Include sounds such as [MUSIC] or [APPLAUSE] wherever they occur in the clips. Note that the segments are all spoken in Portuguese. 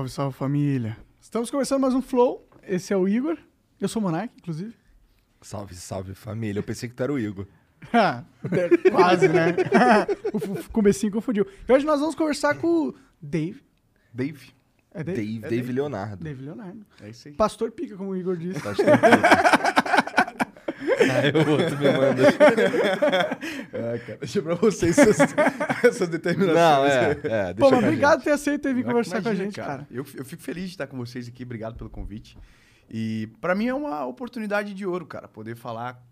Salve, salve família. Estamos começando mais um Flow. Esse é o Igor. Eu sou o Monark, inclusive. Salve, salve família. Eu pensei que tu era o Igor. [LAUGHS] Quase, né? [LAUGHS] o comecinho confundiu. E hoje nós vamos conversar com o Dave. Dave. É Dave? Dave, É Dave Leonardo. Dave Leonardo. É isso aí. Pastor Pica, como o Igor disse. [LAUGHS] Aí o outro me manda. É, [LAUGHS] cara, deixa pra vocês essas, [LAUGHS] essas determinações. Não, é. é [LAUGHS] deixa Pô, mas obrigado por ter aceito e vir conversar com a Imagina, gente, cara. Eu, eu fico feliz de estar com vocês aqui. Obrigado pelo convite. E pra mim é uma oportunidade de ouro, cara, poder falar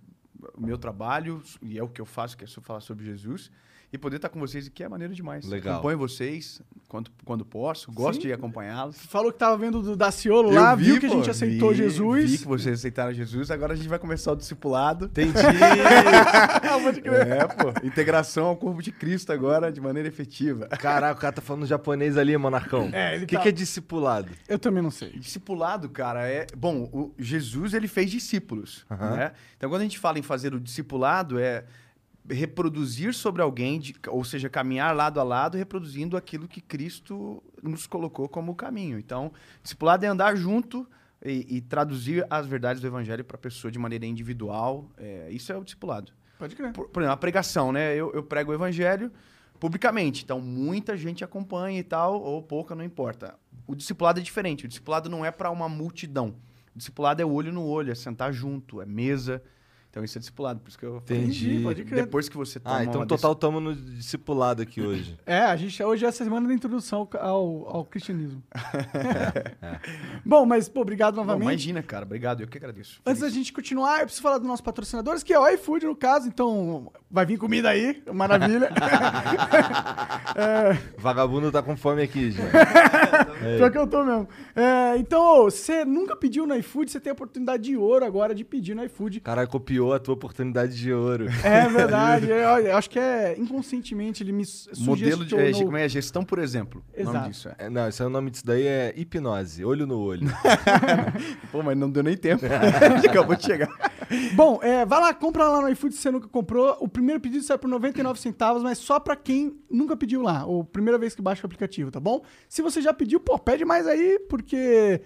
o meu trabalho, e é o que eu faço, que é só falar sobre Jesus. E poder estar com vocês aqui é maneiro demais. Legal. Acompanho vocês quando, quando posso, gosto Sim. de acompanhá-los. Falou que tava vendo do Daciolo lá, vi, viu que a gente aceitou vi- Jesus. Vi que vocês aceitaram Jesus. Agora a gente vai começar o discipulado. Entendi. [LAUGHS] Pode crer. É, pô. Integração ao corpo de Cristo agora de maneira efetiva. Caraca, o cara tá falando japonês ali, Monarcão. É, ele O que, tá- que é discipulado? Eu também não sei. Discipulado, cara, é. Bom, o Jesus ele fez discípulos. Né? Então, quando a gente fala em fazer o discipulado, é reproduzir sobre alguém, de- ou seja, caminhar lado a lado, reproduzindo aquilo que Cristo nos colocou como caminho. Então, discipulado é andar junto e, e traduzir as verdades do Evangelho para a pessoa de maneira individual. É, isso é o discipulado. Pode crer. Por, por exemplo, a pregação, né? Eu, eu prego o evangelho publicamente, então muita gente acompanha e tal, ou pouca, não importa. O discipulado é diferente. O discipulado não é para uma multidão. O discipulado é olho no olho, é sentar junto, é mesa. Então isso é discipulado, por isso que eu falei. Entendi. pode crer. Depois que você toma Ah, então total tamo no discipulado aqui [LAUGHS] hoje. É, a gente hoje é a semana da introdução ao, ao cristianismo. [LAUGHS] Bom, mas, pô, obrigado Bom, novamente. imagina, cara. Obrigado, eu que agradeço. Antes da gente continuar, eu preciso falar dos nossos patrocinadores, que é o iFood, no caso, então vai vir comida aí, maravilha. [LAUGHS] Vagabundo tá com fome aqui, gente. Pior que eu tô mesmo. É, então, você nunca pediu no iFood, você tem a oportunidade de ouro agora de pedir no iFood. Caralho, copiou a tua oportunidade de ouro. É [LAUGHS] verdade, é, olha, eu acho que é inconscientemente ele me Modelo de é, como é, gestão por exemplo. O Exato. nome disso é. É, não, isso aí, o nome disso daí é hipnose, olho no olho. [LAUGHS] Pô, mas não deu nem tempo. [LAUGHS] Acabou de chegar. Bom, é, vai lá, compra lá no iFood se você nunca comprou. O primeiro pedido sai por 99 centavos, mas só pra quem nunca pediu lá, ou primeira vez que baixa o aplicativo, tá bom? Se você já pediu, pô, pede mais aí, porque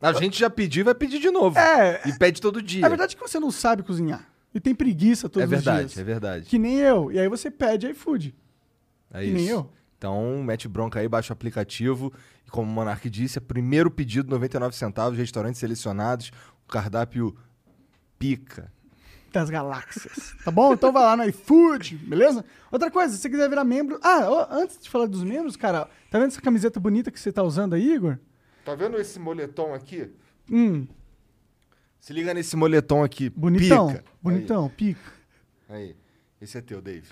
A gente já pediu e vai pedir de novo. É. E pede todo dia. é verdade que você não sabe cozinhar e tem preguiça todos É verdade, os dias. é verdade. Que nem eu. E aí você pede iFood. É que isso. nem eu. Então, mete bronca aí, baixa o aplicativo. E como o Monark disse, é primeiro pedido, 99 centavos, restaurantes selecionados, o cardápio pica. das galáxias. [LAUGHS] Tá bom? Então vai lá no iFood, beleza? Outra coisa, se você quiser virar membro. Ah, antes de falar dos membros, cara, tá vendo essa camiseta bonita que você tá usando aí, Igor? Tá vendo esse moletom aqui? Hum, Se liga nesse moletom aqui. bonitão. Pica. Bonitão, pica. Aí. aí. Esse é teu, Dave.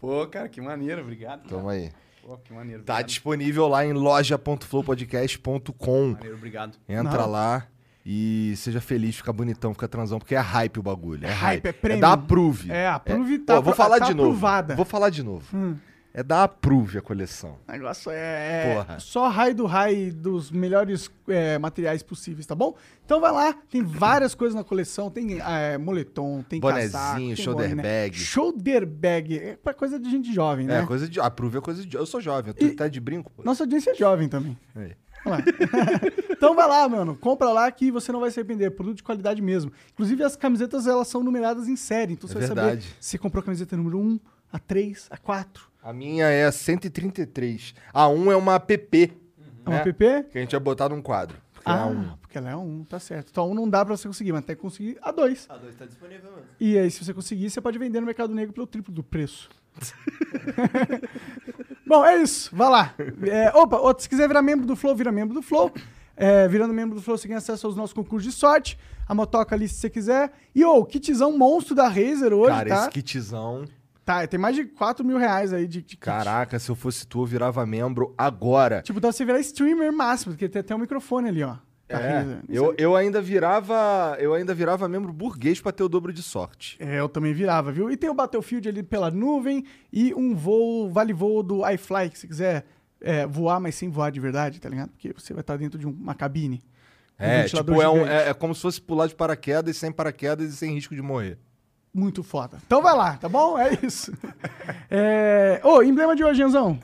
Pô, cara, que maneiro, obrigado. cara. Toma aí. Pô, que maneiro. Tá obrigado. disponível lá em loja.flowpodcast.com. Maneiro, obrigado. Entra Não. lá e seja feliz, fica bonitão, fica transão, porque é hype o bagulho. É, É hype. hype, é É premium. da Approve. É, a Approve É- tá Ó, vou falar tá de novo. aprovada. Vou falar de novo. Hum. É da Approve a coleção. O negócio é, é Porra. só high do high dos melhores é, materiais possíveis, tá bom? Então vai lá, tem várias coisas na coleção, tem é, moletom, tem Bonezinho, casaco, shoulder boné. bag. Shoulder bag, é pra coisa de gente jovem, né? É, coisa de. Approve é coisa de. Eu sou jovem, eu tô E- até de brinco, pô. Nossa audiência é jovem também. Lá. [LAUGHS] então vai lá, mano. Compra lá que você não vai se arrepender. É produto de qualidade mesmo. Inclusive, as camisetas elas são numeradas em série. Então É você vai verdade. saber se você comprou a camiseta número 1, a 3, a 4. A minha é a 133. A 1 é uma app. É uma É. PP? Que a gente ia botar num quadro. Porque é Ah, um. porque ela é um, tá certo. Então a um não dá pra você conseguir, mas tem que conseguir a dois. A 2 tá disponível mesmo. E aí, se você conseguir, você pode vender no mercado negro pelo triplo do preço. [LAUGHS] Bom, é isso. Vai lá. É, opa, outro, se quiser virar membro do Flow, vira membro do Flow. É, virando membro do Flow, você ganha acesso aos nossos concursos de sorte. A motoca ali, se você quiser. E, ô, o kitzão monstro da Razer hoje, Cara, tá? esse kitzão. Tá, tem mais de 4 mil reais aí de, de. Caraca, se eu fosse tu, eu virava membro agora. Tipo, dá pra você virar streamer máximo, porque tem até um microfone ali, ó. da É, Razer. eu, eu ainda virava. Eu ainda virava membro burguês pra ter o dobro de sorte. É, eu também virava, viu? E tem o Battlefield ali pela nuvem e um voo, vale voo do iFly, que se quiser é, voar, mas sem voar de verdade, tá ligado? Porque você vai estar dentro de um- uma cabine. um É, tipo, é, um- é- é como se fosse pular de paraquedas, sem paraquedas e sem risco de morrer. Muito foda. Então vai lá, tá bom? É isso. É... Ô, emblema de hoje, Janzão.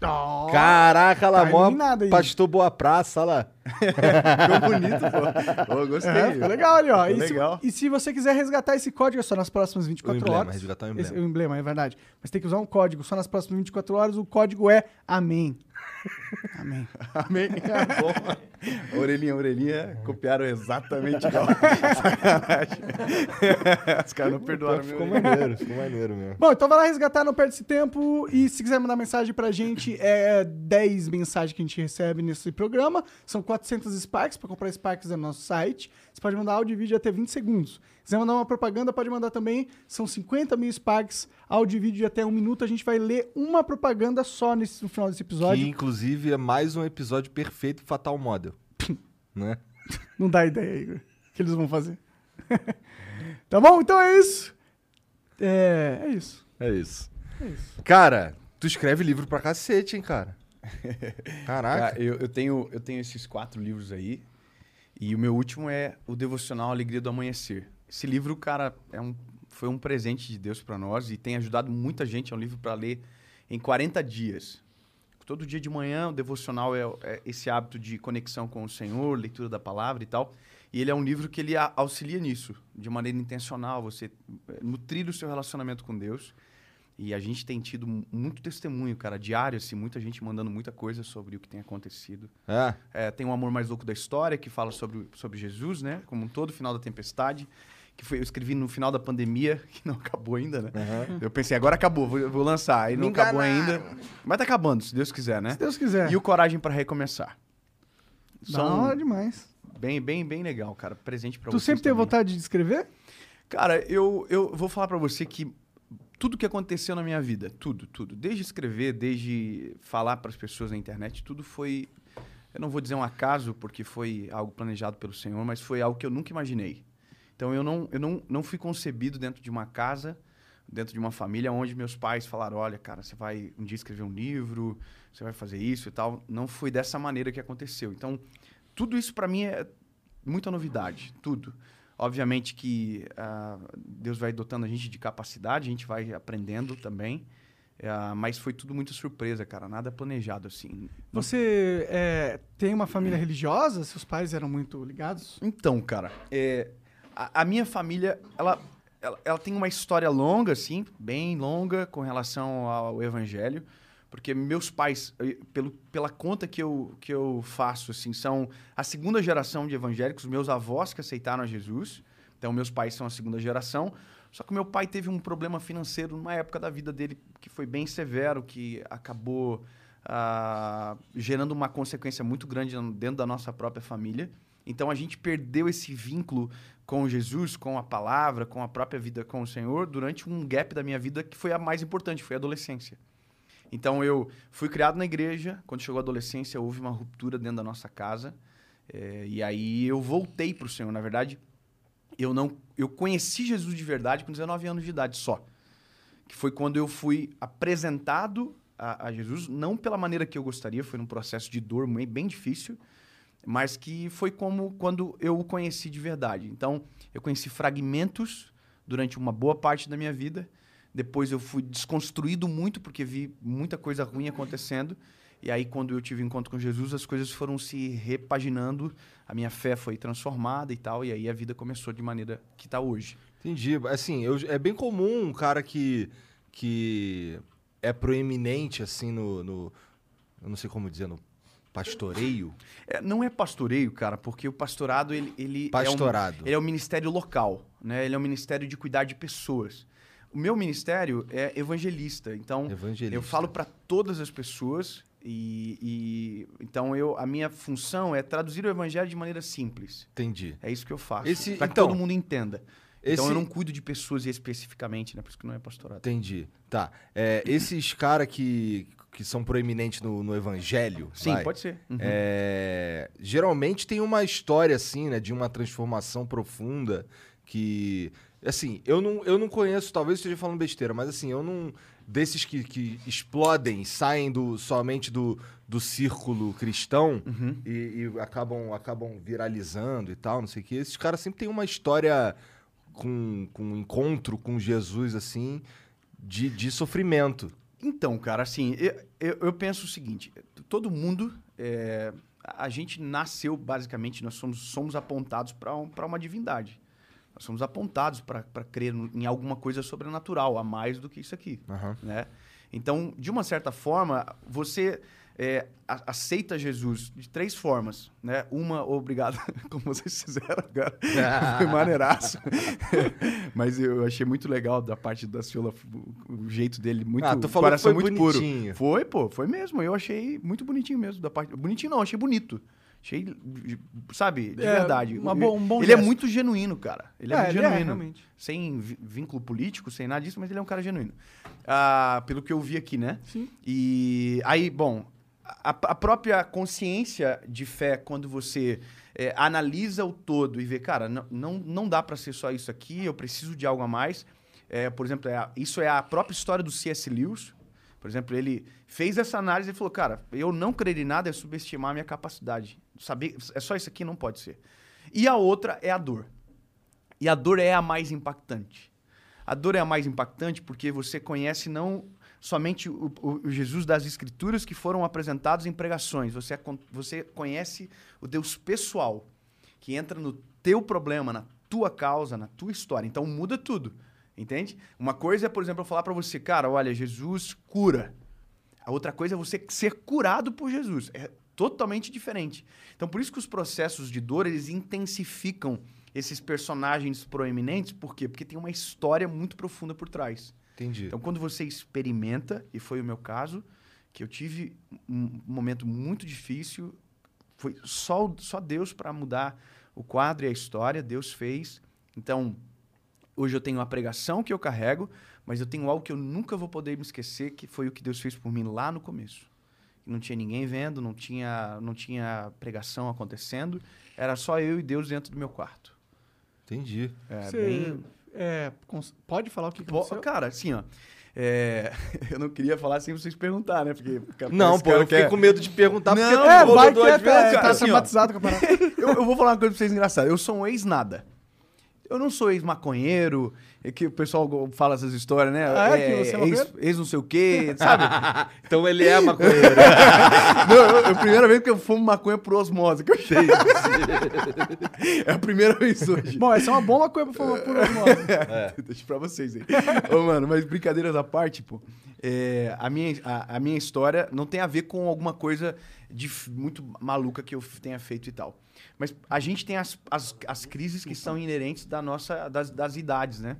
Ó, Caraca, lá, tá mó pastor Boa Praça, olha lá. Ficou bonito, pô. Ô, gostei. É, ficou legal ali, ó. E se, legal. e se você quiser resgatar esse código, é só nas próximas 24 O emblema, horas. resgatar o Esse, emblema. o emblema, é verdade. Mas tem que usar um código só nas próximas 24 horas. O código é Amém. Amém. Amém. [LAUGHS] Bom. Orelhinha, orelhinha, copiaram exatamente [LAUGHS] igual. Sacanagem. Os caras não perdoaram meu Ficou orelhinha. maneiro, ficou maneiro mesmo. Bom, então vai lá resgatar, não perde esse tempo. E se quiser mandar mensagem pra gente, é 10 mensagens que a gente recebe nesse programa. São 400 Sparks. Pra comprar Sparks é no nosso site. Você pode mandar áudio e vídeo até 20 segundos. Se quiser mandar uma propaganda, pode mandar também. São 50 mil Sparks, áudio e vídeo de até um minuto. A gente vai ler uma propaganda só nesse, no final desse episódio. Que, inclusive, é mais um episódio perfeito pro Fatal Model. né? [LAUGHS] Não dá ideia, Igor. O que eles vão fazer? [LAUGHS] tá bom? Então é isso. É, é isso. É isso. É isso. Cara, tu escreve livro pra cacete, hein, cara? [LAUGHS] Caraca. Cara, eu, eu tenho, eu tenho esses quatro livros aí. E o meu último é o Devocional Alegria do Amanhecer. Esse livro, cara, é um, foi um presente de Deus pra nós e tem ajudado muita gente. É um livro para ler em 40 dias. Todo dia de manhã, o devocional é, é esse hábito de conexão com o Senhor, leitura da palavra e tal. E ele é um livro que ele auxilia nisso, de maneira intencional, você eh, nutrir o seu relacionamento com Deus. E a gente tem tido mu- muito testemunho, cara, diário, assim, muita gente mandando muita coisa sobre o que tem acontecido. É. É, tem o Amor Mais Louco da História, que fala sobre, sobre Jesus, né? Como um todo, final da tempestade. Que foi, eu escrevi no final da pandemia, [LAUGHS] que não acabou ainda, né? Eu pensei, agora acabou, vou, vou lançar. Aí não acabou ainda. Mas tá acabando, se Deus quiser, né? Se Deus quiser. E o Coragem para Recomeçar. Da hora demais. bem, bem, bem legal, cara. Presente pra Tu vocês sempre teve vontade de escrever? Cara, eu, eu vou falar pra você que tudo que aconteceu na minha vida, tudo, tudo, desde escrever, desde falar pras pessoas na internet, tudo foi, eu não vou dizer um acaso, porque foi algo planejado pelo Senhor, mas foi algo que eu nunca imaginei. Então eu não, eu não, não fui concebido dentro de uma casa, dentro de uma família onde meus pais falaram, olha, cara, você vai um dia escrever um livro, você vai fazer isso e tal. Não foi dessa maneira que aconteceu. Então, tudo isso pra mim é muita novidade, tudo. Obviamente que ah, Deus vai dotando a gente de capacidade, a gente vai aprendendo também. Ah, mas foi tudo muito surpresa, cara. Nada planejado, assim. Você é, tem uma família religiosa? Seus pais eram muito ligados? Então, cara, é, a, minha família, ela, ela, ela tem uma história longa, assim, bem longa, com relação ao evangelho. Porque meus pais, eh, pelo, pela conta que eu, que eu faço, assim, são a segunda geração de evangélicos, meus avós que aceitaram a Jesus. Então, meus pais são a segunda geração. Só que meu pai teve um problema financeiro numa época da vida dele que foi bem severo, que acabou ah, gerando uma consequência muito grande dentro da nossa própria família. Então a gente perdeu esse vínculo com Jesus, com a palavra, com a própria vida com o Senhor durante um gap da minha vida que foi a mais importante, foi a adolescência. Então eu fui criado na igreja, quando chegou a adolescência houve uma ruptura dentro da nossa casa, eh, e aí eu voltei para o Senhor. Na verdade, eu não eu conheci Jesus de verdade com 19 anos de idade só. Que foi quando eu fui apresentado a, a Jesus, não pela maneira que eu gostaria, foi num processo de dor bem difícil, mas que foi como quando eu o conheci de verdade. Então, eu conheci fragmentos durante uma boa parte da minha vida. Depois eu fui desconstruído muito porque vi muita coisa ruim acontecendo. E aí, quando eu tive encontro com Jesus, as coisas foram se repaginando, a minha fé foi transformada e tal, e aí a vida começou de maneira que está hoje. Entendi. Assim, eu- é bem comum um cara que, que é proeminente, assim, no, no, eu não sei como dizer, no pastoreio? É, não é pastoreio, cara, porque o pastorado, ele, ele Pastorado. É um, ele é um ministério local, né? Ele é um ministério de cuidar de pessoas. O meu ministério é evangelista, então Evangelista. eu falo para todas as pessoas e, e- então eu a minha função é traduzir o evangelho de maneira simples. Entendi. É isso que eu faço, Esse- que então, todo mundo entenda. Então esse- eu não cuido de pessoas especificamente, né? Por isso que não é pastorado. Entendi. Tá. É, esses caras que, que são proeminentes no, no evangelho. Sim, vai, pode ser. Uhum. é, geralmente tem uma história assim, né, de uma transformação profunda que assim, eu não, eu não conheço, talvez esteja falando besteira, mas assim, eu não desses que, que explodem, saem do somente do, do círculo cristão Uhum. e, e acabam acabam viralizando e tal, não sei o que. Esses caras sempre têm uma história com, com um encontro com Jesus assim de, de sofrimento. Então, cara, assim, eu, eu, eu penso o seguinte: todo mundo. é, a gente nasceu, basicamente, nós somos, somos apontados para um, pra uma divindade. Nós somos apontados para crer em alguma coisa sobrenatural, a mais do que isso aqui. Aham. Né? Então, de uma certa forma, você é, aceita Jesus de três formas. Né? Uma, obrigado, [LAUGHS] como vocês fizeram agora. [LAUGHS] Foi maneiraço. [LAUGHS] Mas eu achei muito legal da parte da Ciola, o, jeito dele, muito Ah, tu falou coração muito bonitinho. puro. Foi, pô, foi mesmo. Eu achei muito bonitinho mesmo da parte. Bonitinho não, achei bonito. Achei, sabe, de É, verdade. uma bo- um bom ele é gesto. muito genuíno, cara. Ele é, É, muito ele é, genuíno. realmente. sem vínculo político, sem nada disso, mas ele é um cara genuíno. Ah, pelo que eu vi aqui, né? Sim. E aí, bom, a, a própria consciência de fé, quando você é, analisa o todo e vê, cara, não, não, não dá pra ser só isso aqui, eu preciso de algo a mais. É, por exemplo, é isso é a própria história do C.S. Lewis. Por exemplo, ele fez essa análise e falou, cara, eu não crer em nada é subestimar a minha capacidade. Saber, é só isso aqui, não pode ser. E a outra é a dor. E a dor é a mais impactante. A dor é a mais impactante porque você conhece não somente o, o- Jesus das Escrituras que foram apresentados em pregações, você, é você conhece o Deus pessoal, que entra no teu problema, na tua causa, na tua história. Então muda tudo, entende? Uma coisa é, por exemplo, eu falar para você, cara, olha, Jesus cura. A outra coisa é você ser curado por Jesus. É totalmente diferente. Então, por isso que os processos de dor, eles intensificam esses personagens proeminentes. Por quê? Porque tem uma história muito profunda por trás. Entendi. Então, quando você experimenta, e foi o meu caso, que eu tive um momento muito difícil, foi só, só Deus para mudar o quadro e a história, Deus fez. Então, hoje eu tenho a pregação que eu carrego, mas eu tenho algo que eu nunca vou poder me esquecer, que foi o que Deus fez por mim lá no começo. Não tinha ninguém vendo, não tinha, não tinha pregação acontecendo, era só eu e Deus dentro do meu quarto. Entendi. É, Você bem, é, pode falar o que, que aconteceu? cara, assim, ó. é, [LAUGHS] eu não queria falar sem vocês perguntar, né? Porque. porque Não, pô, eu fiquei quer- com medo de perguntar Não, porque É, vai que é, vezes, tá, cara, tá assim, ó. traumatizado com a parada. [LAUGHS] eu, eu vou falar uma coisa pra vocês engraçada. Eu sou um ex-nada. Eu não sou ex-maconheiro, é que o pessoal fala essas histórias, né? Ah, é? Que você é ex, ex não sei o quê, sabe? [LAUGHS] Então ele é maconheiro. [LAUGHS] não, eu, é a primeira vez que eu fumo maconha por osmose, que eu achei. [LAUGHS] é a primeira vez hoje. Bom, essa é uma bomba coisa pra falar por osmose. Deixa pra vocês aí. Ô, mano, mas brincadeiras à parte, pô. é, a, minha, a, a minha história não tem a ver com alguma coisa de muito maluca que eu tenha feito e tal. Mas a gente tem as, as, as crises que são inerentes da nossa, das, das idades, né?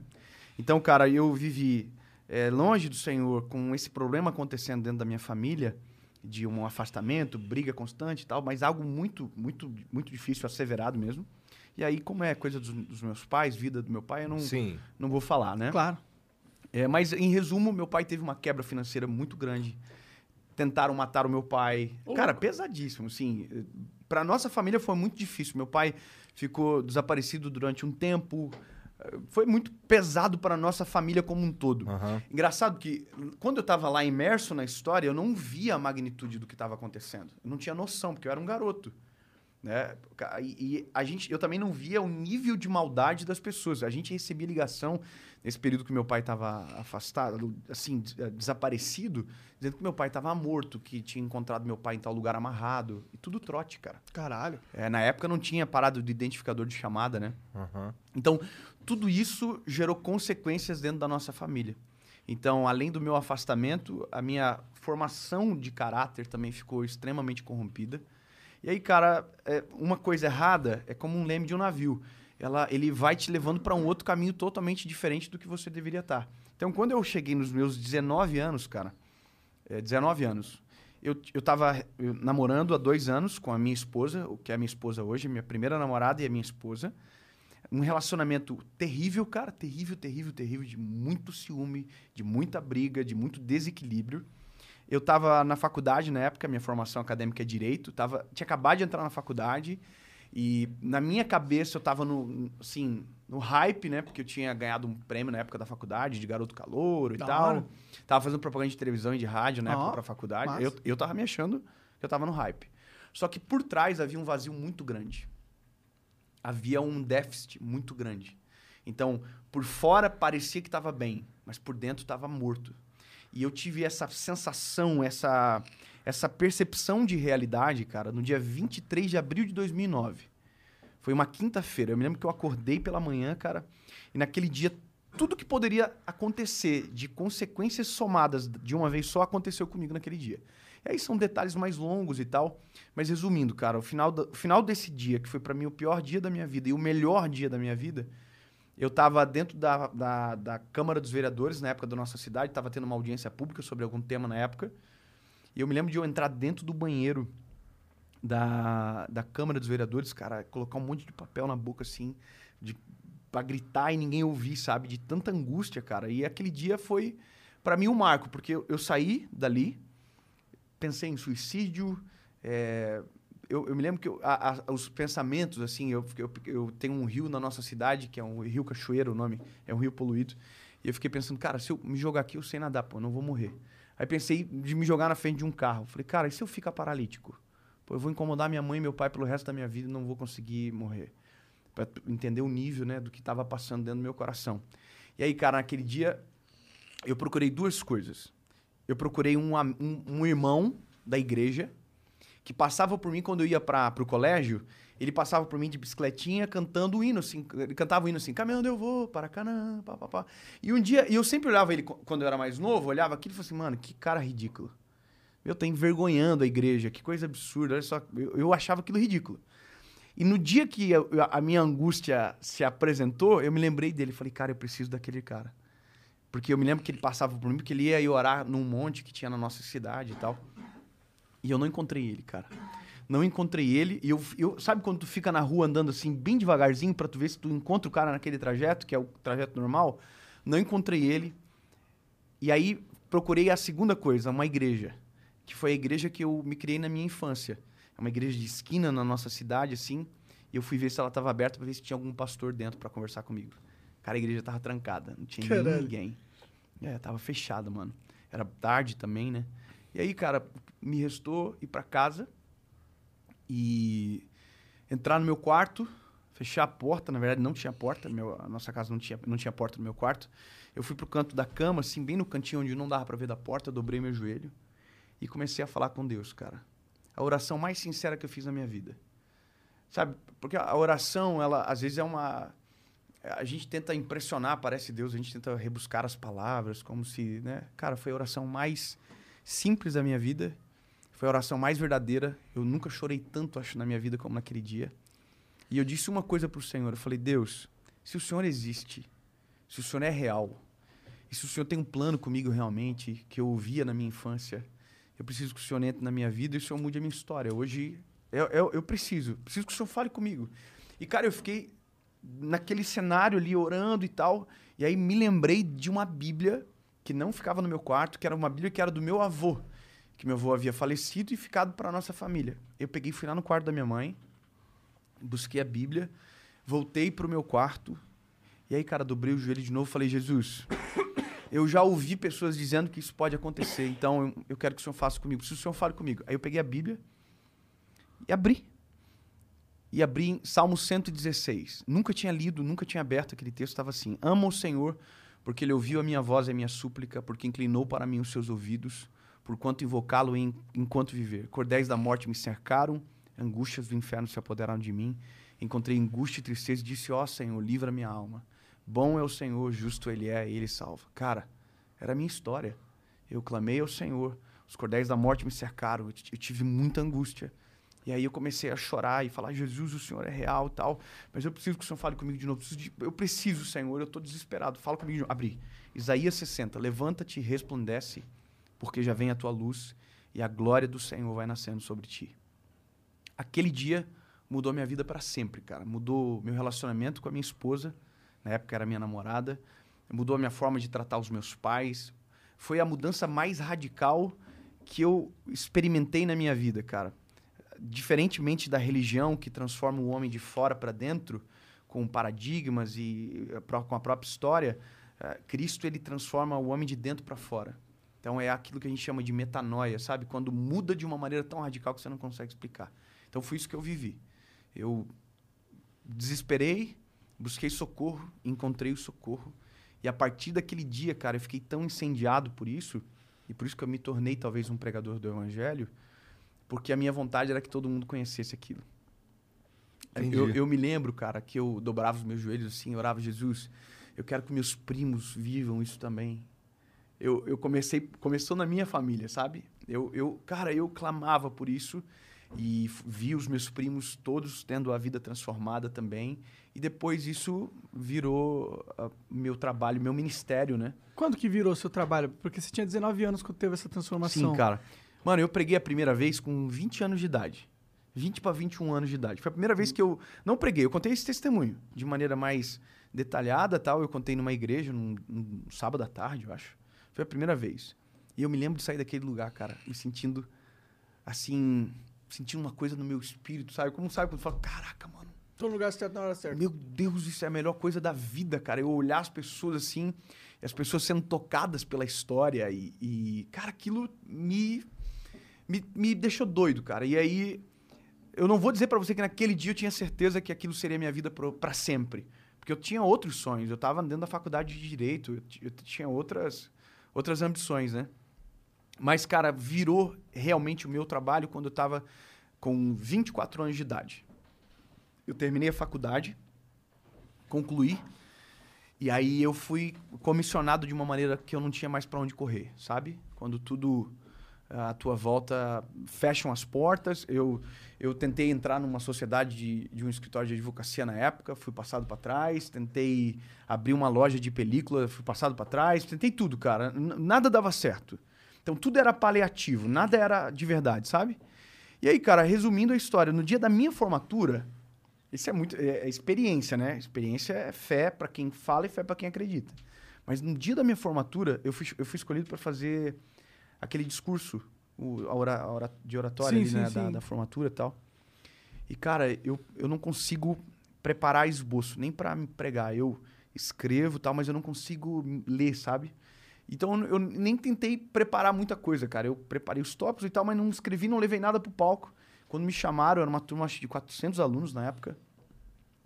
Então, cara, eu vivi é, longe do Senhor com esse problema acontecendo dentro da minha família, de um afastamento, briga constante e tal, mas algo muito, muito, muito difícil, asseverado mesmo. E aí, como é coisa dos, dos meus pais, vida do meu pai, eu não, Sim. não vou falar, né? Claro. É, mas, em resumo, meu pai teve uma quebra financeira muito grande. Tentaram matar o meu pai. Cara, pesadíssimo, assim. Pra nossa família foi muito difícil. Meu pai ficou desaparecido durante um tempo. Foi muito pesado para nossa família como um todo. Aham. Engraçado que, quando eu estava lá imerso na história, eu não via a magnitude do que estava acontecendo. Eu não tinha noção, porque eu era um garoto. Né? E, e a gente, eu também não via o nível de maldade das pessoas. A gente recebia ligação nesse período que meu pai estava afastado, assim, eh, desaparecido, dizendo que meu pai estava morto, que tinha encontrado meu pai em tal lugar amarrado. E tudo trote, cara. Caralho. É, na época não tinha parado de identificador de chamada, né? Aham. Então, tudo isso gerou consequências dentro da nossa família. Então, além do meu afastamento, a minha formação de caráter também ficou extremamente corrompida. E aí, cara, é, uma coisa errada é como um leme de um navio. Ela, ele vai te levando para um outro caminho totalmente diferente do que você deveria estar. Então, quando eu cheguei nos meus 19 anos, cara, é, 19 anos, eu, eu tava namorando há dois anos com a minha esposa, o que é a minha esposa hoje, minha primeira namorada e a minha esposa. Um relacionamento terrível, cara, terrível, terrível, terrível, de muito ciúme, de muita briga, de muito desequilíbrio. Eu estava na faculdade na época, minha formação acadêmica é direito, tava, tinha acabado de entrar na faculdade e na minha cabeça eu estava no, assim, no hype, né? Porque eu tinha ganhado um prêmio na época da faculdade de garoto calouro e Da tal. hora. Tava fazendo propaganda de televisão e de rádio na Ó, época pra faculdade. massa. Eu, eu tava me achando que eu tava no hype. Só que por trás havia um vazio muito grande. Havia um déficit muito grande. Então, por fora parecia que estava bem, mas por dentro estava morto. E eu tive essa sensação, essa, essa percepção de realidade, cara, no dia 23 de abril de 2009. Foi uma quinta-feira. Eu me lembro que eu acordei pela manhã, cara, e naquele dia tudo que poderia acontecer de consequências somadas de uma vez só aconteceu comigo naquele dia. E aí são detalhes mais longos e tal, mas resumindo, cara, o final, da- o final desse dia, que foi pra mim o pior dia da minha vida e o melhor dia da minha vida, eu tava dentro da, da, da Câmara dos Vereadores, na época da nossa cidade, tava tendo uma audiência pública sobre algum tema na época, e eu me lembro de eu entrar dentro do banheiro da, da Câmara dos Vereadores, cara, colocar um monte de papel na boca, assim, de, gritar e ninguém ouvir, sabe? De tanta angústia, cara. E aquele dia foi, pra mim, um marco, porque eu, eu saí dali, pensei em suicídio, é, eu, eu me lembro que eu- a- a- os pensamentos, assim, eu, eu, eu tenho um rio na nossa cidade, que é um rio Cachoeiro, o nome, é um rio poluído, e eu fiquei pensando, cara, se eu me jogar aqui, eu sei nadar, pô, eu não vou morrer. Aí pensei de me jogar na frente de um carro. Falei, cara, e se eu ficar paralítico? Pô, eu vou incomodar minha mãe e meu pai pelo resto da minha vida e não vou conseguir morrer. Pra entender o nível, né, do que estava passando dentro do meu coração. E aí, cara, naquele dia, eu procurei duas coisas. Eu procurei um, um, um irmão da igreja que passava por mim quando eu ia para o colégio. Ele passava por mim de bicicletinha cantando o hino, assim. Ele cantava o hino assim, caminhando eu vou para Canaã. E um dia, eu sempre olhava ele quando eu era mais novo, olhava aquilo e falava assim, mano, que cara ridículo. Eu tô envergonhando a igreja, que coisa absurda. Olha só, eu, eu achava aquilo ridículo. E no dia que eu- a minha angústia se apresentou, eu me lembrei dele. Falei, cara, eu preciso daquele cara. Porque eu me lembro que ele passava por mim, porque ele ia orar num monte que tinha na nossa cidade e tal. E eu não encontrei ele, cara. Não encontrei ele. E eu, eu sabe quando tu fica na rua andando assim, bem devagarzinho, pra tu ver se tu encontra o cara naquele trajeto, que é o trajeto normal? Não encontrei ele. E aí procurei a segunda coisa, uma igreja. Que foi a igreja que eu me criei na minha infância. É uma igreja de esquina na nossa cidade, assim. E eu fui ver se ela estava aberta pra ver se tinha algum pastor dentro pra conversar comigo. Cara, a igreja tava trancada. Não tinha Caralho. ninguém. É, tava fechada, mano. Era tarde também, né? E aí, cara, me restou ir pra casa e entrar no meu quarto, fechar a porta. Na verdade, não tinha porta. Meu, a nossa casa não tinha, não tinha porta no meu quarto. Eu fui pro canto da cama, assim, bem no cantinho onde não dava pra ver da porta. Dobrei meu joelho e comecei a falar com Deus, cara. A oração mais sincera que eu fiz na minha vida. Sabe? Porque a oração, ela às vezes é uma. A gente tenta impressionar, parece Deus, a gente tenta rebuscar as palavras, como se, né? Cara, foi a oração mais simples da minha vida. Foi a oração mais verdadeira. Eu nunca chorei tanto, acho, na minha vida como naquele dia. E eu disse uma coisa pro Senhor. Eu falei, Deus, se o Senhor existe, se o Senhor é real, e se o Senhor tem um plano comigo realmente, que eu ouvia na minha infância, eu preciso que o Senhor entre na minha vida e o Senhor mude a minha história. Hoje, eu, eu, eu preciso. Preciso que o Senhor fale comigo. E, cara, eu fiquei naquele cenário ali, orando e tal. E aí me lembrei de uma Bíblia que não ficava no meu quarto, que era uma Bíblia que era do meu avô. Que meu avô havia falecido e ficado para nossa família. Eu peguei, fui lá no quarto da minha mãe, busquei a Bíblia, voltei pro meu quarto. E aí, cara, dobrei o joelho de novo e falei, Jesus, eu já ouvi pessoas dizendo que isso pode acontecer, então eu, eu quero que o Senhor faça comigo. Que o Senhor fale comigo. Aí eu peguei a Bíblia e abri. E abri em Salmo 116. Nunca tinha lido, nunca tinha aberto aquele texto, estava assim: Amo o Senhor, porque ele ouviu a minha voz e a minha súplica, porque inclinou para mim os seus ouvidos, por quanto invocá-lo enquanto viver. Cordéis da morte me cercaram, angústias do inferno se apoderaram de mim. Encontrei angústia e tristeza e disse: Ó Senhor, livra minha alma. Bom é o Senhor, justo ele é, ele salva. Cara, Era a minha história. Eu clamei ao Senhor. Os cordéis da morte me cercaram. Eu, eu tive muita angústia. E aí eu comecei a chorar e falar: Jesus, o Senhor é real tal. Mas eu preciso que o Senhor fale comigo de novo. Eu preciso, Senhor. Eu estou desesperado. Fala comigo de novo. Abri. Isaías 60. Levanta-te e resplandece, porque já vem a tua luz e a glória do Senhor vai nascendo sobre ti. Aquele dia mudou minha vida para sempre, cara. Mudou meu relacionamento com a minha esposa, na época era minha namorada, mudou a minha forma de tratar os meus pais. Foi a mudança mais radical que eu experimentei na minha vida, cara. Diferentemente da religião que transforma o homem de fora para dentro, com paradigmas e pró- com a própria história, eh, Cristo ele transforma o homem de dentro para fora. Então é aquilo que a gente chama de metanoia, sabe? Quando muda de uma maneira tão radical que você não consegue explicar. Então foi isso que eu vivi. Eu desesperei, busquei socorro, encontrei o socorro. E a partir daquele dia, cara, eu fiquei tão incendiado por isso, e por isso que eu me tornei talvez um pregador do evangelho, porque a minha vontade era que todo mundo conhecesse aquilo. Entendi. Eu, eu me lembro, cara, que eu dobrava os meus joelhos assim, orava, Jesus, eu quero que meus primos vivam isso também. Eu, eu comecei, começou na minha família, sabe? Eu, eu, cara, eu clamava por isso e vi os meus primos todos tendo a vida transformada também. E depois isso virou ah, meu trabalho, meu ministério, né? Quando que virou seu trabalho? Porque você tinha 19 anos quando teve essa transformação. Sim, cara. Mano, eu preguei a primeira vez com 20 anos de idade. 20 para 21 anos de idade. Foi a primeira vez que eu não preguei, eu contei esse testemunho de maneira mais detalhada, tal. Eu contei numa igreja num, num sábado à tarde, eu acho. Foi a primeira vez. E eu me lembro de sair daquele lugar, cara, me sentindo assim, sentindo uma coisa no meu espírito, sabe? Como sabe quando fala, caraca, mano, Tô no lugar certo na hora certa. meu Deus, isso é a melhor coisa da vida, cara. Eu olhar as pessoas assim, as pessoas sendo tocadas pela história e, e, cara, aquilo me, me, me deixou doido, cara. E aí, eu não vou dizer pra você que naquele dia eu tinha certeza que aquilo seria minha vida pra sempre. Porque eu tinha outros sonhos. Eu tava dentro da faculdade de Direito, eu, eu tinha outras, outras ambições, né? Mas, cara, virou realmente o meu trabalho quando eu tava com 24 anos de idade. Eu terminei a faculdade, concluí, e aí eu fui comissionado de uma maneira que eu não tinha mais para onde correr, sabe? Quando tudo à tua volta fecham as portas, eu eu tentei entrar numa sociedade de, de um escritório de advocacia na época, fui passado para trás, tentei abrir uma loja de película, fui passado para trás, tentei tudo, cara, N- nada dava certo. Então tudo era paliativo, nada era de verdade, sabe? E aí, cara, resumindo a história, no dia da minha formatura, isso é muito. É, é experiência, né? Experiência é fé para quem fala e fé para quem acredita. Mas no dia da minha formatura, eu fui, eu fui escolhido para fazer aquele discurso o, a ora, a ora- de oratória Sim, ali, sim, né? Da, sim. da formatura e tal. E, cara, eu, eu não consigo preparar esboço, nem para me pregar. Eu escrevo tal, mas eu não consigo ler, sabe? Então eu nem tentei preparar muita coisa, cara. Eu preparei os tópicos e tal, mas não escrevi, não levei nada pro palco. Quando me chamaram, era uma turma acho, de 400 alunos na época.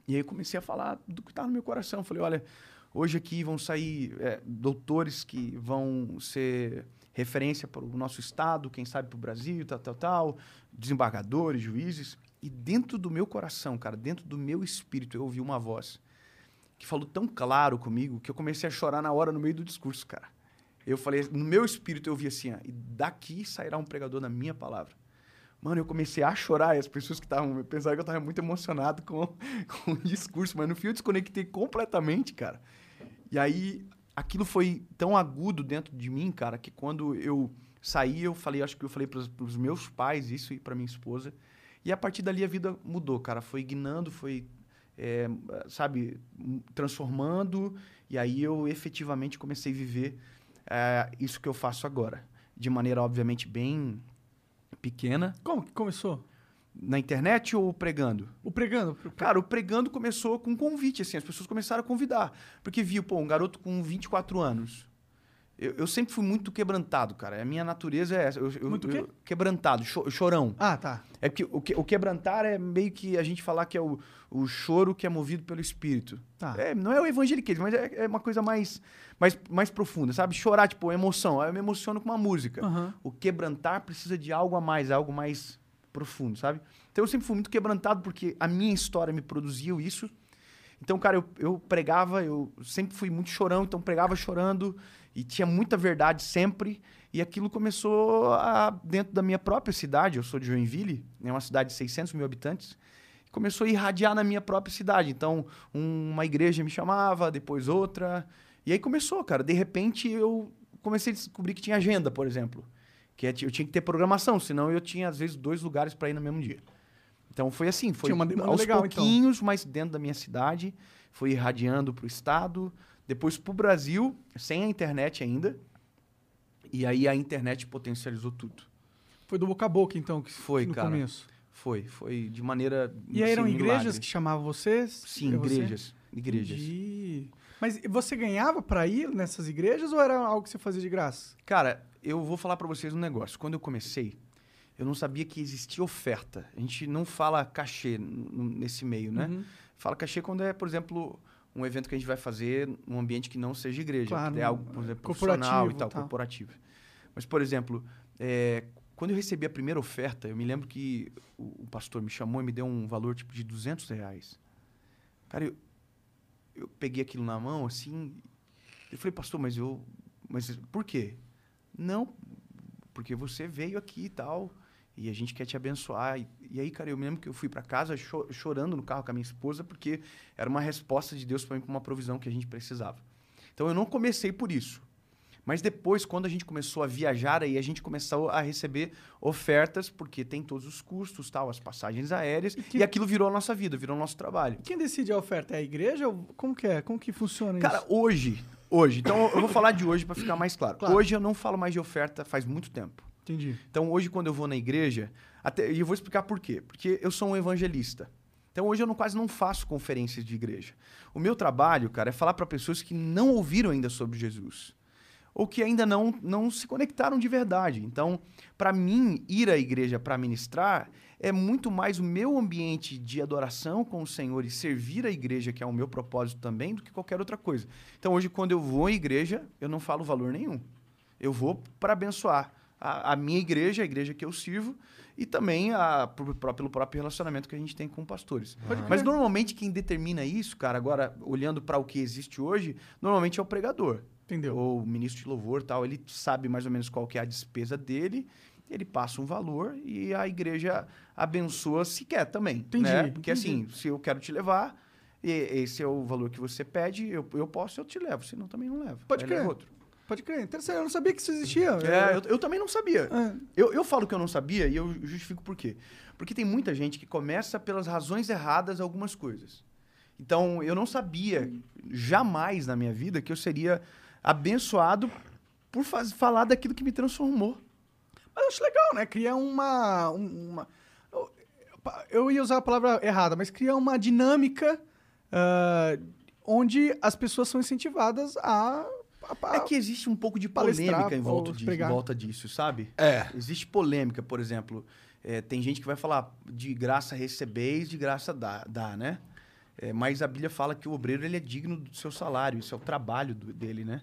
E aí eu comecei a falar do que estava no meu coração. Falei, olha, hoje aqui vão sair é, doutores que vão ser referência para o nosso estado, quem sabe para o Brasil, tal, tal, tal, desembargadores, juízes. E dentro do meu coração, cara, dentro do meu espírito, eu ouvi uma voz que falou tão claro comigo que eu comecei a chorar na hora, no meio do discurso, cara. Eu falei, no meu espírito eu ouvi assim, ó, e daqui sairá um pregador na minha palavra. Mano, eu comecei a chorar e as pessoas que estavam pensaram que eu estava muito emocionado com, [LAUGHS] com o discurso, mas no fim eu desconectei completamente, cara. E aí aquilo foi tão agudo dentro de mim, cara, que quando eu saí, eu falei, acho que eu falei para os meus pais isso e para minha esposa. E a partir dali a vida mudou, cara. Foi guinando, foi, é, sabe, transformando. E aí eu efetivamente comecei a viver é, isso que eu faço agora. De maneira, obviamente, bem pequena. Como que começou? Na internet ou pregando? O pregando? Cara, o pregando começou com um convite, assim. As pessoas começaram a convidar. Porque viu, pô, um garoto com 24 anos. Eu, eu sempre fui muito quebrantado, cara. A minha natureza é essa. Eu, eu- Muito eu- quebrantado, cho- chorão. Ah, tá. É que o, que o quebrantar é meio que a gente falar que é o, o choro que é movido pelo espírito. Tá. É, não é o evangeliquismo, mas é, é uma coisa mais, mais, mais profunda, sabe? Chorar, tipo, emoção. Aí Eu me emociono com uma música. Aham. O quebrantar precisa de algo a mais, algo mais profundo, sabe? Então eu sempre fui muito quebrantado porque a minha história me produziu isso. Então, cara, eu, eu pregava, eu sempre fui muito chorão, então pregava chorando e tinha muita verdade sempre. E aquilo começou a, dentro da minha própria cidade, eu sou de Joinville, é uma cidade de 600 mil habitantes, começou a irradiar na minha própria cidade. Então, um- uma igreja me chamava, depois outra. E aí começou, cara. De repente, eu comecei a descobrir que tinha agenda, por exemplo. Que eu tinha que ter programação, senão eu tinha, às vezes, dois lugares para ir no mesmo dia. Então, foi assim. Foi Tinha uma demanda aos legal, então. pouquinhos, mas dentro da minha cidade. Foi irradiando para o estado, depois para o Brasil, sem a internet ainda. E aí a internet potencializou tudo. Foi do boca a boca, então, que Foi, no cara. começo. Foi, foi de maneira. E aí eram assim, igrejas milagre. que chamavam vocês? Sim, É você? igrejas. Igrejas. Mas você ganhava pra ir nessas igrejas ou era algo que você fazia de graça? Cara, eu vou falar pra vocês um negócio. Quando eu comecei, eu não sabia que existia oferta. A gente não fala cachê nesse meio, né? Uhum. Fala cachê quando é, por exemplo, um evento que a gente vai fazer num ambiente que não seja igreja. Claro, que é algo, por exemplo, profissional e tal, tal. corporativo. Mas, por exemplo, é, quando eu recebi a primeira oferta, eu me lembro que o, o pastor me chamou e me deu um valor tipo de 200 reais. Cara, eu, eu peguei aquilo na mão, assim, eu falei, pastor, mas eu... Mas por quê? Não, porque você veio aqui e tal, e a gente quer te abençoar. E, e aí, cara, eu me lembro que eu fui para casa cho- chorando no carro com a minha esposa, porque era uma resposta de Deus para mim, pra uma provisão que a gente precisava. Então eu não comecei por isso. Mas depois, quando a gente começou a viajar, aí a gente começou a receber ofertas, porque tem todos os custos, tal, as passagens aéreas, e, que- aquilo virou a nossa vida, virou o nosso trabalho. Quem decide a oferta? É a igreja? Ou como que é? Como que funciona Cara, isso? hoje, hoje, então eu vou falar de hoje para ficar mais claro. Claro. Hoje eu não falo mais de oferta faz muito tempo. Entendi. Então, hoje, quando eu vou na igreja, até, e eu vou explicar por quê. Porque eu sou um evangelista. Então, hoje eu não, quase não faço conferências de igreja. O meu trabalho, cara, é falar para pessoas que não ouviram ainda sobre Jesus. Ou que ainda não, não se conectaram de verdade. Então, para mim, ir à igreja para ministrar é muito mais o meu ambiente de adoração com o Senhor e servir a igreja, que é o meu propósito também, do que qualquer outra coisa. Então, hoje, quando eu vou à igreja, eu não falo valor nenhum. Eu vou para abençoar a, a minha igreja, a igreja que eu sirvo, e também a, pro- pelo próprio relacionamento que a gente tem com pastores. Mas normalmente quem determina isso, cara, agora olhando para o que existe hoje, normalmente é o pregador. Entendeu? Ou o ministro de louvor tal, ele sabe mais ou menos qual que é a despesa dele, ele passa um valor e a igreja abençoa se quer também. Entendi, né? Porque entendi. assim, se eu quero te levar, e esse é o valor que você pede, eu, eu posso, eu te levo, senão também não levo. Pode Aí crer. leva outro. Pode crer. Interessante. Eu não sabia que isso existia. É, eu, eu também não sabia. É. Eu, eu falo que eu não sabia e eu justifico por quê. Porque tem muita gente que começa pelas razões erradas algumas coisas. Então, eu não sabia jamais na minha vida que eu seria abençoado por faz- falar daquilo que me transformou. Mas eu acho legal, né? Cria uma. um- uma eu, eu ia usar a palavra errada, mas cria uma dinâmica ah, onde as pessoas são incentivadas a. É que existe um pouco de polêmica em volta, disso, em volta disso, sabe? É. Existe polêmica, por exemplo. é, tem gente que vai falar de graça recebeis, de graça dá, dá né? É, mas a Bíblia fala que o obreiro ele é digno do seu salário, isso é o trabalho do- dele, né?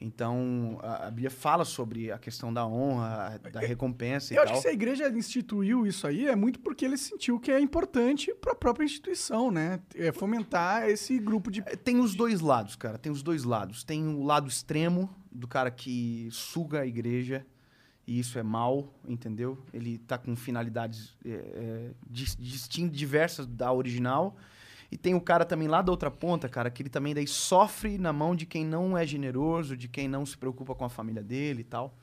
Então, a, a Bíblia fala sobre a questão da honra, da recompensa e eu acho que se a igreja instituiu isso aí, é muito porque ele sentiu que é importante para a própria instituição, né? É fomentar esse grupo de. É, Tem os dois lados, cara. Tem os dois lados. Tem o lado extremo do cara que suga a igreja e isso é mal, entendeu? Ele tá com finalidades é, é, dis- distin- diversas da original. E tem o cara também lá da outra ponta, cara, que ele também daí sofre na mão de quem não é generoso, de quem não se preocupa com a família dele e tal.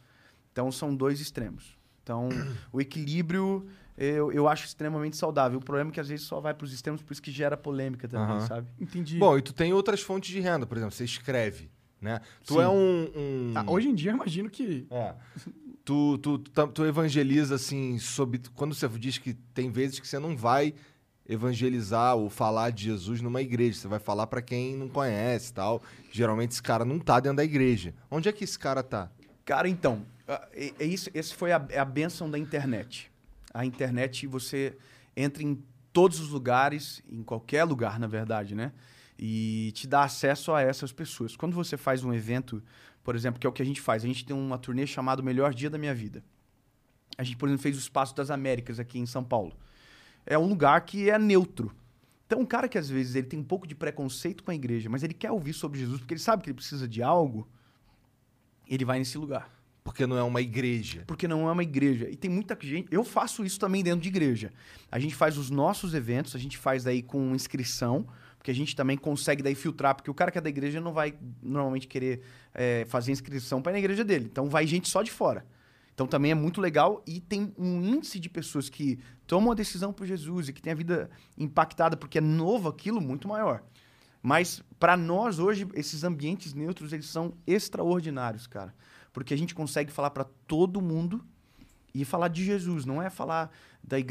Então são dois extremos. Então o equilíbrio eu, eu acho extremamente saudável. O problema é que às vezes só vai para os extremos, por isso que gera polêmica também, Aham. sabe? Entendi. Bom, e tu tem outras fontes de renda, por exemplo, você escreve, né? Tu Sim. é um... um- Ah, hoje em dia, imagino que. É. Tu, tu, tu, tu evangeliza, assim, sobre... Quando você diz que tem vezes que você não vai evangelizar ou falar de Jesus numa igreja, você vai falar pra quem não conhece tal. Geralmente esse cara não tá dentro da igreja. Onde é que esse cara tá? Cara, então, é isso, esse foi a, é a benção da internet. A internet, você entra em todos os lugares, em qualquer lugar, na verdade, né? E te dá acesso a essas pessoas. Quando você faz um evento, por exemplo, que é o que a gente faz, a gente tem uma turnê chamada Melhor Dia da Minha Vida. A gente, por exemplo, fez o Espaço das Américas aqui em São Paulo. É um lugar que é neutro. Então, um cara que às vezes ele tem um pouco de preconceito com a igreja, mas ele quer ouvir sobre Jesus porque ele sabe que ele precisa de algo, ele vai nesse lugar. Porque não é uma igreja. Porque não é uma igreja. E tem muita gente. Eu faço isso também dentro de igreja. A gente faz os nossos eventos, a gente faz daí com inscrição, porque a gente também consegue daí filtrar, porque o cara que é da igreja não vai normalmente querer é, fazer inscrição para ir na igreja dele. Então vai gente só de fora. Então também é muito legal e tem um índice de pessoas que tomam a decisão por Jesus e que tem a vida impactada porque é novo aquilo muito maior. Mas para nós hoje esses ambientes neutros eles são extraordinários, cara, porque a gente consegue falar para todo mundo e falar de Jesus, não é falar da igreja.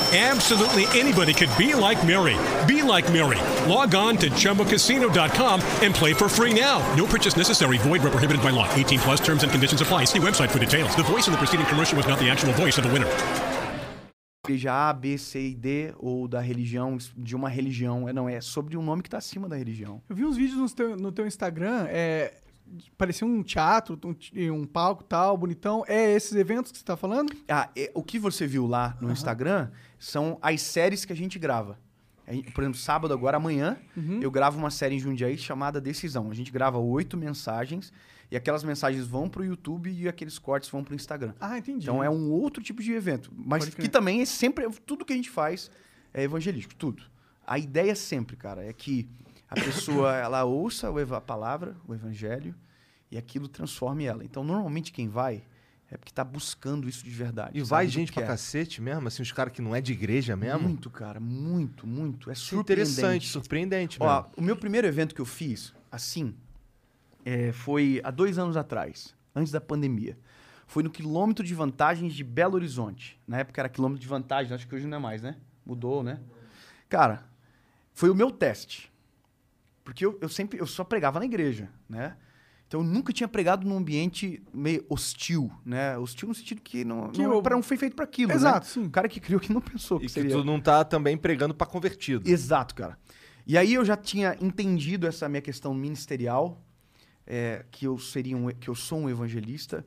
Absolutely anybody could be like Mary. Be like Mary. Log on to ChumbaCasino.com and play for free now. No purchase necessary. Void where prohibited by law. 18 plus terms and conditions apply. See website for details. The voice in the preceding commercial was not the actual voice of the winner. igreja A, B, C e D, ou da religião, de uma religião. É, não, é sobre um nome que está acima da religião. Eu vi uns vídeos no teu, no teu Instagram, é, parecia um teatro, um, um palco tal, bonitão. É esses eventos que você tá falando? Ah, é, o que você viu lá no Instagram são as séries que a gente grava. A gente- por exemplo, sábado agora, amanhã, eu gravo uma série em Jundiaí chamada Decisão. A gente grava oito mensagens e aquelas mensagens vão pro YouTube e aqueles cortes vão pro Instagram. Ah, entendi. Então é um outro tipo de evento. Mas que também é sempre. Tudo que a gente faz é evangelístico, tudo. A ideia sempre, cara, é que a pessoa ela ouça a palavra, o evangelho, e aquilo transforme ela. Então, normalmente quem vai é porque tá buscando isso de verdade. E vai gente pra cacete mesmo? Assim, os caras que não é de igreja mesmo? Muito, cara, muito, muito. É surpreendente. interessante, surpreendente Ó, mesmo. o meu primeiro evento que eu fiz, assim, é, foi há dois anos atrás, antes da pandemia. Foi no quilômetro de vantagens de Belo Horizonte. Na época era quilômetro de vantagem, acho que hoje não é mais, né? Mudou, né? Cara, foi o meu teste. Porque eu, eu sempre, eu só pregava na igreja, né? Então eu nunca tinha pregado num ambiente meio hostil, né? Hostil no sentido que não, Que não, o- pra- não foi feito para aquilo, Exato, né? sim. O cara que criou que não pensou que E que seria... tu não tá também pregando pra convertido. Exato, cara. E aí eu já tinha entendido essa minha questão ministerial, é, que eu seria um, que eu sou um evangelista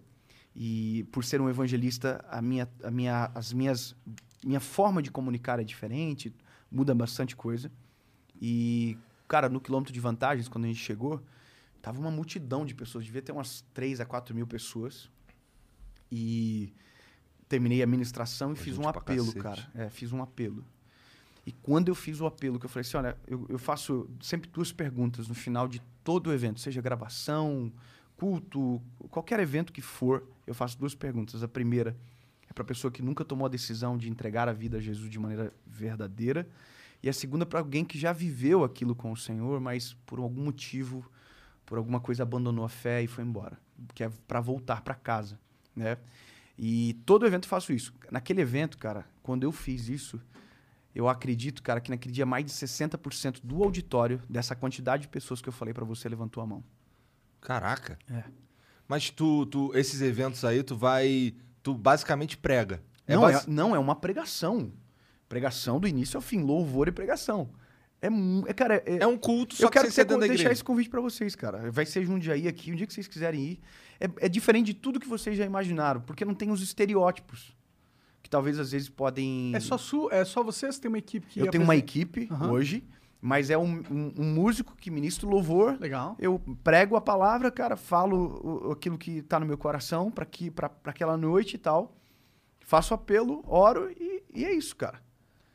e por ser um evangelista a minha, a minha, as minhas, minha forma de comunicar é diferente, muda bastante coisa. E cara, no quilômetro de vantagens quando a gente chegou, tava uma multidão de pessoas, devia ter umas 3 a 4 mil pessoas. E terminei a ministração e Pô, fiz um apelo, cara. É, fiz um apelo. E quando eu fiz o apelo, que eu falei assim, olha, eu, eu faço sempre duas perguntas no final de todo o evento, seja gravação, culto, qualquer evento que for, eu faço duas perguntas. A primeira é para a pessoa que nunca tomou a decisão de entregar a vida a Jesus de maneira verdadeira. E a segunda para alguém que já viveu aquilo com o Senhor, mas por algum motivo, por alguma coisa abandonou a fé e foi embora, que é para voltar para casa, né? E todo evento eu faço isso. Naquele evento, cara, quando eu fiz isso, eu acredito, cara, que naquele dia mais de 60% do auditório, dessa quantidade de pessoas que eu falei pra você, levantou a mão. Caraca. É. Mas tu, tu, esses eventos aí, tu vai. Tu basicamente prega. É não, basi- é, não, é uma pregação. Pregação do início ao fim, louvor e pregação. É, é cara, é, É um culto, só eu quero que ter- dentro da deixar esse convite pra vocês, cara. Vai ser Jundiaí aqui, um dia que vocês quiserem ir. É, é diferente de tudo que vocês já imaginaram, porque não tem os estereótipos. Que talvez às vezes podem. É só, su, é só você? Você tem uma equipe que Eu tenho uma apresenta? equipe Aham. hoje, mas é um, um- um músico que ministra o louvor. Legal. Eu prego a palavra, cara, falo o- aquilo que tá no meu coração para que para aquela noite e tal. Faço apelo, oro e, e é isso, cara.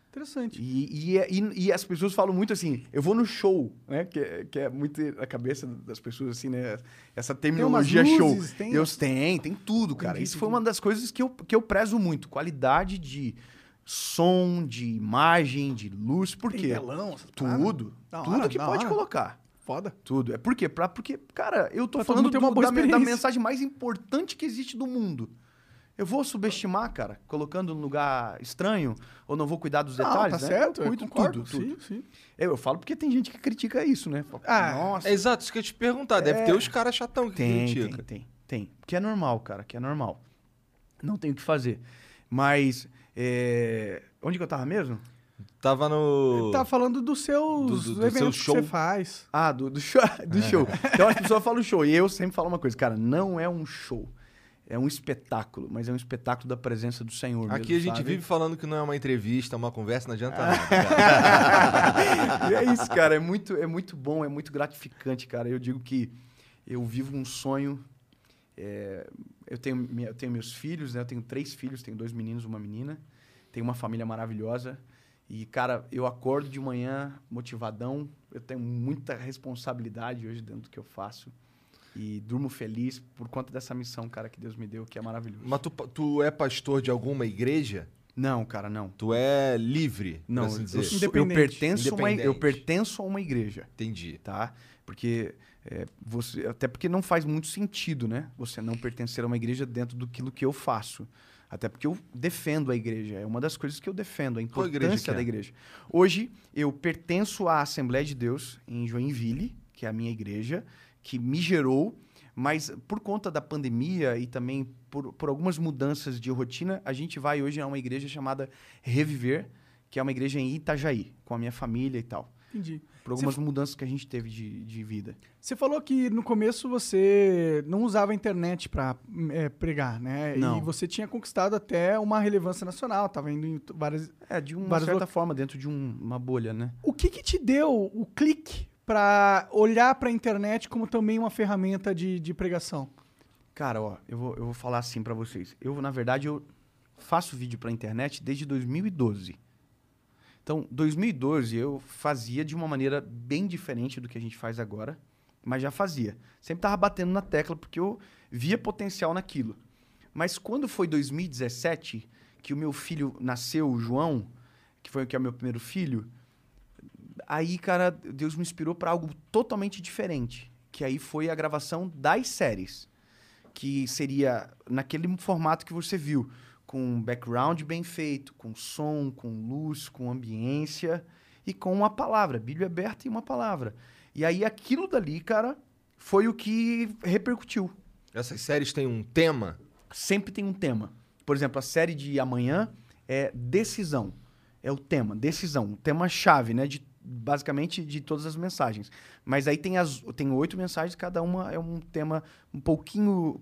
Interessante. E, e, é- e- e as pessoas falam muito assim, eu vou no show, né? Que, é- que é muito a cabeça das pessoas, assim, né? Essa terminologia show. luzes, tem- Deus tem, tem tudo, cara. Isso foi uma das coisas que eu, que eu prezo muito. Qualidade de som, de imagem, de luz. Por Tem telão? Tudo. Da tudo hora, que pode hora. colocar. Foda. Tudo. É por quê? Pra, porque, cara, eu tô Pra falando do- da, da mensagem mais importante que existe do mundo. Eu vou subestimar, cara, colocando num lugar estranho, ou não vou cuidar dos detalhes, tá né? certo, Eu eu cuido concordo. tudo, tudo. Sim, sim. Eu, eu falo porque tem gente que critica isso, né? Fala, Ah, Nossa, É exato, isso que eu ia te perguntar. Deve ter os caras chatão que tem, tem, critica. tem, tem. Que é normal, cara, que é normal. Não tem o que fazer. Mas, é, onde que eu tava mesmo? Tava no. Ele tá falando dos seus Do- do- do eventos seu que show. você faz. Ah, do, do show. [LAUGHS] Do show. Então as pessoas falam show. E eu sempre falo uma coisa, cara, não é um show. É um espetáculo, mas é um espetáculo da presença do Senhor. Aqui mesmo, a gente sabe? vive falando que não é uma entrevista, é uma conversa, não adianta nada. [LAUGHS] E é isso, cara. É muito, é muito bom, é muito gratificante, cara. Eu digo que eu vivo um sonho. é, eu, tenho, eu tenho meus filhos, né? Eu tenho três filhos, tenho dois meninos, uma menina. Tenho uma família maravilhosa. E, cara, eu acordo de manhã motivadão. Eu tenho muita responsabilidade hoje dentro do que eu faço. E durmo feliz por conta dessa missão, cara, que Deus me deu, que é maravilhoso. Mas tu, tu é pastor de alguma igreja? Não, cara, não. Tu é livre? Não, assim eu, eu Independente. pertenço a uma, eu pertenço a uma igreja. Entendi. tá? Porque é, você, até porque não faz muito sentido, né? Você não pertencer a uma igreja dentro do que que eu faço. Até porque eu defendo a igreja. É uma das coisas que eu defendo, a igreja importância que é? da igreja. Hoje, eu pertenço à Assembleia de Deus em Joinville, que é a minha igreja, que me gerou, mas por conta da pandemia e também por, por algumas mudanças de rotina, a gente vai hoje a uma igreja chamada Reviver, que é uma igreja em Itajaí, com a minha família e tal. Entendi. Por algumas mudanças que a gente teve de, de vida. Você falou que no começo você não usava a internet pra é, pregar, né? E Não. você tinha conquistado até uma relevância nacional, tava indo em várias... É, de uma certa lo- forma, dentro de um- uma bolha, né? O que que te deu o clique pra olhar pra internet como também uma ferramenta de, de pregação? Cara, ó, eu vou, eu vou falar assim pra vocês. Eu, na verdade, eu faço vídeo pra internet desde 2012. Então, 2012 eu fazia de uma maneira bem diferente do que a gente faz agora, mas já fazia. Sempre tava batendo na tecla porque eu via potencial naquilo. Mas quando foi 2017 que o meu filho nasceu, o João, que foi que é o meu primeiro filho, aí, cara, Deus me inspirou para algo totalmente diferente, que aí foi a gravação das séries, que seria naquele formato que você viu, com um background bem feito, com som, com luz, com ambiência e com uma palavra, Bíblia aberta e uma palavra. E aí aquilo dali, cara, foi o que repercutiu. Essas séries têm um tema? Sempre tem um tema. Por exemplo, a série de amanhã é decisão. É o tema, decisão, o tema-chave, né? De, basicamente de todas as mensagens. Mas aí tem, as, tem oito mensagens, cada uma é um tema um pouquinho,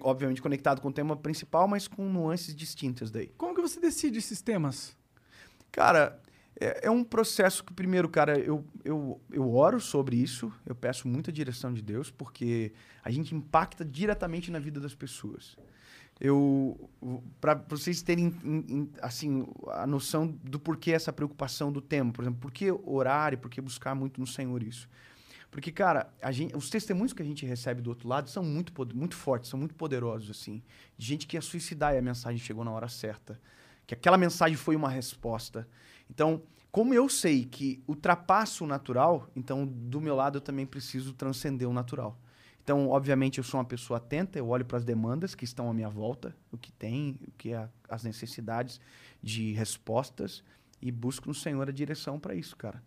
obviamente, conectado com o tema principal, mas com nuances distintas daí. Como que você decide esses temas? Cara, é, é um processo que, primeiro, cara, eu, eu, eu oro sobre isso, eu peço muita direção de Deus, porque a gente impacta diretamente na vida das pessoas. Eu, para vocês terem em- em- assim a noção do porquê essa preocupação do tema, por exemplo, por que orar e por que buscar muito no Senhor isso? Porque, cara, gente, os testemunhos que a gente recebe do outro lado são muito, muito fortes, são muito poderosos, assim. De gente que ia suicidar e a mensagem chegou na hora certa. Que aquela mensagem foi uma resposta. Então, como eu sei que ultrapassa o natural, então, do meu lado, eu também preciso transcender o natural. Então, obviamente, eu sou uma pessoa atenta, eu olho para as demandas que estão à minha volta, o que tem, o que é as necessidades de respostas, e busco no Senhor a direção para isso, cara.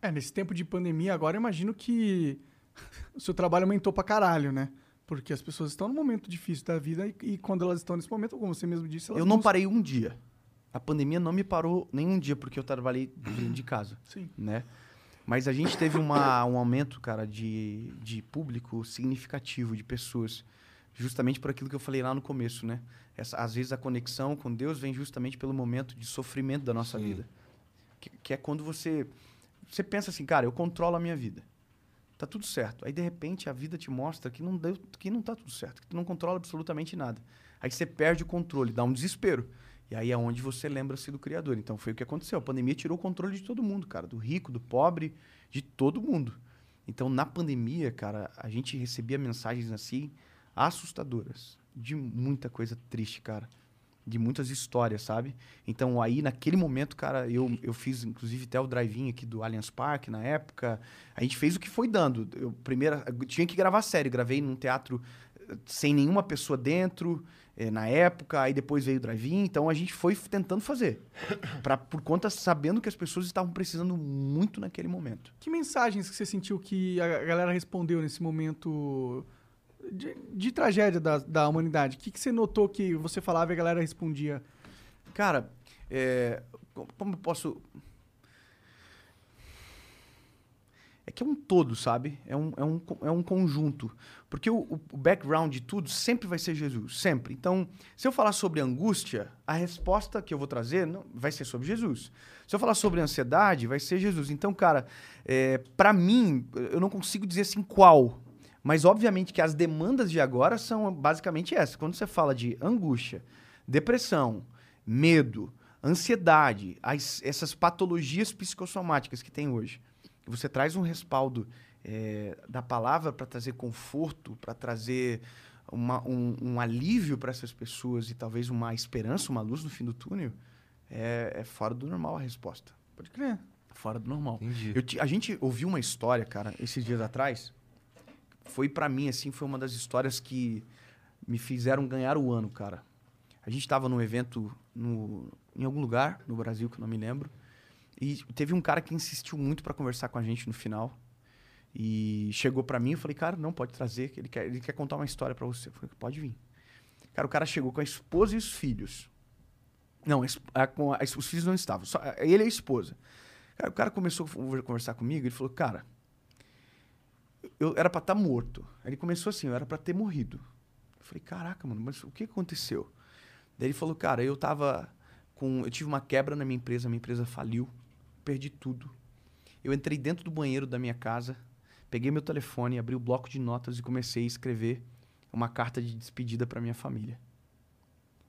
É, nesse tempo de pandemia agora, eu imagino que [LAUGHS] o seu trabalho aumentou pra caralho, né? Porque as pessoas estão num momento difícil da vida e, e quando elas estão nesse momento, como você mesmo disse, elas Eu não parei um dia. A pandemia não me parou nenhum dia, porque eu trabalhei dentro de casa. Sim. Né? Mas a gente teve uma, um aumento, cara, de, de público significativo, de pessoas. Justamente por aquilo que eu falei lá no começo, né? Essa, às vezes a conexão com Deus vem justamente pelo momento de sofrimento da nossa vida. Que, que é quando você, você pensa assim, cara, eu controlo a minha vida. Tá tudo certo. Aí, de repente, a vida te mostra que não, deu, que não tá tudo certo, que tu não controla absolutamente nada. Aí você perde o controle, dá um desespero. E aí é onde você lembra-se do Criador. Então foi o que aconteceu. A pandemia tirou o controle de todo mundo, cara. Do rico, do pobre, de todo mundo. Então, na pandemia, cara, a gente recebia mensagens assim assustadoras. De muita coisa triste, cara. De muitas histórias, sabe? Então, aí, naquele momento, cara, eu, eu fiz, inclusive, até o drive-in aqui do Allianz Parque, na época. A gente fez o que foi dando. Eu, primeiro, eu tinha que gravar sério. Gravei num teatro eh, sem nenhuma pessoa dentro, é, na época, aí depois veio o drive-in, então a gente foi tentando fazer. [COUGHS] Pra, por conta, sabendo que as pessoas estavam precisando muito naquele momento. Que mensagens que você sentiu que a galera respondeu nesse momento de, de tragédia da, da humanidade? O que, que você notou que você falava e a galera respondia? Cara, é, como eu posso. É que é um todo, sabe? É um, é um, é um conjunto. Porque o, o- background de tudo sempre vai ser Jesus, sempre. Então, se eu falar sobre angústia, a resposta que eu vou trazer não, vai ser sobre Jesus. Se eu falar sobre ansiedade, vai ser Jesus. Então, cara, é, para mim, eu não consigo dizer assim qual. Mas, obviamente, que as demandas de agora são basicamente essas. Quando você fala de angústia, depressão, medo, ansiedade, as- essas patologias psicossomáticas que tem hoje, você traz um respaldo é, da palavra para trazer conforto, para trazer uma- um, um alívio para essas pessoas e talvez uma esperança, uma luz no fim do túnel, é, é fora do normal a resposta. Pode crer. Fora do normal. Entendi. Eu ti- a gente ouviu uma história, cara, esses dias atrás. Foi pra mim, assim, foi uma das histórias que me fizeram ganhar o ano, cara. A gente tava num evento no, em algum lugar no Brasil, que eu não me lembro. E teve um cara que insistiu muito pra conversar com a gente no final. E chegou pra mim e falei, cara, não, pode trazer, ele quer, ele quer contar uma história pra você. Eu falei, pode vir. Cara, o cara chegou com a esposa e os filhos. Não, a com a- os filhos não estavam, só ele e a esposa. Cara, o cara começou a conver- conversar comigo, ele falou, cara, eu era pra estar morto. Aí ele começou assim, eu era pra ter morrido. Eu falei, caraca, mano, mas o que aconteceu? Daí ele falou, cara, eu tava com. Eu tive uma quebra na minha empresa, minha empresa faliu, perdi tudo. Eu entrei dentro do banheiro da minha casa, peguei meu telefone, abri o bloco de notas e comecei a escrever uma carta de despedida pra minha família.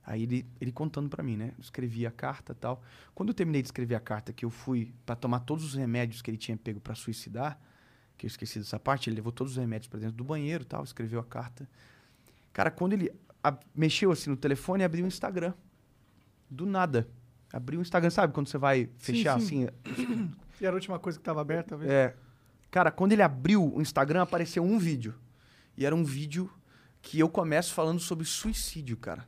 Aí ele, ele contando pra mim, né? Eu escrevi a carta tal. Quando eu terminei de escrever a carta, que eu fui pra tomar todos os remédios que ele tinha pego pra suicidar, que eu esqueci dessa parte, ele levou todos os remédios pra dentro do banheiro tal, escreveu a carta. Cara, quando ele mexeu assim no telefone, abriu o Instagram. Do nada. Abriu o Instagram, sabe? Quando você vai fechar sim. assim. [COUGHS] E era a última coisa que tava aberta, talvez? É. Cara, quando ele abriu o Instagram, apareceu um vídeo. E era um vídeo que eu começo falando sobre suicídio, cara.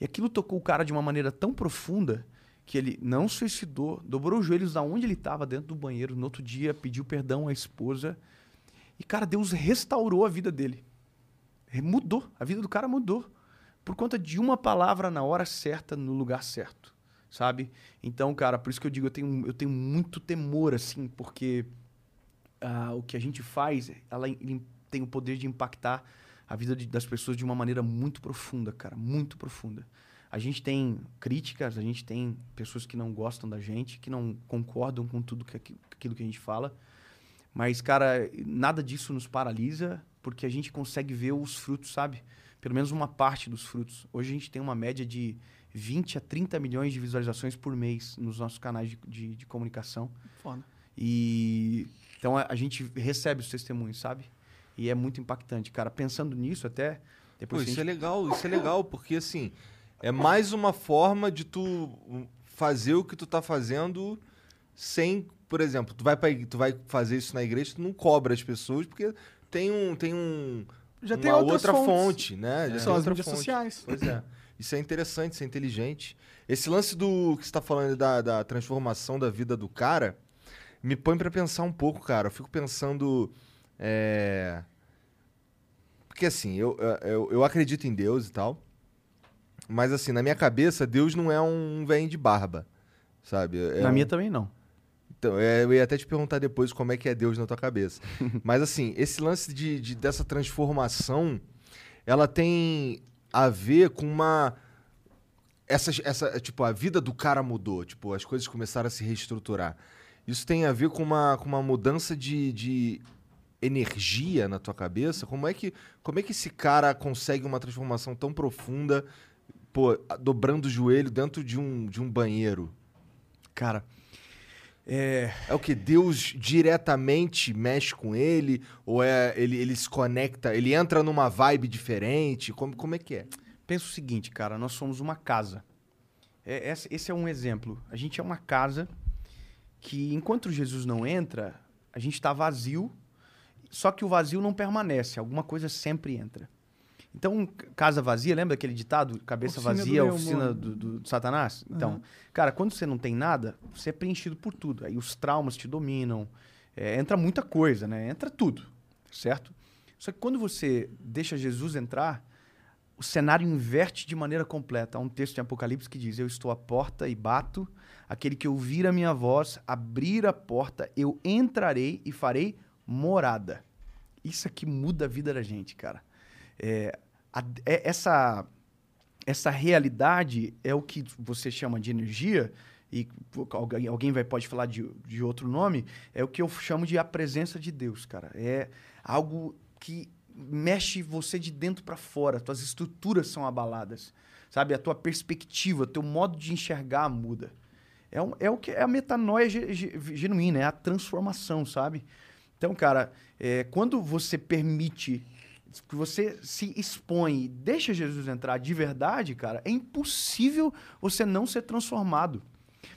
E aquilo tocou o cara de uma maneira tão profunda que ele não suicidou, dobrou os joelhos da onde ele estava, dentro do banheiro. No outro dia, pediu perdão à esposa. E, cara, Deus restaurou a vida dele. Mudou. A vida do cara mudou. Por conta de uma palavra na hora certa, no lugar certo. Sabe? Então, cara, por isso que eu digo, eu tenho, eu tenho muito temor, assim, porque ah, o que a gente faz, ela em- tem o poder de impactar a vida de- das pessoas de uma maneira muito profunda, cara, muito profunda. A gente tem críticas, a gente tem pessoas que não gostam da gente, que não concordam com tudo que, aqui- aquilo que a gente fala. Mas, cara, nada disso nos paralisa, porque a gente consegue ver os frutos, sabe? Pelo menos uma parte dos frutos. Hoje a gente tem uma média de 20 a 30 milhões de visualizações por mês nos nossos canais de, de- de comunicação. Foda. E então a, a gente recebe os testemunhos, sabe? E é muito impactante, cara. Pensando nisso, até Pô, depois que a isso é gente- legal, isso é legal, porque assim, é mais uma forma de tu um, fazer o que tu tá fazendo sem, por exemplo, tu vai, pra, tu vai fazer isso na igreja, tu não cobra as pessoas, porque tem um. Tem um Já uma tem outra fontes. fonte, né? Já São tem as outra mídias fonte. sociais. Pois é. Isso é interessante, isso é inteligente. Esse lance do que você tá falando da, da transformação da vida do cara me põe pra pensar um pouco, cara. Eu fico pensando. é, Porque assim, eu, eu, eu acredito em Deus e tal. Mas assim, na minha cabeça, Deus não é um velho de barba. Sabe? É Na um- minha também não. então, é, eu ia até te perguntar depois como é que é Deus na tua cabeça. [LAUGHS] Mas assim, esse lance de, de- dessa transformação, ela tem a ver com uma. Essa, essa, tipo, a vida do cara mudou. Tipo, as coisas começaram a se reestruturar. Isso tem a ver com uma, com uma mudança de, de energia na tua cabeça? Como é, que, como é que esse cara consegue uma transformação tão profunda, pô, dobrando o joelho dentro de um, de um banheiro? Cara, é, É o que Deus diretamente mexe com ele ou é ele, ele se conecta, ele entra numa vibe diferente? Como, como é que é? pensa o seguinte, cara, nós somos uma casa. É, esse é um exemplo. A gente é uma casa que, enquanto Jesus não entra, a gente está vazio, só que o vazio não permanece, alguma coisa sempre entra. Então, casa vazia, lembra aquele ditado? Cabeça Oficina do vazia, leão oficina do, do- do Satanás? Então, cara, quando você não tem nada, você é preenchido por tudo. Aí os traumas te dominam, é, entra muita coisa, né? Entra tudo, certo? Só que quando você deixa Jesus entrar, o cenário inverte de maneira completa. Há um texto em Apocalipse que diz: Eu estou à porta e bato. Aquele que ouvir a minha voz, abrir a porta, eu entrarei e farei morada. Isso aqui muda a vida da gente, cara. É, a- é- essa, essa realidade é o que você chama de energia, e alguém, alguém vai, pode falar de, de outro nome, é o que eu chamo de a presença de Deus, cara. É algo que mexe você de dentro para fora, tuas estruturas são abaladas, sabe? A tua perspectiva, teu modo de enxergar muda. É, um- é o que é a metanoia ge- ge- genuína, é a transformação, sabe? Então, cara, é, quando você permite que você se expõe deixa Jesus entrar de verdade, cara, é impossível você não ser transformado.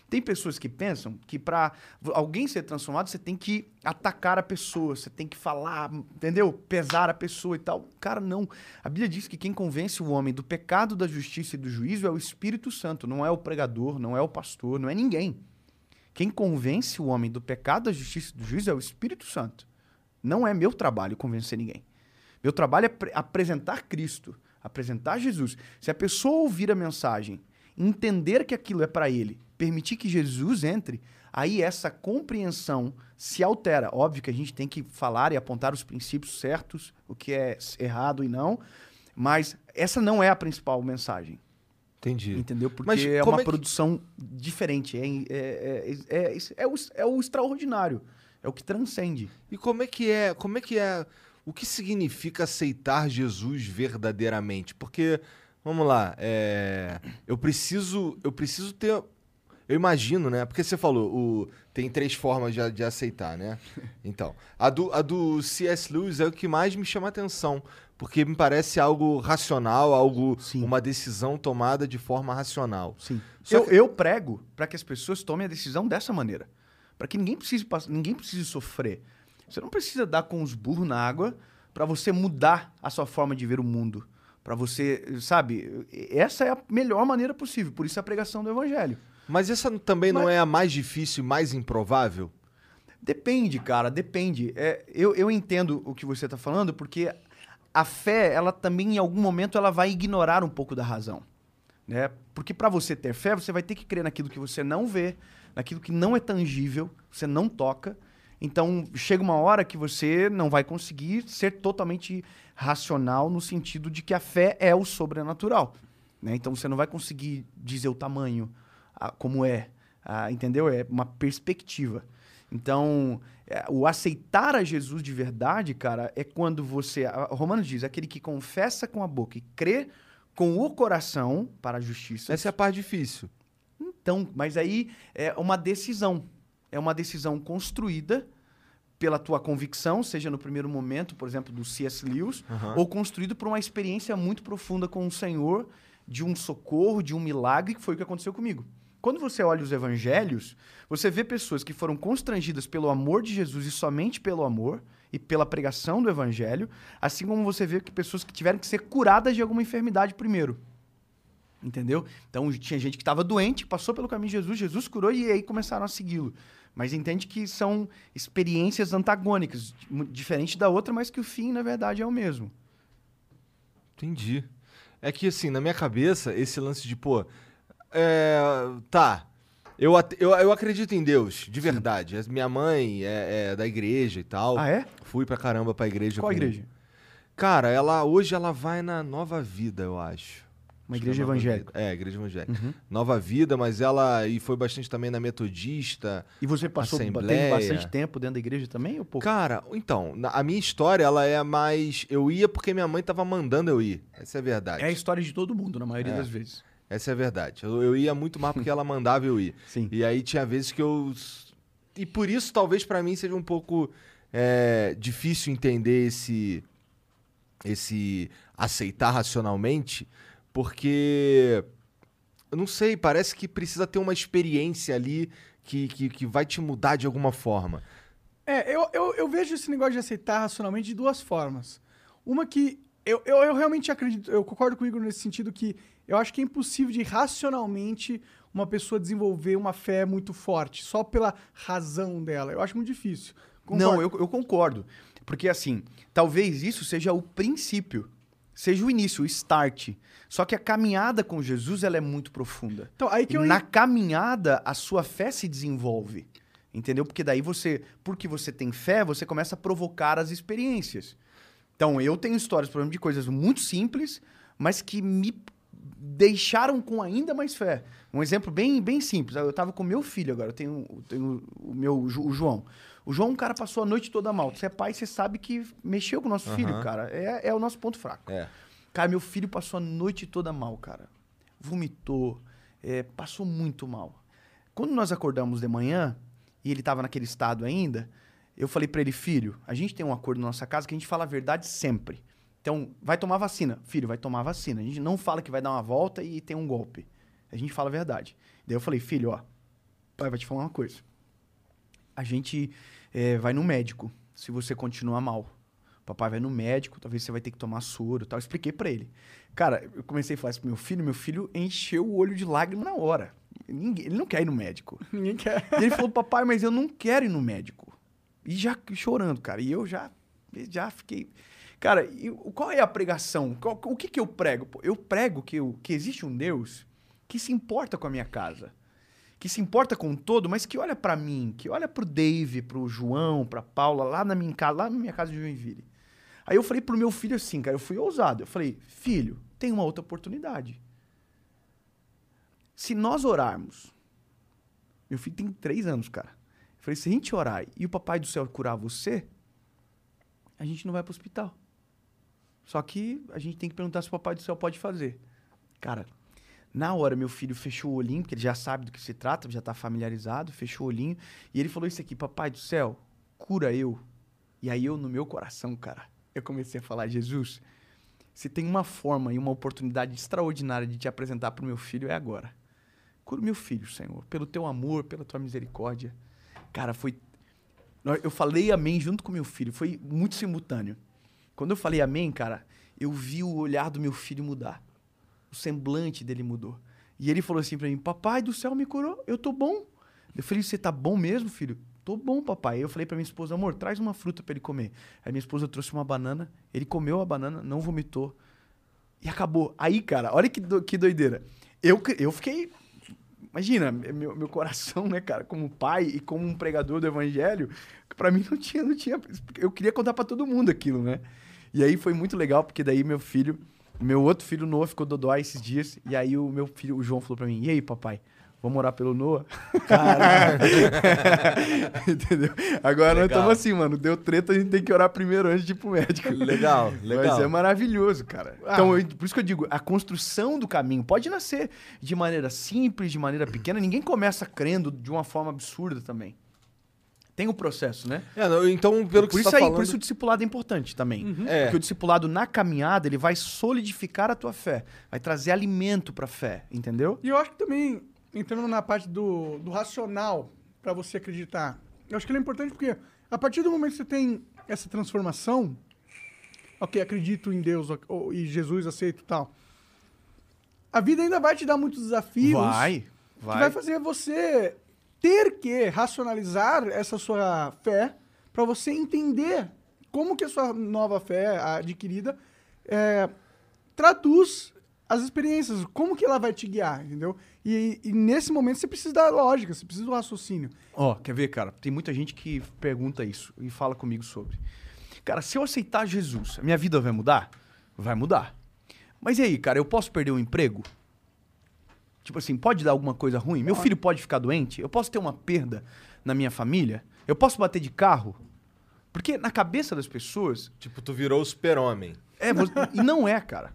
Tem pessoas que pensam que para alguém ser transformado, você tem que atacar a pessoa, você tem que falar, entendeu? Pesar a pessoa e tal. Cara, não. A Bíblia diz que quem convence o homem do pecado, da justiça e do juízo é o Espírito Santo, não é o pregador, não é o pastor, não é ninguém. Quem convence o homem do pecado, da justiça e do juízo é o Espírito Santo. Não é meu trabalho convencer ninguém. Meu trabalho é pre- apresentar Cristo, apresentar Jesus. Se a pessoa ouvir a mensagem, entender que aquilo é para ele, permitir que Jesus entre, aí essa compreensão se altera. Óbvio que a gente tem que falar e apontar os princípios certos, o que é errado e não, mas essa não é a principal mensagem. Entendi. Entendeu? Porque Mas é uma é que- produção diferente. É, é, é, é, é o, é o extraordinário. É o que transcende. E como é que é, como é que é, o que significa aceitar Jesus verdadeiramente? Porque, vamos lá, é, eu preciso, eu preciso ter, eu imagino, né? Porque você falou, o, tem três formas de, de aceitar, né? [LAUGHS] Então, a do, a do C.S. Lewis é o que mais me chama atenção, porque me parece algo racional, algo, uma decisão tomada de forma racional. Sim. Só Eu, que- eu prego para que as pessoas tomem a decisão dessa maneira. Para que ninguém precise, ninguém precise sofrer. Você não precisa dar com os burros na água para você mudar a sua forma de ver o mundo. Para você, sabe? Essa é a melhor maneira possível. Por isso a pregação do evangelho. Mas essa também não Mas- é a mais difícil e mais improvável? Depende, cara, depende. É, eu, eu entendo o que você está falando, porque a fé, ela também, em algum momento, ela vai ignorar um pouco da razão. Né? Porque para você ter fé, você vai ter que crer naquilo que você não vê, naquilo que não é tangível, você não toca. Então, chega uma hora que você não vai conseguir ser totalmente racional no sentido de que a fé é o sobrenatural. Né? Então, você não vai conseguir dizer o tamanho, como é, entendeu? É uma perspectiva. Então, é, o aceitar a Jesus de verdade, cara, é quando você. a- Romanos diz: aquele que confessa com a boca e crê com o coração para a justiça. Essa é a parte difícil. Então, mas aí é uma decisão. É uma decisão construída pela tua convicção, seja no primeiro momento, por exemplo, do C.S. Lewis, ou construído por uma experiência muito profunda com o Senhor, de um socorro, de um milagre, que foi o que aconteceu comigo. Quando você olha os evangelhos, você vê pessoas que foram constrangidas pelo amor de Jesus e somente pelo amor e pela pregação do evangelho, assim como você vê que pessoas que tiveram que ser curadas de alguma enfermidade primeiro. Entendeu? Então tinha gente que estava doente, passou pelo caminho de Jesus, Jesus curou e aí começaram a segui-lo. Mas entende que são experiências antagônicas, diferente da outra, mas que o fim, na verdade, é o mesmo. Entendi. É que, assim, na minha cabeça, esse lance de, pô. É, tá. Eu, eu, eu acredito em Deus, de verdade. Minha mãe é, é da igreja e tal. Ah, é? Fui pra caramba pra igreja. Qual com- igreja? Cara, ela hoje ela vai na Nova Vida, eu acho. Uma Acho que igreja é Nova evangélica. Vida. É, igreja evangélica. Nova Vida, mas ela. E foi bastante também na Metodista. E você passou teve Assembleia. bastante tempo dentro da igreja também ou pouco? Cara, então, na- a minha história, ela é mais. Eu ia porque minha mãe tava mandando eu ir. Essa é a verdade. É a história de todo mundo, na maioria É. das vezes. Essa é a verdade. Eu, eu ia muito mais porque ela [LAUGHS] mandava eu ir. Sim. E aí tinha vezes que eu. E por isso, talvez pra mim seja um pouco é, difícil entender esse. Esse aceitar racionalmente, porque. Eu não sei, parece que precisa ter uma experiência ali que, que, que vai te mudar de alguma forma. É, eu, eu, eu vejo esse negócio de aceitar racionalmente de duas formas. Uma que eu, eu, eu realmente acredito, eu concordo comigo nesse sentido que eu acho que é impossível de racionalmente uma pessoa desenvolver uma fé muito forte, só pela razão dela. Eu acho muito difícil. Não, Concordo. eu, eu concordo. Porque, assim, talvez isso seja o princípio. seja o início, o start. Só que a caminhada com Jesus ela é muito profunda. Então, aí que eu na caminhada, a sua fé se desenvolve. Entendeu? Porque daí você, porque você tem fé, você começa a provocar as experiências. Então, eu tenho histórias, por exemplo, de coisas muito simples, mas que me deixaram com ainda mais fé. Um exemplo bem, bem simples. Eu tava com meu filho agora, eu tenho, eu tenho o meu o João. O João, um cara passou a noite toda mal. Você é pai, você sabe que mexeu com o nosso filho, cara. É, é o nosso ponto fraco. É. Cara, meu filho passou a noite toda mal, cara. Vomitou, é, passou muito mal. Quando nós acordamos de manhã, e ele tava naquele estado ainda, eu falei pra ele, filho, a gente tem um acordo na nossa casa que a gente fala a verdade sempre. Então, vai tomar vacina. Filho, vai tomar vacina. A gente não fala que vai dar uma volta e tem um golpe. A gente fala a verdade. Daí eu falei, filho, ó, pai vai te falar uma coisa. A gente é, vai no médico se você continuar mal. Papai vai no médico, talvez você vai ter que tomar soro e tal. Eu expliquei pra ele. Cara, eu comecei a falar isso pro meu filho, meu filho encheu o olho de lágrima na hora. Ninguém- ele não quer ir no médico. [LAUGHS] Ninguém quer. E ele falou, papai, mas eu não quero ir no médico. E já chorando, cara. E eu já, já fiquei. Cara, qual é a pregação? O que, que eu prego? Eu prego que, eu- que existe um Deus que se importa com a minha casa. Que se importa com todo, mas que olha pra mim, que olha pro Dave, pro João, pra Paula, lá na minha casa, lá na minha casa de Joinville. Aí eu falei pro meu filho assim, cara, eu fui ousado. Eu falei, filho, tem uma outra oportunidade. Se nós orarmos, meu filho tem três anos, cara. Eu falei, se a gente orar e o papai do céu curar você, a gente não vai pro hospital. Só que a gente tem que perguntar se o papai do céu pode fazer. Cara, na hora meu filho fechou o olhinho, porque ele já sabe do que se trata, já tá familiarizado, fechou o olhinho, e ele falou isso aqui, papai do céu, cura eu. E aí eu, no meu coração, cara, eu comecei a falar, Jesus, se tem uma forma e uma oportunidade extraordinária de te apresentar pro meu filho, é agora. Cura o meu filho, Senhor, pelo teu amor, pela tua misericórdia. Cara, foi. Eu falei amém junto com meu filho, foi muito simultâneo. Quando eu falei amém, cara, eu vi o olhar do meu filho mudar. O semblante dele mudou. E ele falou assim pra mim: Papai do céu me curou, eu tô bom. Eu falei: Você tá bom mesmo, filho? Tô bom, papai. Eu falei pra minha esposa: Amor, traz uma fruta pra ele comer. Aí minha esposa trouxe uma banana, ele comeu a banana, não vomitou. E acabou. Aí, cara, olha que, do- que doideira. Eu, eu fiquei. Imagina, meu, meu coração, né, cara, como pai e como um pregador do evangelho, pra mim não tinha, não tinha. Eu queria contar pra todo mundo aquilo, né? E aí foi muito legal, porque daí meu filho, meu outro filho Noah ficou dodói esses dias, e aí o meu filho, o João, falou pra mim: E aí, papai? Vamos orar pelo Noah? [LAUGHS] Entendeu? Agora nós Legal. estamos assim, mano. Deu treta, a gente tem que orar primeiro antes de ir pro médico. Legal, legal. Mas é maravilhoso, cara. Então, eu- por isso que eu digo, a construção do caminho pode nascer de maneira simples, de maneira pequena. Ninguém começa crendo de uma forma absurda também. Tem o processo, né? É, não, então, pelo que por você isso tá aí, falando... por isso o discipulado é importante também. É. Porque o discipulado na caminhada, ele vai solidificar a tua fé, vai trazer alimento pra fé, entendeu? E eu acho que também, entrando na parte do, do racional, pra você acreditar, eu acho que ele é importante porque a partir do momento que você tem essa transformação, ok, acredito em Deus ou- e Jesus, aceito e tal, a vida ainda vai te dar muitos desafios Vai, que vai. vai fazer você ter que racionalizar essa sua fé pra você entender como que a sua nova fé adquirida é, traduz as experiências, como que ela vai te guiar, entendeu? E, e nesse momento você precisa da lógica, você precisa do raciocínio. Ó, quer ver, cara? Tem muita gente que pergunta isso e fala comigo sobre. Cara, se eu aceitar Jesus, a minha vida vai mudar? Vai mudar. Mas e aí, cara, eu posso perder o emprego? Tipo assim, pode dar alguma coisa ruim? Meu filho pode ficar doente? Eu posso ter uma perda na minha família? Eu posso bater de carro? Porque na cabeça das pessoas, Tipo, tu virou super-homem. é, e não é, cara.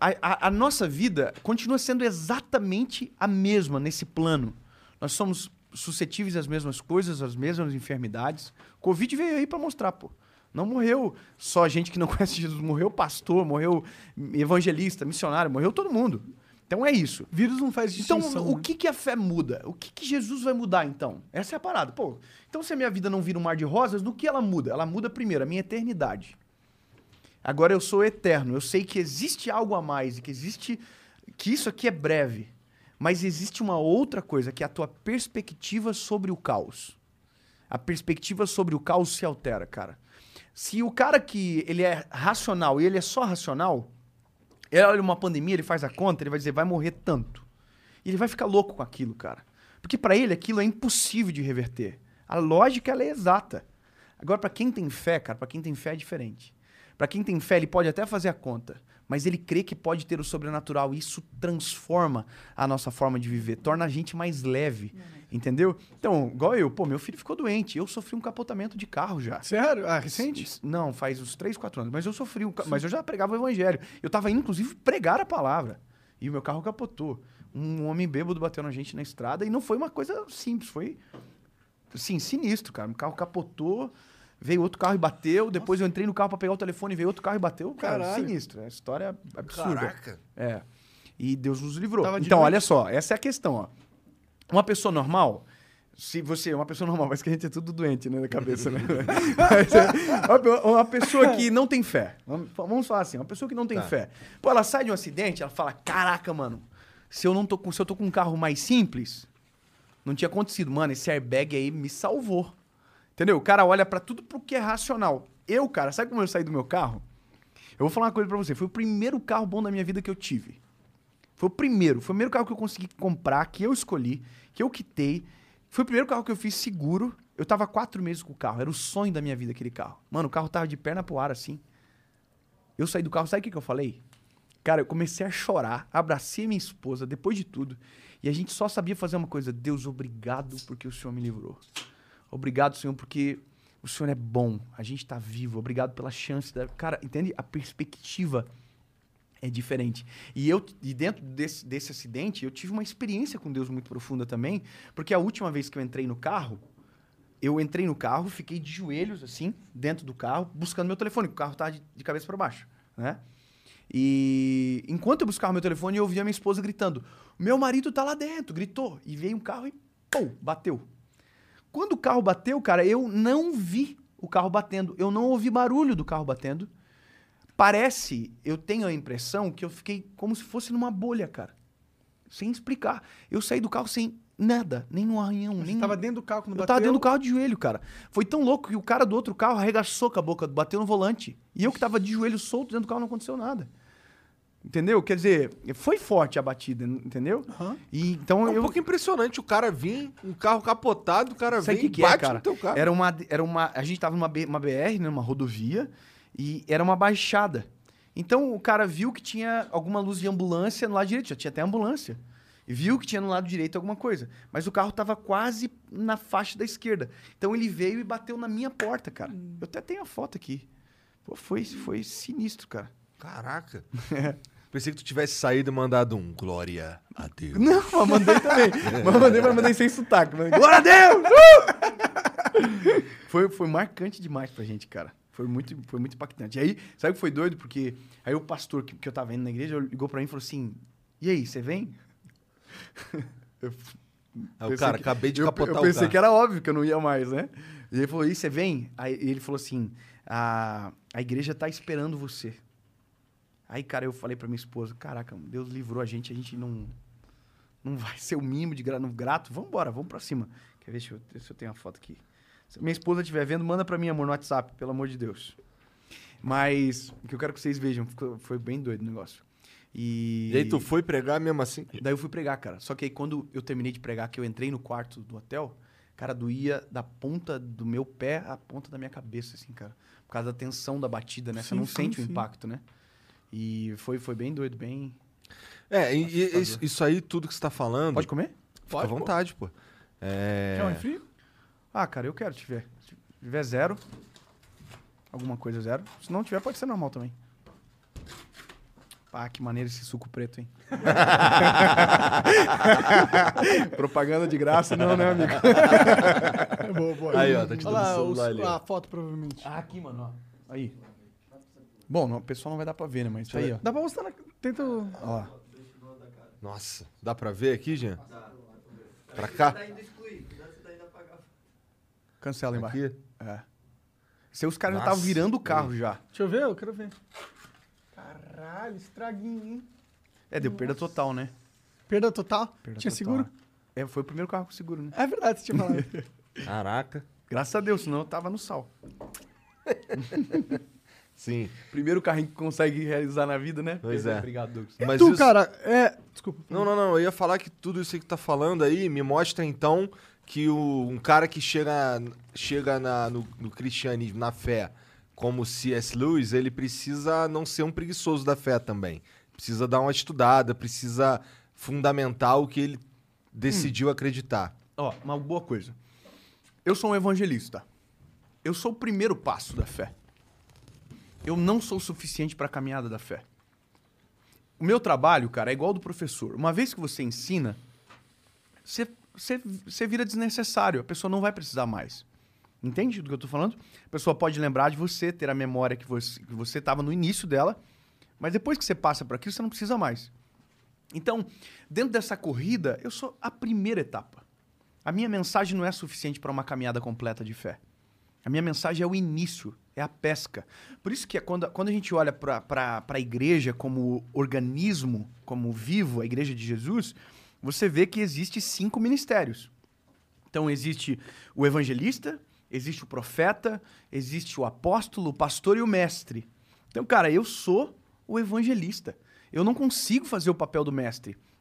A, a- a nossa vida continua sendo exatamente a mesma nesse plano. Nós somos suscetíveis às mesmas coisas, às mesmas enfermidades. Covid veio aí pra mostrar, pô. Não morreu só gente que não [LAUGHS] conhece Jesus, morreu pastor, morreu evangelista, missionário, morreu todo mundo. Então é isso. Vírus não faz Então, distinção. o né? que, que a fé muda? O que, que Jesus vai mudar, então? Essa é a parada. Pô, então se a minha vida não vira um mar de rosas, no que ela muda? Ela muda primeiro a minha eternidade. Agora eu sou eterno. Eu sei que existe algo a mais e que existe. que isso aqui é breve. Mas existe uma outra coisa, que é a tua perspectiva sobre o caos. A perspectiva sobre o caos se altera, cara. Se o cara que ele é racional e ele é só racional, Ele olha uma pandemia, ele faz a conta, ele vai dizer, vai morrer tanto. E ele vai ficar louco com aquilo, cara. Porque pra ele aquilo é impossível de reverter. A lógica ela é exata. Agora pra quem tem fé, cara, pra quem tem fé é diferente. Pra quem tem fé, ele pode até fazer a conta, mas ele crê que pode ter o sobrenatural. E isso transforma a nossa forma de viver, torna a gente mais leve, entendeu? Então, igual eu, pô, meu filho ficou doente, eu sofri um capotamento de carro já. Sério? Ah, recente? S- Não, faz uns 3, 4 anos. Mas eu sofri um. Mas eu já pregava o evangelho. Eu tava indo, inclusive, pregar a palavra. E o meu carro capotou. Um homem bêbado bateu na gente na estrada e não foi uma coisa simples, foi. Assim, sinistro, cara. O carro capotou, veio outro carro e bateu. Depois eu entrei no carro pra pegar o telefone, veio outro carro e bateu. Cara, Caralho. sinistro. É história absurda. Caraca. É. E Deus nos livrou. Tava então, olha só, essa é a questão, ó. Uma pessoa normal, se você, uma pessoa normal, [LAUGHS] mas que a gente é tudo doente, né, na cabeça, né? [LAUGHS] Mas, é, uma, pessoa que não tem fé. Vamos, falar assim, uma pessoa que não tem fé. Pô, ela sai de um acidente, ela fala: "Caraca, mano, se eu não tô com, se eu tô com um carro mais simples, não tinha acontecido, mano, esse airbag aí me salvou". Entendeu? O cara olha pra tudo pro que é racional. Eu, cara, sabe como eu saí do meu carro? Eu vou falar uma coisa pra você. Foi o primeiro carro bom da minha vida que eu tive. Foi o primeiro. Foi o primeiro carro que eu consegui comprar, que eu escolhi, que eu quitei. Foi o primeiro carro que eu fiz seguro. Eu tava quatro meses com o carro. Era o sonho da minha vida aquele carro. Mano, o carro tava de perna pro ar assim. Eu saí do carro, sabe o que, que eu falei? Cara, eu comecei a chorar, abracei minha esposa, depois de tudo. E a gente só sabia fazer uma coisa. Deus, obrigado porque o Senhor me livrou. Obrigado, Senhor, porque o Senhor é bom. A gente tá vivo. Obrigado pela chance. Da... Cara, entende? A perspectiva é diferente. E eu, e dentro desse, desse acidente, eu tive uma experiência com Deus muito profunda também, porque a última vez que eu entrei no carro, eu entrei no carro, fiquei de joelhos, assim, dentro do carro, buscando meu telefone, o carro tava de, de cabeça para baixo, né? E enquanto eu buscava meu telefone, eu ouvia minha esposa gritando: Meu marido tá lá dentro, gritou. E veio um carro e, pum, bateu. Quando o carro bateu, cara, eu não vi o carro batendo. Eu não ouvi barulho do carro batendo. Parece, eu tenho a impressão que eu fiquei como se fosse numa bolha, cara. Sem explicar. Eu saí do carro sem nada, nem um arranhão, Você nem. tava dentro do carro quando Eu bateu? tava dentro do carro de joelho, cara. Foi tão louco que o cara do outro carro arregaçou com a boca, bateu no volante. E eu que tava de joelho solto dentro do carro não aconteceu nada. Entendeu? Quer dizer, foi forte a batida, entendeu? E então É um eu pouco impressionante o cara vir, um carro capotado, o cara Sabe vem que, e que é, bate cara? no teu carro. Era uma, era uma. A gente tava numa B- uma BR, né, uma rodovia, e era uma baixada. Então o cara viu que tinha alguma luz de ambulância no lado direito, já tinha até ambulância. E viu que tinha no lado direito alguma coisa. Mas o carro tava quase na faixa da esquerda. Então ele veio e bateu na minha porta, cara. Eu até tenho a foto aqui. Pô, foi, foi sinistro, cara. Caraca. [LAUGHS] Pensei que tu tivesse saído e mandado um glória a Deus. Não, eu mandei também. [LAUGHS] Mas mandei, mas mandei sem sotaque. Mandei, Glória a Deus! Uh! foi, foi marcante demais pra gente, cara. Foi muito, foi muito impactante. E aí, sabe o que foi doido? Porque aí o pastor que, que eu tava indo na igreja ligou pra mim e falou assim: E aí, você vem? [LAUGHS] Eu o pensei cara, que- acabei de eu, capotar eu pensei carro. que era óbvio que eu não ia mais, né? E ele falou: E você vem? Aí ele falou assim: a, a igreja tá esperando você. Aí, cara, eu falei pra minha esposa: Caraca, Deus livrou a gente, a gente não. Não vai [LAUGHS] ser o mínimo de gra- grato. Vamos embora, vamos pra cima. Quer ver se eu, se eu tenho a foto aqui? Se minha esposa estiver vendo, manda pra mim, amor, no WhatsApp, pelo amor de Deus. Mas o que eu quero que vocês vejam, ficou- foi bem doido o negócio. E, E aí tu foi pregar mesmo assim? Daí eu fui pregar, cara. Só que aí quando eu terminei de pregar, que eu entrei no quarto do hotel, cara, doía da ponta do meu pé à ponta da minha cabeça, assim, cara. Por causa da tensão da batida, né? Você Sim, não sim, sente o sim. impacto, né? E foi, foi bem doido, bem... É, e, e isso, isso aí, tudo que você tá falando. Pode comer? Fica à vontade, pô. É... Quer um frio? Ah, cara, eu quero tiver. Se tiver zero, alguma coisa zero. Se não tiver, pode ser normal também. Ah, que maneiro esse suco preto, hein? [LAUGHS] Propaganda de graça, não, né, amigo? É [LAUGHS] boa, boa. Aí, ó, tá te dando Olha lá, celular os- ali, a foto, provavelmente. Ah, aqui, mano, ó. Aí. Bom, não, o pessoal não vai dar pra ver, né? Mas isso aí, ó. Dá pra mostrar na... Tenta... ó. Nossa, dá pra ver aqui, Jean? Pra cá? Cancela embaixo. Aqui? É. Se os caras já Nossa. estavam virando o carro já. Deixa eu ver, eu quero ver. Caralho, estraguinho, hein? É, deu perda total, né? Perda total? Perda Tinha total. seguro? É, foi o primeiro carro com seguro, né? É verdade, você tinha falado. [LAUGHS] Caraca. Graças a Deus, senão eu tava no sal. [LAUGHS] Sim. Primeiro carrinho que consegue realizar na vida, né? Pois é. Obrigado, Douglas. Mas tu, isso- cara, é. Desculpa. Não, não, não. Eu ia falar que tudo isso que tá falando aí me mostra então que o, um cara que chega, chega na- no, no cristianismo, na fé, como C.S. Lewis, ele precisa não ser um preguiçoso da fé também. Precisa dar uma estudada, precisa fundamentar o que ele decidiu acreditar. Ó, uma boa coisa. Eu sou um evangelista. Eu sou o primeiro passo da fé. Eu não sou suficiente para a caminhada da fé. O meu trabalho, cara, é igual ao do professor. Uma vez que você ensina, você, você, você vira desnecessário. A pessoa não vai precisar mais. Entende do que eu tô falando? A pessoa pode lembrar de você, ter a memória que você que você estava no início dela, mas depois que você passa por aquilo, você não precisa mais. Então, dentro dessa corrida, eu sou a primeira etapa. A minha mensagem não é suficiente para uma caminhada completa de fé. A minha mensagem é o início, é a pesca. Por isso que é quando, quando a gente olha para a igreja como organismo, como vivo, a igreja de Jesus, você vê que existe cinco ministérios. Então existe o evangelista, existe o profeta, existe o apóstolo, o pastor e o mestre. Então, cara, eu sou o evangelista. Eu não consigo fazer o papel do mestre.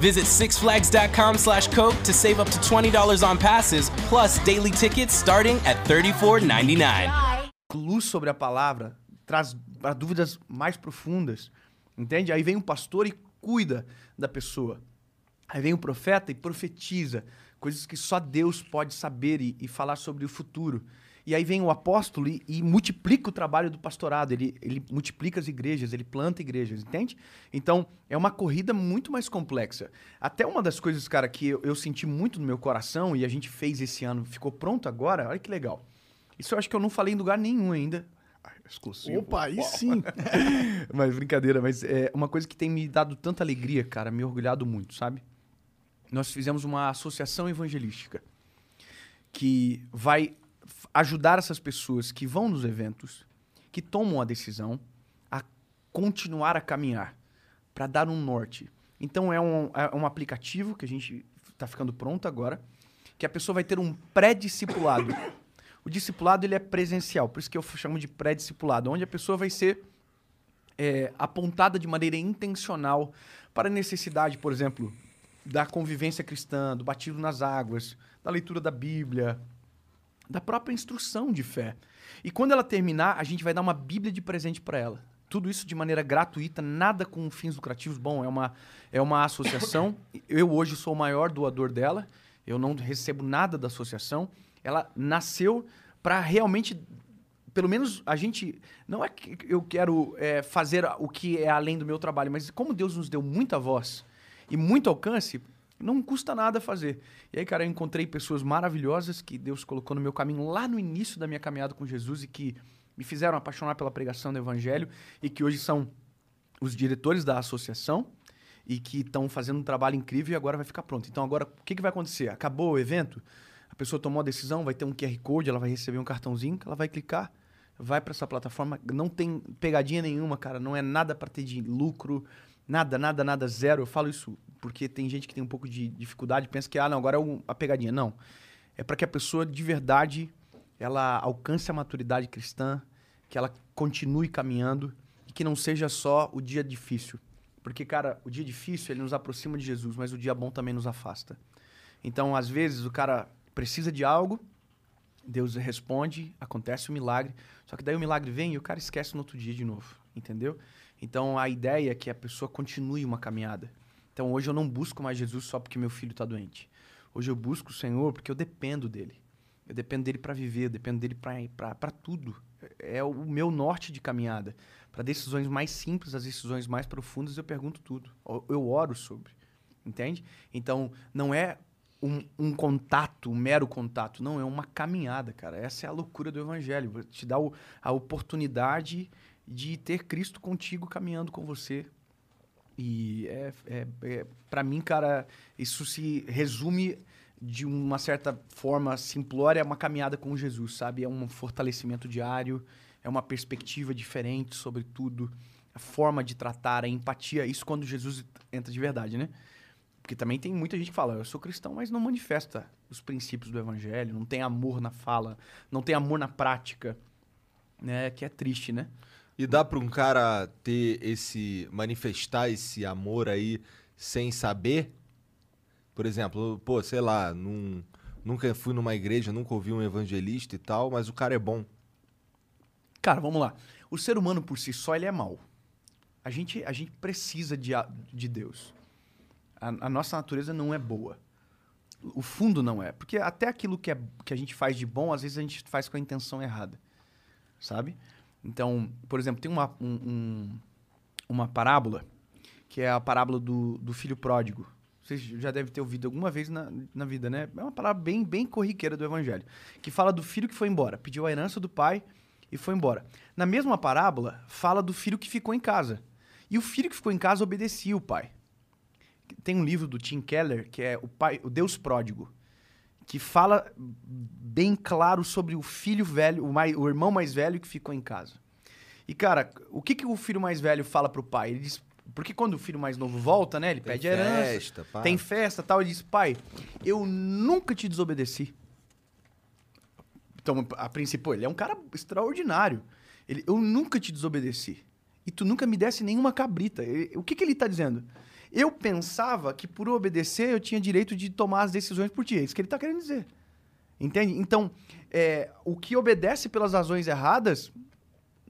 Visit sixflags.com slash Coke to save up to $20 on passes, plus daily tickets starting at $34.99. luz sobre a palavra, traz para dúvidas mais profundas. Entende? Aí vem o pastor e cuida da pessoa. Aí vem o profeta e profetiza coisas que só Deus pode saber e, e falar sobre o futuro. E aí vem o apóstolo e, e multiplica o trabalho do pastorado. Ele, ele multiplica as igrejas, ele planta igrejas, entende? Então, é uma corrida muito mais complexa. Até uma das coisas, cara, que eu, eu senti muito no meu coração e a gente fez esse ano, ficou pronto agora, olha que legal. Isso eu acho que eu não falei em lugar nenhum ainda. Ah, Exclusivo. Opa, aí Uau. sim. [LAUGHS] mas brincadeira, mas é uma coisa que tem me dado tanta alegria, cara, me orgulhado muito, sabe? Nós fizemos uma associação evangelística que vai ajudar essas pessoas que vão nos eventos, que tomam a decisão, a continuar a caminhar, para dar um norte. Então é um, é um aplicativo que a gente está ficando pronto agora, que a pessoa vai ter um pré-discipulado. [COUGHS] O discipulado ele é presencial, por isso que eu chamo de pré-discipulado, onde a pessoa vai ser é, apontada de maneira intencional para a necessidade, por exemplo, da convivência cristã, do batismo nas águas, da leitura da Bíblia, da própria instrução de fé. E quando ela terminar, a gente vai dar uma Bíblia de presente para ela. Tudo isso de maneira gratuita, nada com fins lucrativos. Bom, é uma, é uma associação. [COUGHS] Eu hoje sou o maior doador dela. Eu não recebo nada da associação. Ela nasceu para realmente pelo menos a gente. Não é que eu quero é, fazer o que é além do meu trabalho, mas como Deus nos deu muita voz e muito alcance, não custa nada fazer. E aí, cara, eu encontrei pessoas maravilhosas que Deus colocou no meu caminho lá no início da minha caminhada com Jesus e que me fizeram apaixonar pela pregação do Evangelho e que hoje são os diretores da associação e que estão fazendo um trabalho incrível e agora vai ficar pronto. Então, agora, o que, que vai acontecer? Acabou o evento, a pessoa tomou a decisão, vai ter um QR Code, ela vai receber um cartãozinho, ela vai clicar, vai para essa plataforma. Não tem pegadinha nenhuma, cara. Não é nada para ter de lucro, nada, nada, nada, zero. Eu falo isso porque tem gente que tem um pouco de dificuldade, pensa que, ah, não, agora é um- a pegadinha. Não. É para que a pessoa de verdade ela alcance a maturidade cristã, que ela continue caminhando e que não seja só o dia difícil. Porque, cara, o dia difícil ele nos aproxima de Jesus, mas o dia bom também nos afasta. Então, às vezes, o cara precisa de algo, Deus responde, acontece o milagre, só que daí o milagre vem e o cara esquece no outro dia de novo, entendeu? Então, a ideia é que a pessoa continue uma caminhada. Então, hoje eu não busco mais Jesus só porque meu filho está doente. Hoje eu busco o Senhor porque eu dependo dele. Eu dependo dele para viver, eu dependo dele para tudo. É o meu norte de caminhada. Para decisões mais simples, as decisões mais profundas, eu pergunto tudo. Eu- Eu oro sobre. Entende? Então, não é um, um contato, um mero contato. Não, é uma caminhada, cara. Essa é a loucura do evangelho. Te dá o- a oportunidade de ter Cristo contigo, caminhando com você. E é, é, é, para mim, cara, isso se resume de uma certa forma simplória uma caminhada com Jesus, sabe? É um fortalecimento diário, é uma perspectiva diferente sobre tudo, a forma de tratar, a empatia, isso quando Jesus entra de verdade, né? Porque também tem muita gente que fala, eu sou cristão, mas não manifesta os princípios do evangelho, não tem amor na fala, não tem amor na prática, né? Que é triste, né? E dá pra um cara ter esse. manifestar esse amor aí sem saber? Por exemplo, pô, sei lá, num, nunca fui numa igreja, nunca ouvi um evangelista e tal, mas o cara é bom. Cara, vamos lá. O ser humano por si só, ele é mau. A gente, a gente precisa de, de Deus. A, a nossa natureza não é boa. O fundo não é. Porque até aquilo que, é, que a gente faz de bom, às vezes a gente faz com a intenção errada. Sabe? Então, por exemplo, tem uma, um- um- uma parábola, que é a parábola do, do filho pródigo. Vocês já devem ter ouvido alguma vez na, na vida, né? É uma parábola bem, bem corriqueira do evangelho. Que fala do filho que foi embora, pediu a herança do pai e foi embora. Na mesma parábola, fala do filho que ficou em casa. E o filho que ficou em casa obedecia o pai. Tem um livro do Tim Keller, que é o, pai, o Deus Pródigo, que fala bem claro sobre o filho velho, o, mai- o irmão mais velho que ficou em casa. E, cara, o que, que o filho mais velho fala pro pai? Ele diz. Porque quando o filho mais novo volta, né? Ele Tem pede herança. festa, pá. Tem festa tal. Ele diz: Pai, eu nunca te desobedeci. Então, a princípio, ele é um cara extraordinário. Ele, eu nunca te desobedeci. E tu nunca me desse nenhuma cabrita. Ele- o que, que ele está dizendo? Eu pensava que por obedecer eu tinha direito de tomar as decisões por ti. É isso que ele está querendo dizer. Entende? Então, é, o que obedece pelas razões erradas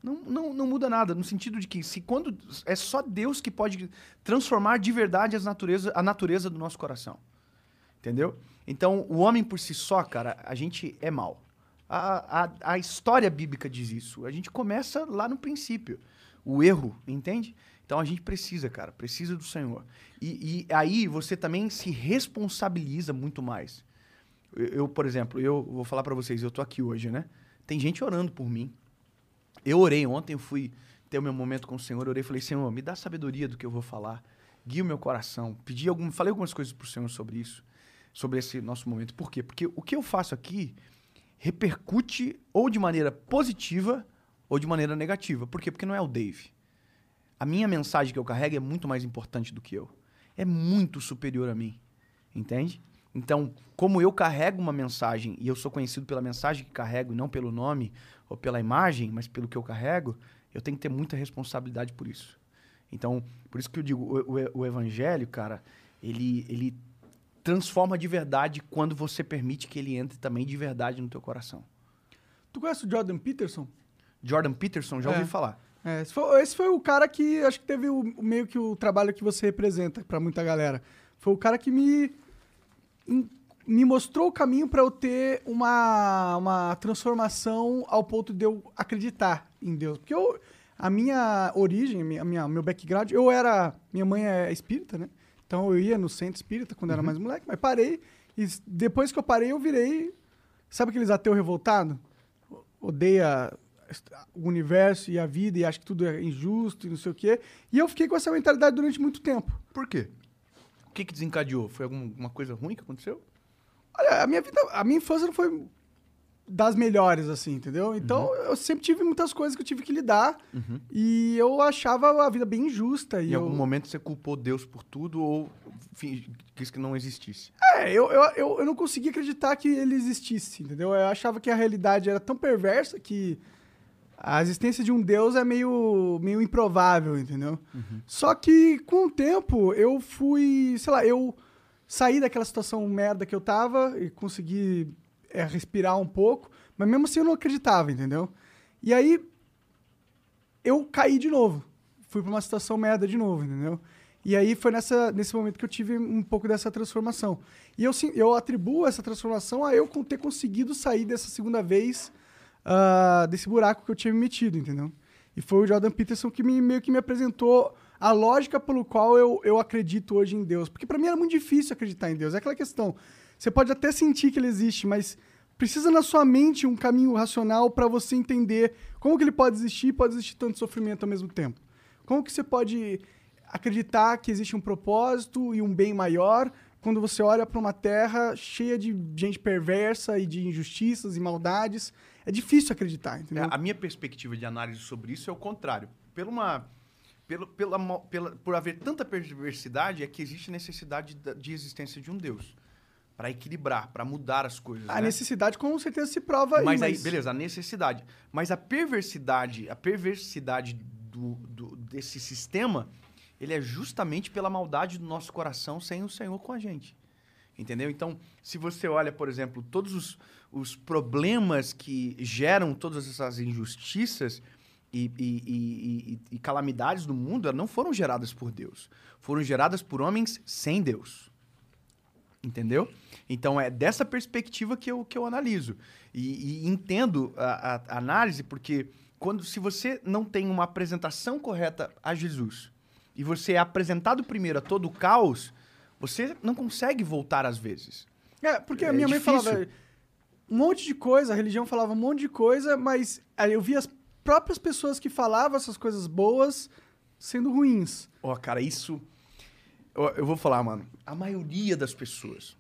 não, não, não muda nada. No sentido de que se quando é só Deus que pode transformar de verdade as natureza, a natureza do nosso coração. Entendeu? Então, o homem por si só, cara, a gente é mal. A, a, a história bíblica diz isso. A gente começa lá no princípio. O erro, entende? Então a gente precisa, cara, precisa do Senhor. E, e aí você também se responsabiliza muito mais. Eu, eu, por exemplo, eu vou falar pra vocês, eu tô aqui hoje, né? Tem gente orando por mim. Eu orei ontem, eu fui ter o meu momento com o Senhor, orei e falei, Senhor, me dá sabedoria do que eu vou falar. Guia o meu coração. Pedi algum, falei algumas coisas pro Senhor sobre isso, sobre esse nosso momento. Por quê? Porque o que eu faço aqui repercute ou de maneira positiva ou de maneira negativa. Por quê? Porque não é o Dave. A minha mensagem que eu carrego é muito mais importante do que eu. É muito superior a mim. Entende? Então, como eu carrego uma mensagem e eu sou conhecido pela mensagem que carrego e não pelo nome ou pela imagem, mas pelo que eu carrego, eu tenho que ter muita responsabilidade por isso. Então, por isso que eu digo, o, o- o evangelho, cara, ele, ele transforma de verdade quando você permite que ele entre também de verdade no teu coração. Tu conhece o Jordan Peterson? Jordan Peterson, já ouvi É. falar. É, esse, foi, esse foi o cara que acho que teve o, meio que o trabalho que você representa pra muita galera. Foi o cara que me me mostrou o caminho pra eu ter uma, uma transformação ao ponto de eu acreditar em Deus. Porque eu, a minha origem, minha, minha, meu background, eu era. Minha mãe é espírita, né? Então eu ia no centro espírita quando era mais moleque, mas parei. E depois que eu parei, eu virei. Sabe aqueles ateus revoltados? Odeia o universo e a vida e acha que tudo é injusto e não sei o quê. E eu fiquei com essa mentalidade durante muito tempo. Por quê? O que, que desencadeou? Foi algum- alguma coisa ruim que aconteceu? Olha, a minha vida, a minha infância não foi das melhores, assim, entendeu? Então eu sempre tive muitas coisas que eu tive que lidar e eu achava a vida bem injusta. E Em eu, algum momento você culpou Deus por tudo ou quis que não existisse? É, eu, eu, eu, eu não conseguia acreditar que ele existisse, entendeu? Eu achava que a realidade era tão perversa que a existência de um Deus é meio, meio improvável, entendeu? Só que com o tempo eu fui, sei lá, eu saí daquela situação merda que eu tava e consegui é, respirar um pouco, mas mesmo assim eu não acreditava, entendeu? E aí eu caí de novo. Fui pra uma situação merda de novo, entendeu? E aí foi nessa, nesse momento que eu tive um pouco dessa transformação. E eu, eu atribuo essa transformação a eu ter conseguido sair dessa segunda vez ah, desse buraco que eu tinha me metido, entendeu? E foi o Jordan Peterson que me, meio que me apresentou a lógica pelo qual eu, eu acredito hoje em Deus. Porque pra mim era muito difícil acreditar em Deus. É aquela questão. Você pode até sentir que ele existe, mas precisa na sua mente um caminho racional para você entender como que ele pode existir e pode existir tanto sofrimento ao mesmo tempo. Como que você pode acreditar que existe um propósito e um bem maior quando você olha para uma terra cheia de gente perversa e de injustiças e maldades. É difícil acreditar, É, entendeu? a minha perspectiva de análise sobre isso é o contrário. Por uma, pela, pela, por haver tanta perversidade, é que existe necessidade da- de existência de um Deus. Para equilibrar, para mudar as coisas. A né? necessidade com certeza se prova aí, mas mas, aí, beleza, a necessidade. Mas a perversidade, a perversidade do, do- desse sistema, ele é justamente pela maldade do nosso coração sem o Senhor com a gente. Entendeu? Então, se você olha, por exemplo, todos os, os problemas que geram todas essas injustiças e, e- e- e- calamidades no mundo, não foram geradas por Deus. Foram geradas por homens sem Deus. Entendeu? Então é dessa perspectiva que eu, que eu analiso. E, entendo a, a- a análise, porque quando se você não tem uma apresentação correta a Jesus e você é apresentado primeiro a todo o caos, você não consegue voltar às vezes. É, porque a É minha mãe difícil. falava um monte de coisa, a religião falava um monte de coisa, mas aí eu via as próprias pessoas que falavam essas coisas boas sendo ruins. Ó, cara, isso. Eu, eu vou falar, mano. A maioria das pessoas,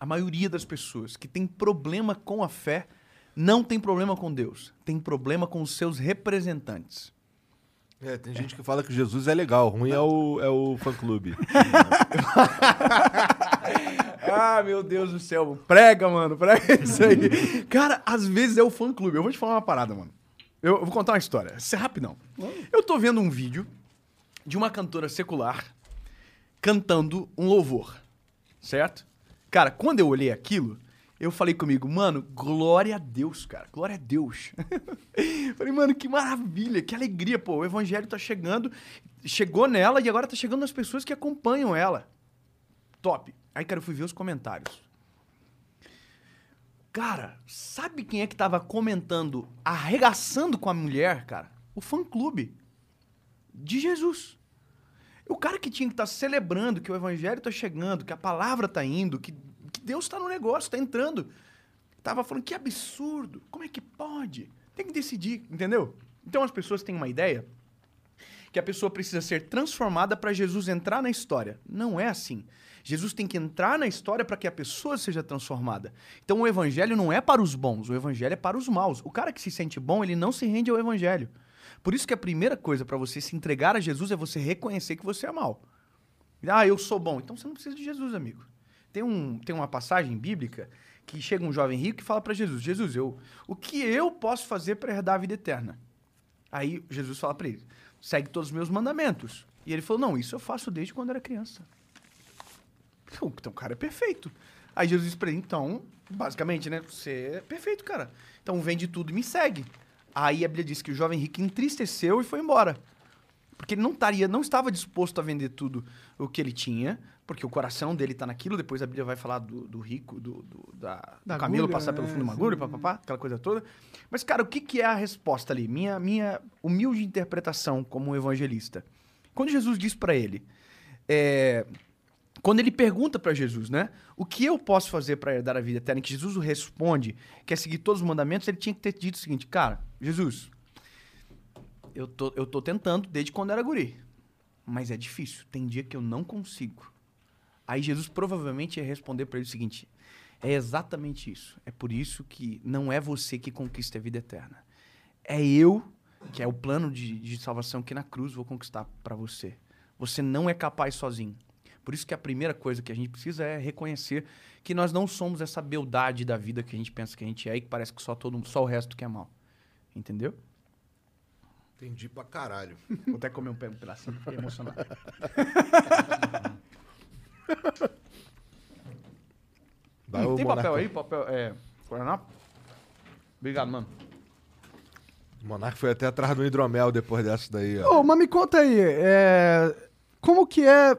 a maioria das pessoas que tem problema com a fé, não tem problema com Deus. Tem problema com os seus representantes. É, tem gente que fala que Jesus é legal, ruim é o, é o fã-clube. [LAUGHS] Ah, meu Deus do céu. Prega, mano. Prega [LAUGHS] isso aí. Cara, às vezes é o fã-clube. Eu vou te falar uma parada, mano. Eu, vou contar uma história. Isso é rapidão. Eu tô vendo um vídeo de uma cantora secular cantando um louvor. Certo? Cara, quando eu olhei aquilo, eu falei comigo, mano, glória a Deus, cara. Glória a Deus. [LAUGHS] falei, mano, que maravilha, que alegria, pô. O evangelho tá chegando, chegou nela e agora tá chegando nas pessoas que acompanham ela. Top. Aí, cara, eu fui ver os comentários. Cara, sabe quem é que tava comentando, arregaçando com a mulher, cara? O fã-clube de Jesus. O cara que tinha que estar celebrando que o evangelho tá chegando, que a palavra tá indo, que, que Deus tá no negócio, tá entrando. Tava falando, que absurdo, como é que pode? Tem que decidir, entendeu? Então as pessoas têm uma ideia que a pessoa precisa ser transformada para Jesus entrar na história. Não é assim. Jesus tem que entrar na história para que a pessoa seja transformada. Então o evangelho não é para os bons, o evangelho é para os maus. O cara que se sente bom, ele não se rende ao evangelho. Por isso que a primeira coisa para você se entregar a Jesus é você reconhecer que você é mal. Ah, eu sou bom. Então você não precisa de Jesus, amigo. Tem, um, tem uma passagem bíblica que chega um jovem rico e fala para Jesus: Jesus, eu, o que eu posso fazer para herdar a vida eterna? Aí Jesus fala para ele: segue todos os meus mandamentos. E ele falou: não, isso eu faço desde quando era criança. Então, o cara é perfeito. Aí Jesus disse pra ele: então, basicamente, né? Você é perfeito, cara. Então vende tudo e me segue. Aí a Bíblia diz que o jovem rico entristeceu e foi embora. Porque ele não, estaria, não estava disposto a vender tudo o que ele tinha, porque o coração dele está naquilo. Depois a Bíblia vai falar do, do rico, do, do- da, Da do camelo agulha, passar pelo é, fundo de uma agulha, papapá, aquela coisa toda. Mas, cara, o que, que é a resposta ali? Minha, minha humilde interpretação como um evangelista. Quando Jesus diz para ele, é, quando ele pergunta para Jesus, né? O que eu posso fazer para herdar a vida eterna? Que Jesus o responde, quer seguir todos os mandamentos, ele tinha que ter dito o seguinte, cara, Jesus, eu tô, eu tô tentando desde quando era guri, mas é difícil, tem dia que eu não consigo. Aí Jesus provavelmente ia responder para ele o seguinte, é exatamente isso, é por isso que não é você que conquista a vida eterna, é eu, que é o plano de, de salvação que na cruz vou conquistar para você. Você não é capaz sozinho. Por isso que a primeira coisa que a gente precisa é reconhecer que nós não somos essa beldade da vida que a gente pensa que a gente é e que parece que só todo só o resto que é mal. Entendeu? Entendi pra caralho. Vou até comer um um pedacinho, fiquei emocionado. [LAUGHS] [LAUGHS] Vai, Hum, tem Monarca. papel aí? Papel, é... Guaraná? Obrigado, mano. O Monark foi até atrás do hidromel depois dessa daí, ó. Ô, mas me conta aí, é, como que é...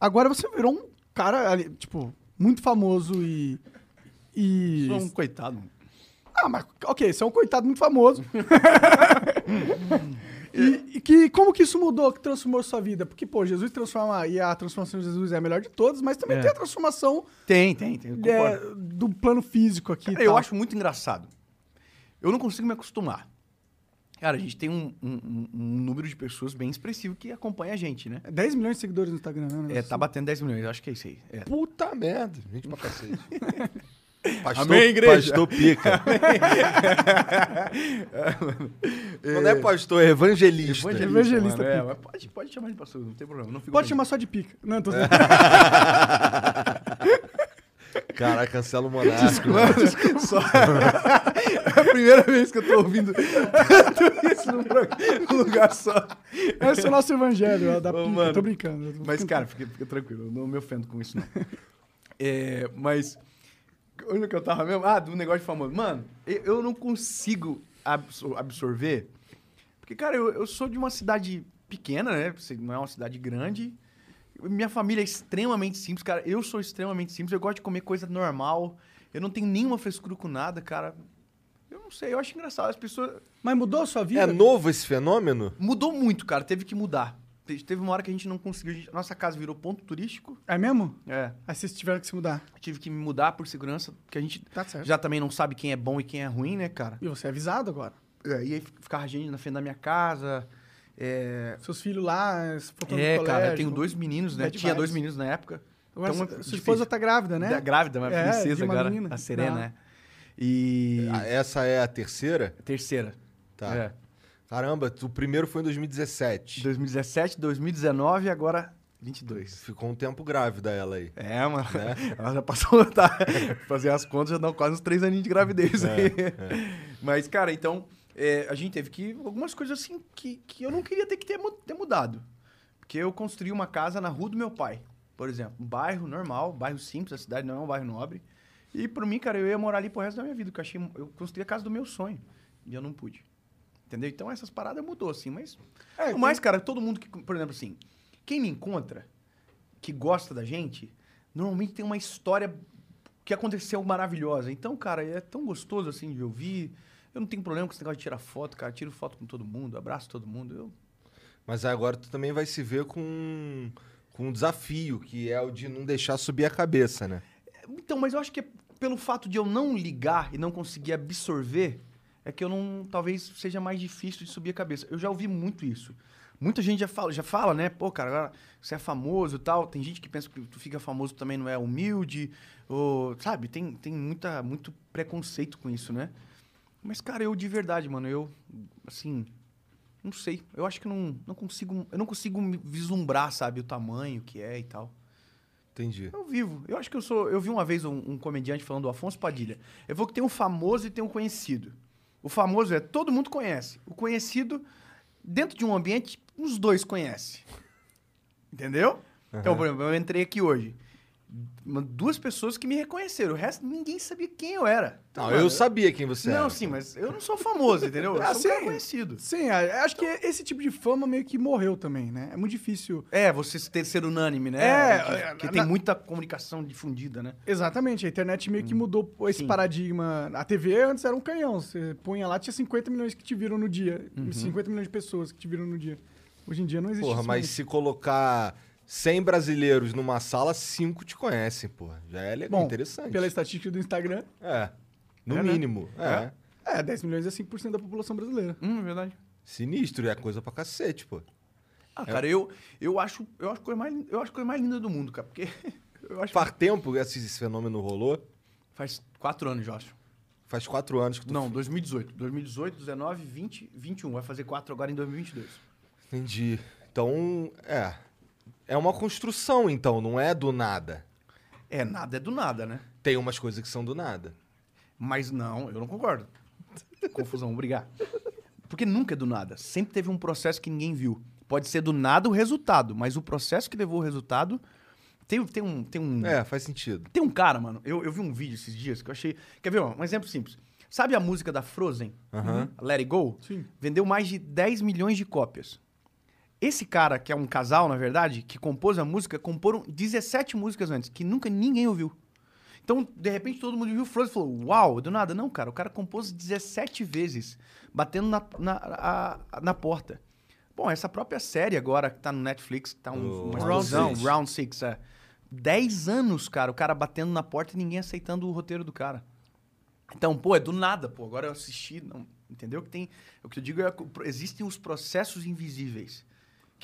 Agora você virou um cara, ali, tipo, muito famoso e... e... Sou um coitado. Ah, mas ok, você é um coitado muito famoso. [LAUGHS] [LAUGHS] e, e que, como que isso mudou, que transformou sua vida? Porque, pô, Jesus transforma, e a transformação de Jesus é a melhor de todas, mas também É. tem a transformação Tem, tem, tem. é, do plano físico aqui. Cara, eu tal. acho muito engraçado. Eu não consigo me acostumar. Cara, a gente tem um, um- um- um número de pessoas bem expressivo que acompanha a gente, né? 10 milhões de seguidores no Instagram, né? É, tá batendo 10 milhões, eu acho que é isso aí. É. Puta merda. Gente pra cacete. [LAUGHS] Pastor, Amém, igreja? Pastor pica. [LAUGHS] Não é pastor, é evangelista. Evangelista mano, é, pica. mas pode, pode chamar de pastor, não tem problema. Não fico Pode chamar só de pica. Não, tô Caralho, cancela o monarca. Mano, só... é a primeira vez que eu tô ouvindo tanto isso num lugar só. Esse é o nosso evangelho, ó, da pica. mano. Tô brincando. tô Mas, brincando. cara, fica, fica tranquilo, eu não me ofendo com isso, não. É, mas, onde que eu tava mesmo? Ah, do negócio de famoso. Mano, eu, eu não consigo absor- absorver, porque, cara, eu, eu sou de uma cidade pequena, né? Não é uma cidade grande. Minha família é extremamente simples, cara. Eu sou extremamente simples, eu gosto de comer coisa normal. Eu não tenho nenhuma frescura com nada, cara. Eu não sei, eu acho engraçado. As pessoas... Mas mudou a sua vida? É novo esse fenômeno? Mudou muito, cara. Teve que mudar. Te- Teve uma hora que a gente não conseguiu. a gente- Nossa casa virou ponto turístico. É mesmo? É. Aí vocês tiveram que se mudar. Tive que me mudar por segurança, porque a gente Tá certo. já também não sabe quem é bom e quem é ruim, né, cara? E você é avisado agora. É, e aí ficava gente na frente da minha casa. É, Seus filhos lá, faltando é no cara, eu colégio. tenho dois meninos, né? Bad Tinha dois meninos na época. Agora, Então, sua- é sua esposa difícil. tá grávida, né? Da- grávida, uma É, princesa uma agora. menina. A Serena, Não. né? E. Ah, Essa é a terceira? Terceira. Tá. É. Caramba, o primeiro foi em 2017. 2017, 2019 e agora 22. Ficou um tempo grávida ela aí. É, mano. Né? [LAUGHS] Ela já passou, [LAUGHS] tá? Fazer as contas já dão quase uns três aninhos de gravidez É, aí. [LAUGHS] Mas, cara, então, é, a gente teve que. Algumas coisas assim que, que eu não queria ter que ter, ter mudado. Porque eu construí uma casa na rua do meu pai, por exemplo. Um bairro normal, bairro simples, a cidade não é um bairro nobre. E por mim, cara, eu ia morar ali pro resto da minha vida, porque eu achei. Eu construí a casa do meu sonho. E eu não pude. Entendeu? Então essas paradas mudou, assim, mas. É, o mais, cara, todo mundo que. Por exemplo, assim, quem me encontra, que gosta da gente, normalmente tem uma história que aconteceu maravilhosa. Então, cara, é tão gostoso assim de ouvir. Eu não tenho problema com esse negócio de tirar foto, cara. Tiro foto com todo mundo, abraço todo mundo. Eu... Mas agora tu também vai se ver com, com um desafio, que é o de não deixar subir a cabeça, né? Então, mas eu acho que é pelo fato de eu não ligar e não conseguir absorver, é que eu não. Talvez seja mais difícil de subir a cabeça. Eu já ouvi muito isso. Muita gente já fala, já fala, né? Pô, cara, agora você é famoso e tal. Tem gente que pensa que tu fica famoso também não é humilde. Ou, sabe, tem, tem muita, muito preconceito com isso, né? Mas, cara, eu de verdade, mano, eu, assim, não sei. Eu acho que não, não consigo. Eu não consigo me vislumbrar, sabe, o tamanho que é e tal. Entendi. Eu vivo. Eu acho que eu sou. Eu vi uma vez um, um comediante falando do Afonso Padilha. Eu vou que tem um famoso e tem um conhecido. O famoso é todo mundo conhece. O conhecido, dentro de um ambiente, os dois conhecem. Entendeu? Então, por exemplo, eu entrei aqui hoje. Duas pessoas que me reconheceram. O resto, ninguém sabia quem eu era. Então, Não, mano, eu sabia quem você Não, era. sim, mas eu não sou famoso, entendeu? Eu [LAUGHS] Ah, sou sim. conhecido. Sim, a- acho que esse tipo de fama meio que morreu também, né? É muito difícil. É, você ter, ser unânime, né? É, Que- é, Porque na- tem muita comunicação difundida, né? Exatamente, a internet meio que mudou esse Sim. paradigma. A TV antes era um canhão. Você punha lá, tinha 50 milhões que te viram no dia. Uhum. 50 milhões de pessoas que te viram no dia. Hoje em dia não existe Porra, mas mais. se colocar 100 brasileiros numa sala, 5 te conhecem, porra. Já é legal, Bom, interessante. pela estatística do Instagram, É. No É, né? mínimo. É. é, 10 milhões é 5% da população brasileira. Hum, é verdade. Sinistro, é coisa pra cacete, pô. Ah, cara, eu, eu acho, eu acho a coisa mais, eu acho coisa mais linda do mundo, cara, porque [LAUGHS] eu acho Faz tempo que esse esse fenômeno rolou? faz quatro anos, eu acho. Faz quatro anos que tu... Não, 2018. 2018, 19, 20, 21. Vai fazer quatro agora em 2022. Entendi. Então, é. É uma construção, então, não é do nada. É, nada é do nada, né? Tem umas coisas que são do nada. Mas não, eu não concordo. Confusão, obrigado. Porque nunca é do nada. Sempre teve um processo que ninguém viu. Pode ser do nada o resultado, mas o processo que levou o resultado. Tem, tem um. Tem um É, faz sentido. Tem um cara, mano. Eu, eu vi um vídeo esses dias que eu achei. Quer ver, ó, um exemplo simples. Sabe a música da Frozen? Aham. Let It Go? Sim. Vendeu mais de 10 milhões de cópias. Esse cara, que é um casal, na verdade, que compôs a música, comporam 17 músicas antes, que nunca ninguém ouviu. Então, de repente, todo mundo viu Frozen e falou: Uau, do nada. Não, cara, o cara compôs 17 vezes, batendo na, na, a- na porta. Bom, essa própria série agora, que tá no Netflix, que tá um, O uma Round explosão, Six. Round Six, é. 10 anos, cara, o cara batendo na porta e ninguém aceitando o roteiro do cara. Então, pô, é do nada, pô. Agora eu assisti, não, Entendeu? Que tem, o que eu digo é que existem os processos invisíveis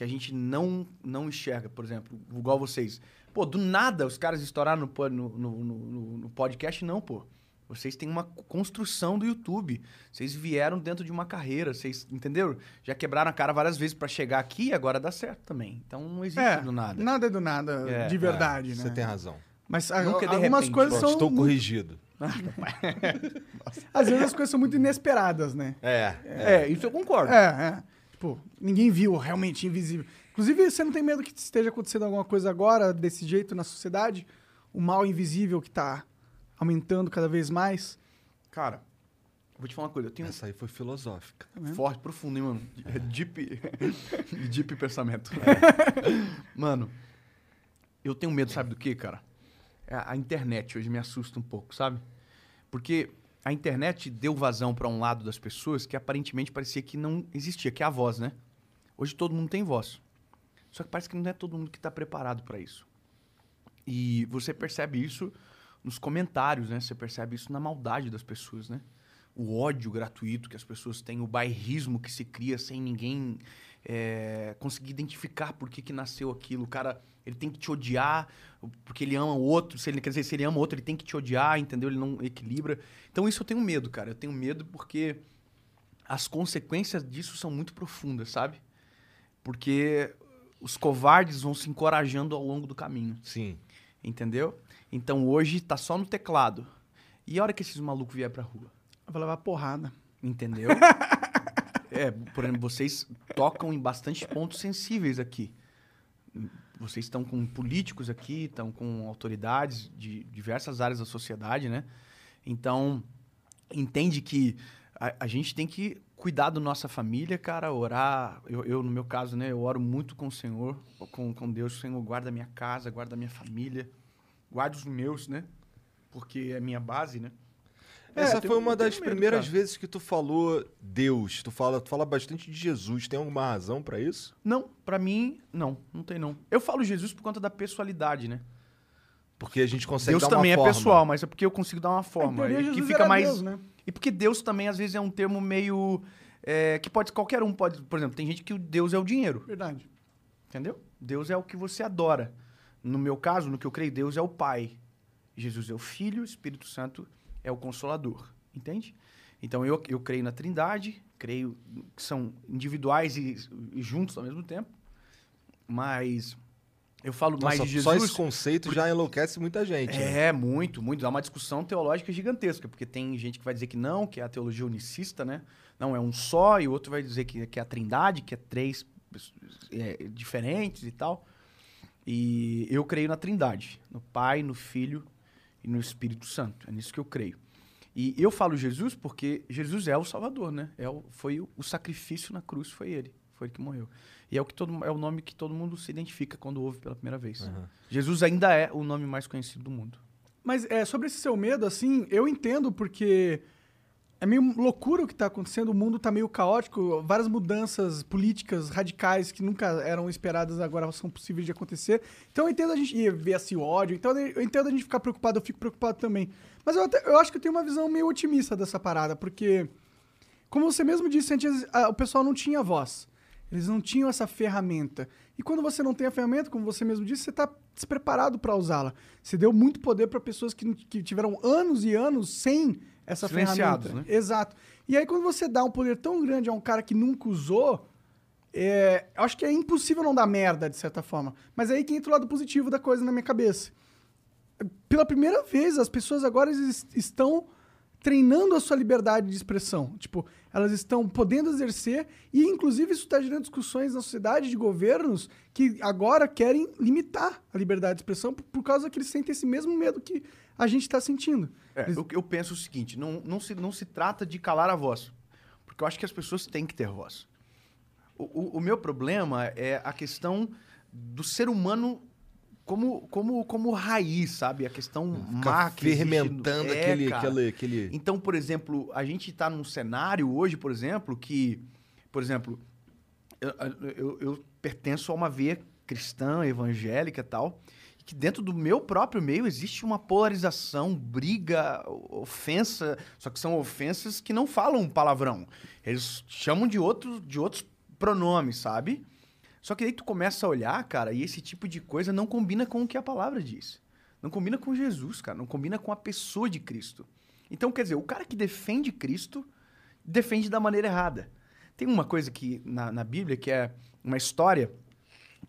que a gente não não enxerga. Por exemplo, igual vocês. Pô, do nada os caras estouraram no, no, no, no- no podcast, não, pô. Vocês têm uma construção do YouTube. Vocês vieram dentro de uma carreira, vocês entenderam? Já quebraram a cara várias vezes pra chegar aqui e agora dá certo também. Então não existe É, do nada. nada é do nada, É, de verdade, é, né? Você tem razão. Mas a- Nunca de algumas repente. coisas Pronto, são. estou muito- corrigido. [LAUGHS] Às vezes as coisas são muito inesperadas, né? É. É, isso eu concordo. É, é. Tipo, ninguém viu realmente invisível. Inclusive, você não tem medo que esteja acontecendo alguma coisa agora desse jeito na sociedade? O mal invisível que tá aumentando cada vez mais? Cara, vou te falar uma coisa. Eu tenho Essa aí foi filosófica. um forte, profundo, hein, mano? É Deep, [LAUGHS] deep pensamento. [LAUGHS] Mano, eu tenho medo, sabe do que, cara? É A internet hoje me assusta um pouco, sabe? Porque a internet deu vazão pra um lado das pessoas que aparentemente parecia que não existia, que é a voz, né? Hoje todo mundo tem voz. Só que parece que não é todo mundo que tá preparado pra isso. E você percebe isso nos comentários, né? Você percebe isso na maldade das pessoas, né? O ódio gratuito que as pessoas têm, o bairrismo que se cria sem ninguém é, conseguir identificar por que, que nasceu aquilo. O cara, ele tem que te odiar porque ele ama o outro. Se ele, quer dizer, se ele ama o outro, ele tem que te odiar, entendeu? Ele não equilibra. Então isso eu tenho medo, cara. Eu tenho medo porque as consequências disso são muito profundas, sabe? Porque os covardes vão se encorajando ao longo do caminho. Sim. Entendeu? Então hoje tá só no teclado. E a hora que esses malucos vier pra rua? Vai levar porrada. Entendeu? [LAUGHS] é, por exemplo, vocês tocam em bastante pontos sensíveis aqui. Vocês estão com políticos aqui, estão com autoridades de diversas áreas da sociedade, né? Então, entende que a, a gente tem que cuidar da nossa família, cara, orar. Eu, eu, no meu caso, né, eu oro muito com o Senhor, com, com Deus. Senhor, guarda minha casa, guarda minha família, guarda os meus, né? Porque é minha base, né? Essa eu tenho- foi uma das medo, primeiras cara. vezes que tu falou Deus. Tu fala, tu fala bastante de Jesus. Tem alguma razão pra isso? Não, pra mim, não, não tem não. Eu falo Jesus por conta da pessoalidade, né? Porque a gente consegue Deus dar uma também forma. é pessoal, mas é porque eu consigo dar uma forma. teoria, e que fica mais. Deus, né? E porque Deus também, às vezes, é um termo meio. é, que pode. Qualquer um pode. Por exemplo, tem gente que o Deus é o dinheiro. Verdade. Entendeu? Deus é o que você adora. No meu caso, no que eu creio, Deus é o Pai. Jesus é o Filho, Espírito Santo é o Consolador. Entende? Então eu, eu creio na Trindade, creio que são individuais e, e juntos ao mesmo tempo. Mas eu falo mais Nossa, de Jesus. só esse conceito já enlouquece muita gente. né? É, muito, muito. Dá uma discussão teológica gigantesca, porque tem gente que vai dizer que não, que é a teologia unicista, né? Não, é um só, e o outro vai dizer que, que é a trindade, que é três é, diferentes e tal. E eu creio na trindade, no Pai, no Filho e no Espírito Santo. É nisso que eu creio. E eu falo Jesus porque Jesus é o Salvador, né? É o, foi o, o sacrifício na cruz, foi ele. Foi ele que morreu. E é o, que todo, é o nome que todo mundo se identifica quando ouve pela primeira vez. Jesus ainda é o nome mais conhecido do mundo. Mas é, sobre esse seu medo, assim, eu entendo porque é meio loucura o que tá acontecendo, o mundo tá meio caótico, várias mudanças políticas radicais que nunca eram esperadas agora são possíveis de acontecer. Então eu entendo a gente e ver esse ódio, então eu entendo a gente ficar preocupado, eu fico preocupado também. Mas eu, até- eu acho que eu tenho uma visão meio otimista dessa parada, porque, como você mesmo disse antes, a- o pessoal não tinha voz. Eles não tinham essa ferramenta. E quando você não tem a ferramenta, como você mesmo disse, você está despreparado para usá-la. Você deu muito poder para pessoas que, que tiveram anos e anos sem essa ferramenta. né? Exato. E aí, quando você dá um poder tão grande a um cara que nunca usou, é, acho que é impossível não dar merda, de certa forma. Mas é aí que entra o lado positivo da coisa na minha cabeça. Pela primeira vez, as pessoas agora es- estão treinando a sua liberdade de expressão. Tipo, elas estão podendo exercer e, inclusive, isso está gerando discussões na sociedade de governos que agora querem limitar a liberdade de expressão por, por causa que eles sentem esse mesmo medo que a gente está sentindo. É, eu, eu penso o seguinte: não, não, se, não se trata de calar a voz. Porque eu acho que as pessoas têm que ter voz. O, o- o meu problema é a questão do ser humano como, como, como raiz, sabe? A questão Ficar má que existe fermentando É, aquele, cara. aquele, aquele... Então, por exemplo, a gente está num cenário hoje, por exemplo, que, por exemplo, eu, eu- eu pertenço a uma veia cristã, evangélica e tal, que dentro do meu próprio meio existe uma polarização, briga, ofensa, só que são ofensas que não falam palavrão. Eles chamam de outros, de outros pronomes, sabe? Só que aí tu começa a olhar, cara, e esse tipo de coisa não combina com o que a palavra diz. Não combina com Jesus, cara, não combina com a pessoa de Cristo. Então, quer dizer, o cara que defende Cristo defende da maneira errada. Tem uma coisa que na, na Bíblia que é uma história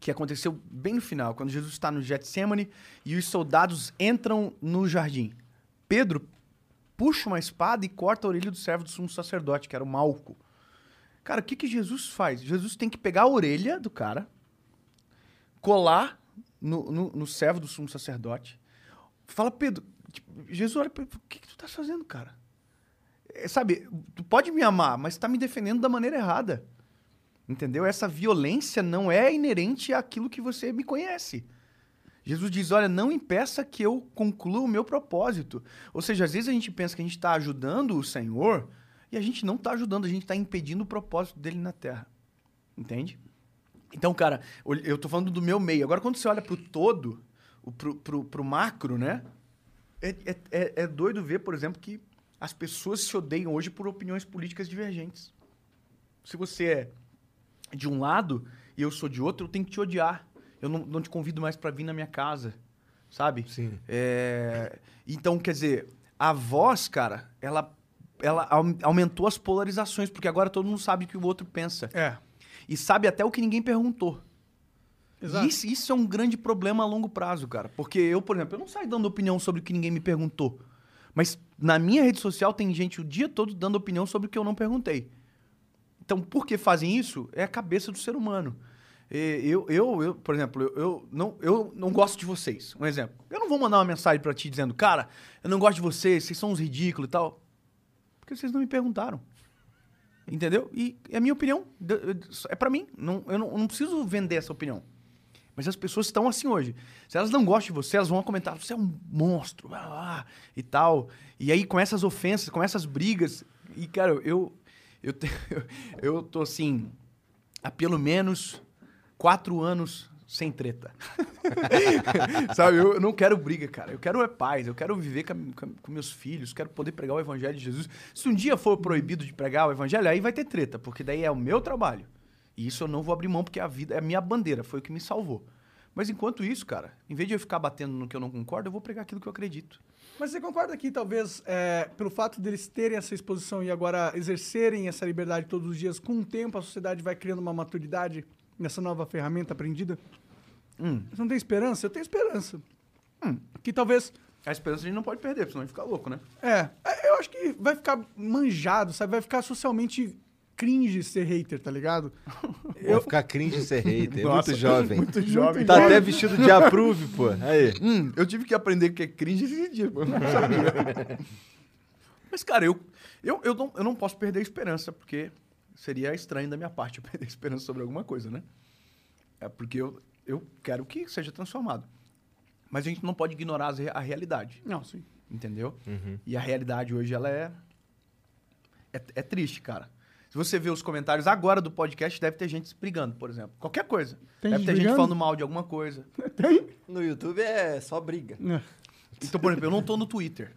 que aconteceu bem no final, quando Jesus está no Getsemane e os soldados entram no jardim. Pedro puxa uma espada e corta a orelha do servo do sumo sacerdote, que era o Malco. Cara, o que, que Jesus faz? Jesus tem que pegar a orelha do cara, colar no, no, no servo do sumo sacerdote. Fala, Pedro, tipo, Jesus olha o que, que tu tá fazendo, cara? É, sabe, tu pode me amar, mas tá me defendendo da maneira errada. Entendeu? Essa violência não é inerente àquilo que você me conhece. Jesus diz: olha, não impeça que eu conclua o meu propósito. Ou seja, às vezes a gente pensa que a gente está ajudando o Senhor e a gente não está ajudando, a gente está impedindo o propósito dele na terra. Entende? Então, cara, eu tô falando do meu meio. Agora, quando você olha todo, o- pro, pro, pro macro, né? É, é, é, é doido ver, por exemplo, que as pessoas se odeiam hoje por opiniões políticas divergentes. Se você é de um lado e eu sou de outro, eu tenho que te odiar. Eu não, não te convido mais pra vir na minha casa, sabe? Sim. É, então, quer dizer, a voz, cara, ela, ela au- aumentou as polarizações, porque agora todo mundo sabe o que o outro pensa. É. E sabe até o que ninguém perguntou. Exato. Isso, isso é um grande problema a longo prazo, cara. Porque eu, por exemplo, eu não saio dando opinião sobre o que ninguém me perguntou. Mas na minha rede social tem gente o dia todo dando opinião sobre o que eu não perguntei. Então, por que fazem isso? É a cabeça do ser humano. Eu, eu, eu por exemplo, eu, não, eu não gosto de vocês. Um exemplo. Eu não vou mandar uma mensagem pra ti dizendo, cara, eu não gosto de vocês, vocês são uns ridículos e tal. Porque vocês não me perguntaram. Entendeu? E é a minha opinião. É pra mim. Não, eu, não, eu não preciso vender essa opinião. Mas as pessoas estão assim hoje. Se elas não gostam de você, elas vão comentar: você é um monstro, blá, blá, e tal. E aí começam as ofensas, começam as brigas. E, cara, eu. Eu, te- [LAUGHS] eu tô assim. Há pelo menos quatro anos sem treta. [LAUGHS] Sabe? Eu, não quero briga, cara. Eu quero é paz. Eu quero viver com, com com meus filhos. Quero poder pregar o evangelho de Jesus. Se um dia for proibido de pregar o evangelho, aí vai ter treta, porque daí é o meu trabalho. E isso eu não vou abrir mão, porque a vida é a minha bandeira, foi o que me salvou. Mas enquanto isso, cara, em vez de eu ficar batendo no que eu não concordo, eu vou pregar aquilo que eu acredito. Mas você concorda que talvez é, pelo fato deles terem essa exposição e agora exercerem essa liberdade todos os dias, com o tempo a sociedade vai criando uma maturidade nessa nova ferramenta aprendida? Hum. Você não tem esperança? Eu tenho esperança. Que talvez. A esperança a gente não pode perder, porque senão a gente fica louco, né? É, é, eu acho que vai ficar manjado, sabe? Vai ficar socialmente cringe ser hater, tá ligado? [LAUGHS] Vou ficar cringe ser [LAUGHS] hater. É Nossa, muito jovem. muito jovem. Tá até vestido de approve, pô. Aí. Hum, eu tive que aprender o que é cringe esse dia, pô. Eu não sabia. [LAUGHS] Mas, cara, eu, eu, eu, não, eu não posso perder a esperança, porque seria estranho da minha parte eu perder a esperança sobre alguma coisa, né? É porque eu, eu quero que seja transformado. Mas a gente não pode ignorar a realidade. Não, sim. Entendeu? Uhum. E a realidade hoje, ela é, é. É triste, cara. Se você ver os comentários agora do podcast, deve ter gente brigando, por exemplo. Qualquer coisa. Tem deve gente ter gente brigando? falando mal de alguma coisa. [LAUGHS] No YouTube é só briga. Então, por exemplo, eu não tô no Twitter.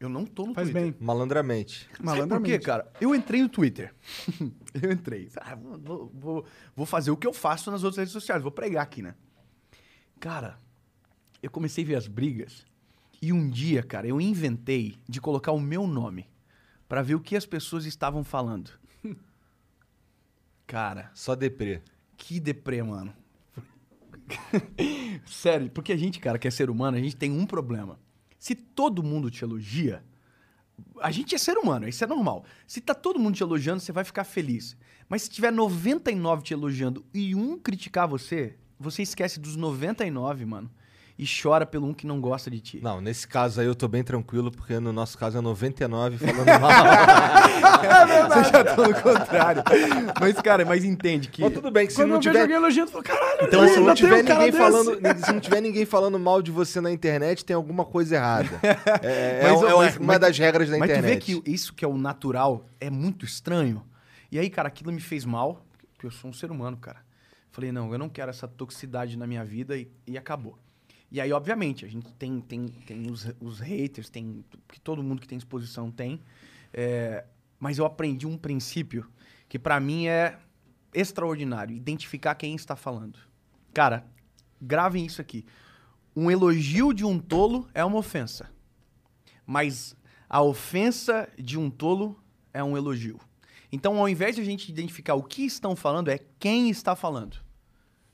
Eu não tô no Faz Twitter. bem. Malandramente. Sabe por quê, Malandramente. cara? Eu entrei no Twitter. [LAUGHS] eu entrei. Ah, vou- vou, vou, vou fazer o que eu faço nas outras redes sociais. Vou pregar aqui, né? Cara, eu comecei a ver as brigas. E um dia, cara, eu inventei de colocar o meu nome pra ver o que as pessoas estavam falando. Cara, Só deprê. que deprê, mano. [LAUGHS] Sério, porque a gente, cara, que é ser humano, a gente tem um problema. Se todo mundo te elogia, a gente é ser humano, isso é normal. Se tá todo mundo te elogiando, você vai ficar feliz. Mas se tiver 99 te elogiando e um criticar você, você esquece dos 99, mano, e chora pelo um que não gosta de ti. Não, nesse caso aí eu tô bem tranquilo, porque no nosso caso é 99 falando [LAUGHS] mal. Você já tá no contrário. Mas, cara, mas entende que. Mas tudo bem que se Quando não eu vejo tiver. alguém elogiando, eu falo, caralho, Então, se não um tiver cara ninguém desse. falando, se não tiver ninguém falando mal de você na internet, tem alguma coisa errada. [LAUGHS] É, é Mas, uma, ó, mas- uma mas- das regras da mas internet. tu vê que isso que é o natural é muito estranho. E aí, cara, aquilo me fez mal, porque eu sou um ser humano, cara. Falei, não, eu não quero essa toxicidade na minha vida e, e acabou. E aí, obviamente, a gente tem, tem, tem os, os haters, tem que todo mundo que tem exposição tem. É, mas eu aprendi um princípio que pra mim é extraordinário, identificar quem está falando. Cara, gravem isso aqui. Um elogio de um tolo é uma ofensa. Mas a ofensa de um tolo é um elogio. Então, ao invés de a gente identificar o que estão falando, é quem está falando.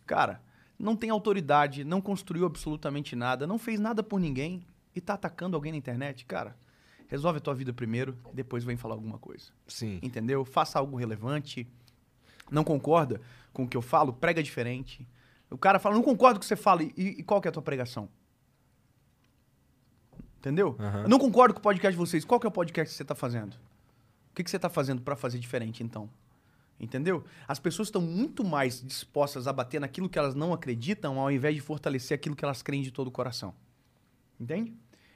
Cara, não tem autoridade, não construiu absolutamente nada, não fez nada por ninguém e tá atacando alguém na internet, cara. Resolve a tua vida primeiro, depois vem falar alguma coisa. Sim. Entendeu? Faça algo relevante. Não concorda com o que eu falo? Prega diferente. O cara fala, não concordo com o que você fala. E, e qual que é a tua pregação? Entendeu? Eu não concordo com o podcast de vocês. Qual que é o podcast que você tá fazendo? O que, que você tá fazendo para fazer diferente, então? Entendeu? As pessoas estão muito mais dispostas a bater naquilo que elas não acreditam, ao invés de fortalecer aquilo que elas creem de todo o coração. Entende?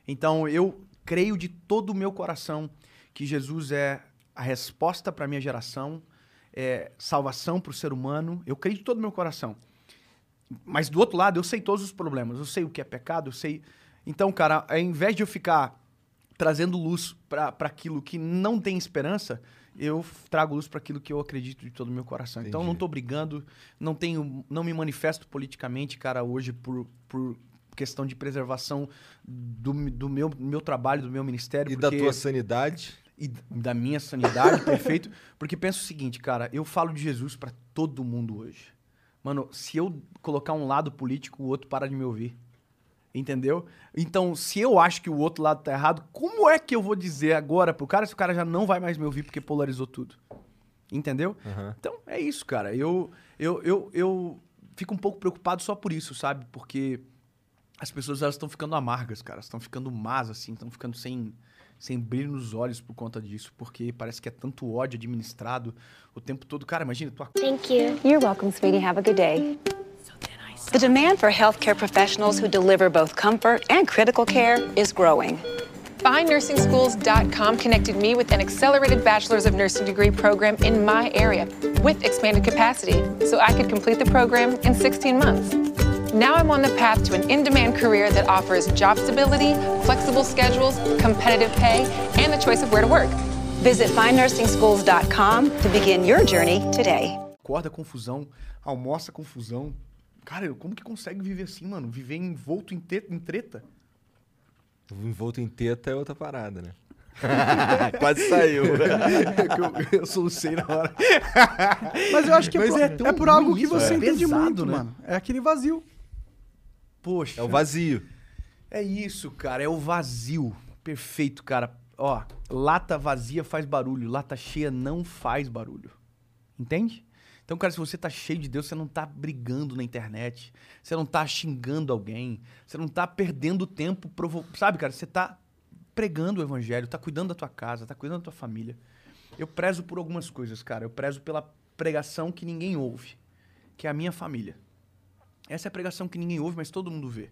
Então, eu creio de todo o meu coração que Jesus é a resposta para minha geração, é salvação para o ser humano. Eu creio de todo o meu coração. Mas do outro lado, eu sei todos os problemas. Eu sei o que é pecado, eu sei. Então, cara, ao invés de eu ficar trazendo luz para aquilo que não tem esperança, eu trago luz para aquilo que eu acredito de todo o meu coração. Então, não tô brigando, não tenho, não me manifesto politicamente, cara, hoje por, por questão de preservação do, do meu, meu trabalho, do meu ministério. E da porque- tua sanidade? e da minha sanidade, [LAUGHS] perfeito. Porque pensa o seguinte, cara, eu falo de Jesus pra todo mundo hoje. Mano, se eu colocar um lado político, o outro para de me ouvir. Entendeu? Então, se eu acho que o outro lado tá errado, como é que eu vou dizer agora pro cara se o cara já não vai mais me ouvir porque polarizou tudo? Entendeu? Então, é isso, cara. Eu, eu, eu, eu fico um pouco preocupado só por isso, sabe? Porque as pessoas elas estão ficando amargas, cara. Estão ficando más, assim, estão ficando sem, sem brilho nos olhos por conta disso. Porque parece que é tanto ódio administrado o tempo todo. Cara, imagina, tua Thank you. You're welcome, sweetie. Have a good day. The demand for healthcare professionals who deliver both comfort and critical care is growing. FindNursingSchools.com connected me with an accelerated Bachelor's of Nursing degree program in my area with expanded capacity, so I could complete the program in 16 months. Now I'm on the path to an in demand career that offers job stability, flexible schedules, competitive pay, and the choice of where to work. Visit FindNursingSchools.com to begin your journey today. acorda confusão, almoça confusão. Cara, como que consegue viver assim, mano? Viver envolto em, te- em treta? Envolto em teta é outra parada, né? [LAUGHS] Quase saiu. [LAUGHS] eu, eu solucei na hora. Mas eu acho que é, Mas por, é é por algo que você é entende pesado, muito, né? mano. É aquele vazio. Poxa. É o vazio. É isso, cara. É o vazio. Perfeito, cara. Ó, lata vazia faz barulho, lata cheia não faz barulho. Entende? Então, cara, se você tá cheio de Deus, você não tá brigando na internet, você não tá xingando alguém, você não tá perdendo tempo, provo... sabe, cara? Você tá pregando o evangelho, tá cuidando da tua casa, tá cuidando da tua família. Eu prezo por algumas coisas, cara. Eu prezo pela pregação que ninguém ouve, que é a minha família. Essa é a pregação que ninguém ouve, mas todo mundo vê.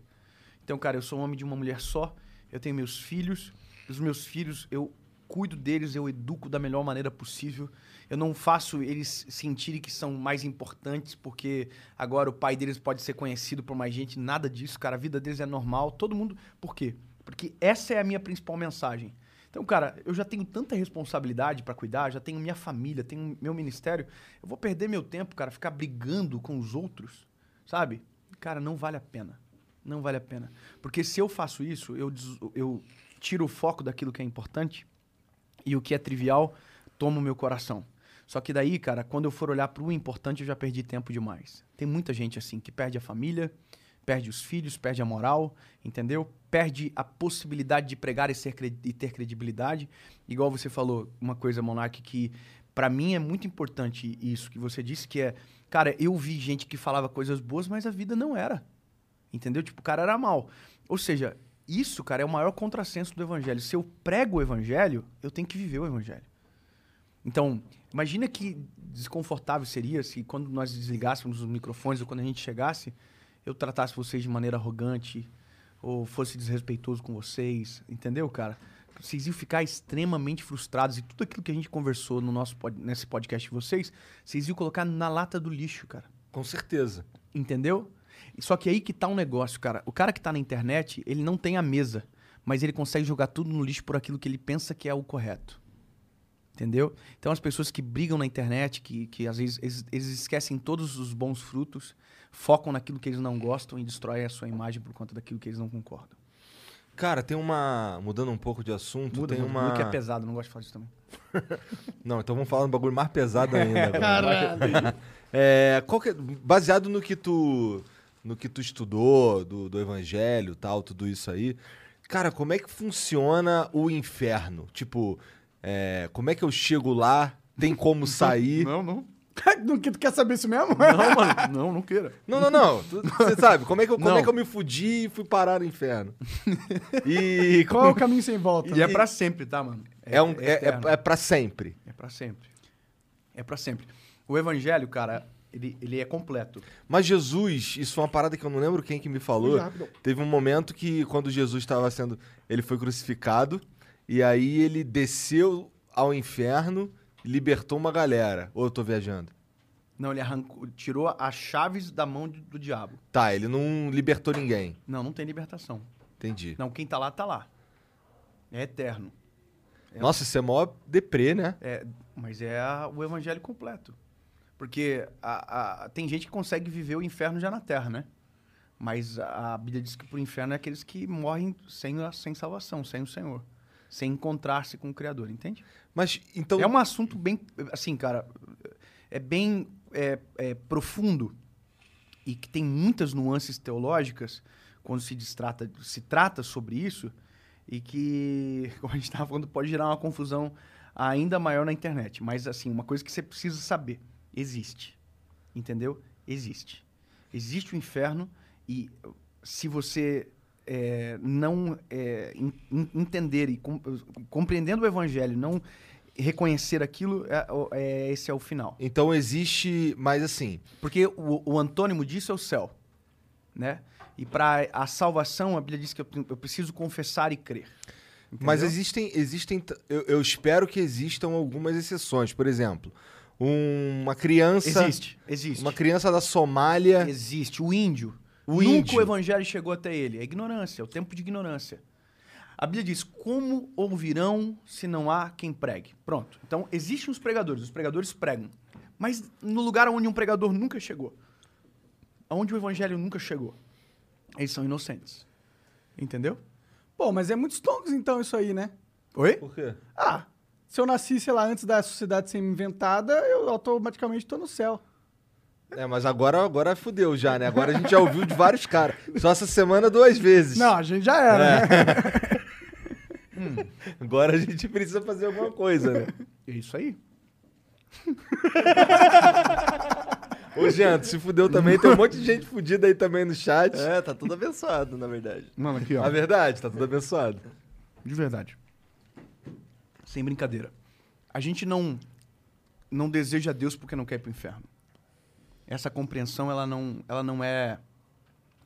Então, cara, eu sou um homem de uma mulher só, eu tenho meus filhos, os meus filhos, eu cuido deles, eu educo da melhor maneira possível. Eu não faço eles sentirem que são mais importantes porque agora o pai deles pode ser conhecido por mais gente, nada disso, cara. A vida deles é normal, todo mundo. Por quê? Porque essa é a minha principal mensagem. Então, cara, eu já tenho tanta responsabilidade pra cuidar, já tenho minha família, tenho meu ministério. Eu vou perder meu tempo, cara, ficar brigando com os outros, sabe? Cara, não vale a pena. Não vale a pena. Porque se eu faço isso, eu, eu tiro o foco daquilo que é importante e o que é trivial toma o meu coração. Só que daí, cara, quando eu for olhar pro importante, eu já perdi tempo demais. Tem muita gente assim que perde a família, perde os filhos, perde a moral, entendeu? Perde a possibilidade de pregar e, ser e ter credibilidade. Igual você falou, uma coisa, Monark, que pra mim é muito importante isso que você disse, que é, cara, eu vi gente que falava coisas boas, mas a vida não era. Entendeu? Tipo, o cara era mal. Ou seja, isso, cara, é o maior contrassenso do evangelho. Se eu prego o evangelho, eu tenho que viver o evangelho. Então, imagina que desconfortável seria se quando nós desligássemos os microfones ou quando a gente chegasse, eu tratasse vocês de maneira arrogante ou fosse desrespeitoso com vocês, entendeu, cara? Vocês iam ficar extremamente frustrados e tudo aquilo que a gente conversou no nosso pod- nesse podcast de vocês, vocês iam colocar na lata do lixo, cara. Com certeza. Entendeu? Só que aí que tá um negócio, cara. O cara que tá na internet, ele não tem a mesa, mas ele consegue jogar tudo no lixo por aquilo que ele pensa que é o correto. Entendeu? Então as pessoas que brigam na internet, que, que às vezes eles, eles esquecem todos os bons frutos, focam naquilo que eles não gostam e destroem a sua imagem por conta daquilo que eles não concordam. Cara, tem uma. Mudando um pouco de assunto, Muda, tem muda, uma. muda que é pesado, não gosto de falar isso também. [LAUGHS] Não, então vamos falar um bagulho mais pesado ainda. [LAUGHS] Caralho. [LAUGHS] É, qual que é- baseado no que tu no que tu estudou do, do evangelho, tal, tudo isso aí. Cara, como é que funciona o inferno? Tipo, é, como é que eu chego lá? Tem como sair? Não, não. [LAUGHS] Tu quer saber isso mesmo? Não, mano, não, não queira. Não, não, não. Você sabe, como é, que eu, como Não. é que eu me fudi e fui parar no inferno? [LAUGHS] E Qual é o caminho sem volta? E é pra sempre, tá, mano? É, um, é, é, é pra sempre. É pra sempre. É pra sempre. O evangelho, cara, ele, ele é completo. Mas Jesus, isso foi uma parada que eu não lembro quem que me falou. Rápido. Teve um momento que quando Jesus estava sendo, ele foi crucificado e aí ele desceu ao inferno, e libertou uma galera. Ou eu tô viajando? Não, ele arrancou, tirou as chaves da mão de- do diabo. Tá, ele não libertou ninguém. Não, não tem libertação. Entendi. Não, quem tá lá, tá lá. É eterno. É- Nossa, isso é mó deprê, né? É, mas é a- o evangelho completo. Porque a- a- tem gente que consegue viver o inferno já na terra, né? Mas a, Bíblia diz que pro inferno é aqueles que morrem sem, sem salvação, sem o Senhor. Sem encontrar-se com o Criador, entende? Mas então. É um assunto bem. Assim, cara. É bem é, é, profundo e que tem muitas nuances teológicas quando se, distrata, se trata sobre isso e que, [LAUGHS] como a gente estava falando, pode gerar uma confusão ainda maior na internet. Mas, assim, uma coisa que você precisa saber: existe. Entendeu? Existe. Existe o inferno e se você é, não é, en- en- entender e com- compreendendo o evangelho, não reconhecer aquilo, é, é- esse é o final. Então existe, mas assim. Porque o, o antônimo disso é o céu, né? E para a salvação, a Bíblia diz que eu, eu preciso confessar e crer. Mas Entendeu? existem. existem t- eu, eu espero que existam algumas exceções. Por exemplo, um- uma criança. Existe, existe. Uma criança da Somália. Existe. O índio. O Nunca índio. o evangelho chegou até ele. É ignorância, é o tempo de ignorância. A Bíblia diz: Como ouvirão se não há quem pregue? Pronto. Então, existem os pregadores. Os pregadores pregam. Mas no lugar onde um pregador nunca chegou, onde o evangelho nunca chegou, eles são inocentes. Entendeu? Pô, mas é muito stonks então isso aí, né? Oi? Por quê? Ah, se eu nasci, sei lá, antes da sociedade ser inventada, eu automaticamente tô no céu. É, mas agora, agora fudeu já, né? Agora a gente já ouviu de vários caras. Só essa semana duas vezes. Não, a gente já era, É. né? [LAUGHS] Agora a gente precisa fazer alguma coisa, né? É isso aí. Ô, Jean, se fudeu também. Tem um monte de gente fudida aí também no chat. É, tá tudo abençoado, na verdade. Mano, aqui, ó. Na verdade, tá tudo abençoado. De verdade. Sem brincadeira. A gente não não deseja Deus porque não quer ir pro inferno. Essa compreensão, ela não, ela não é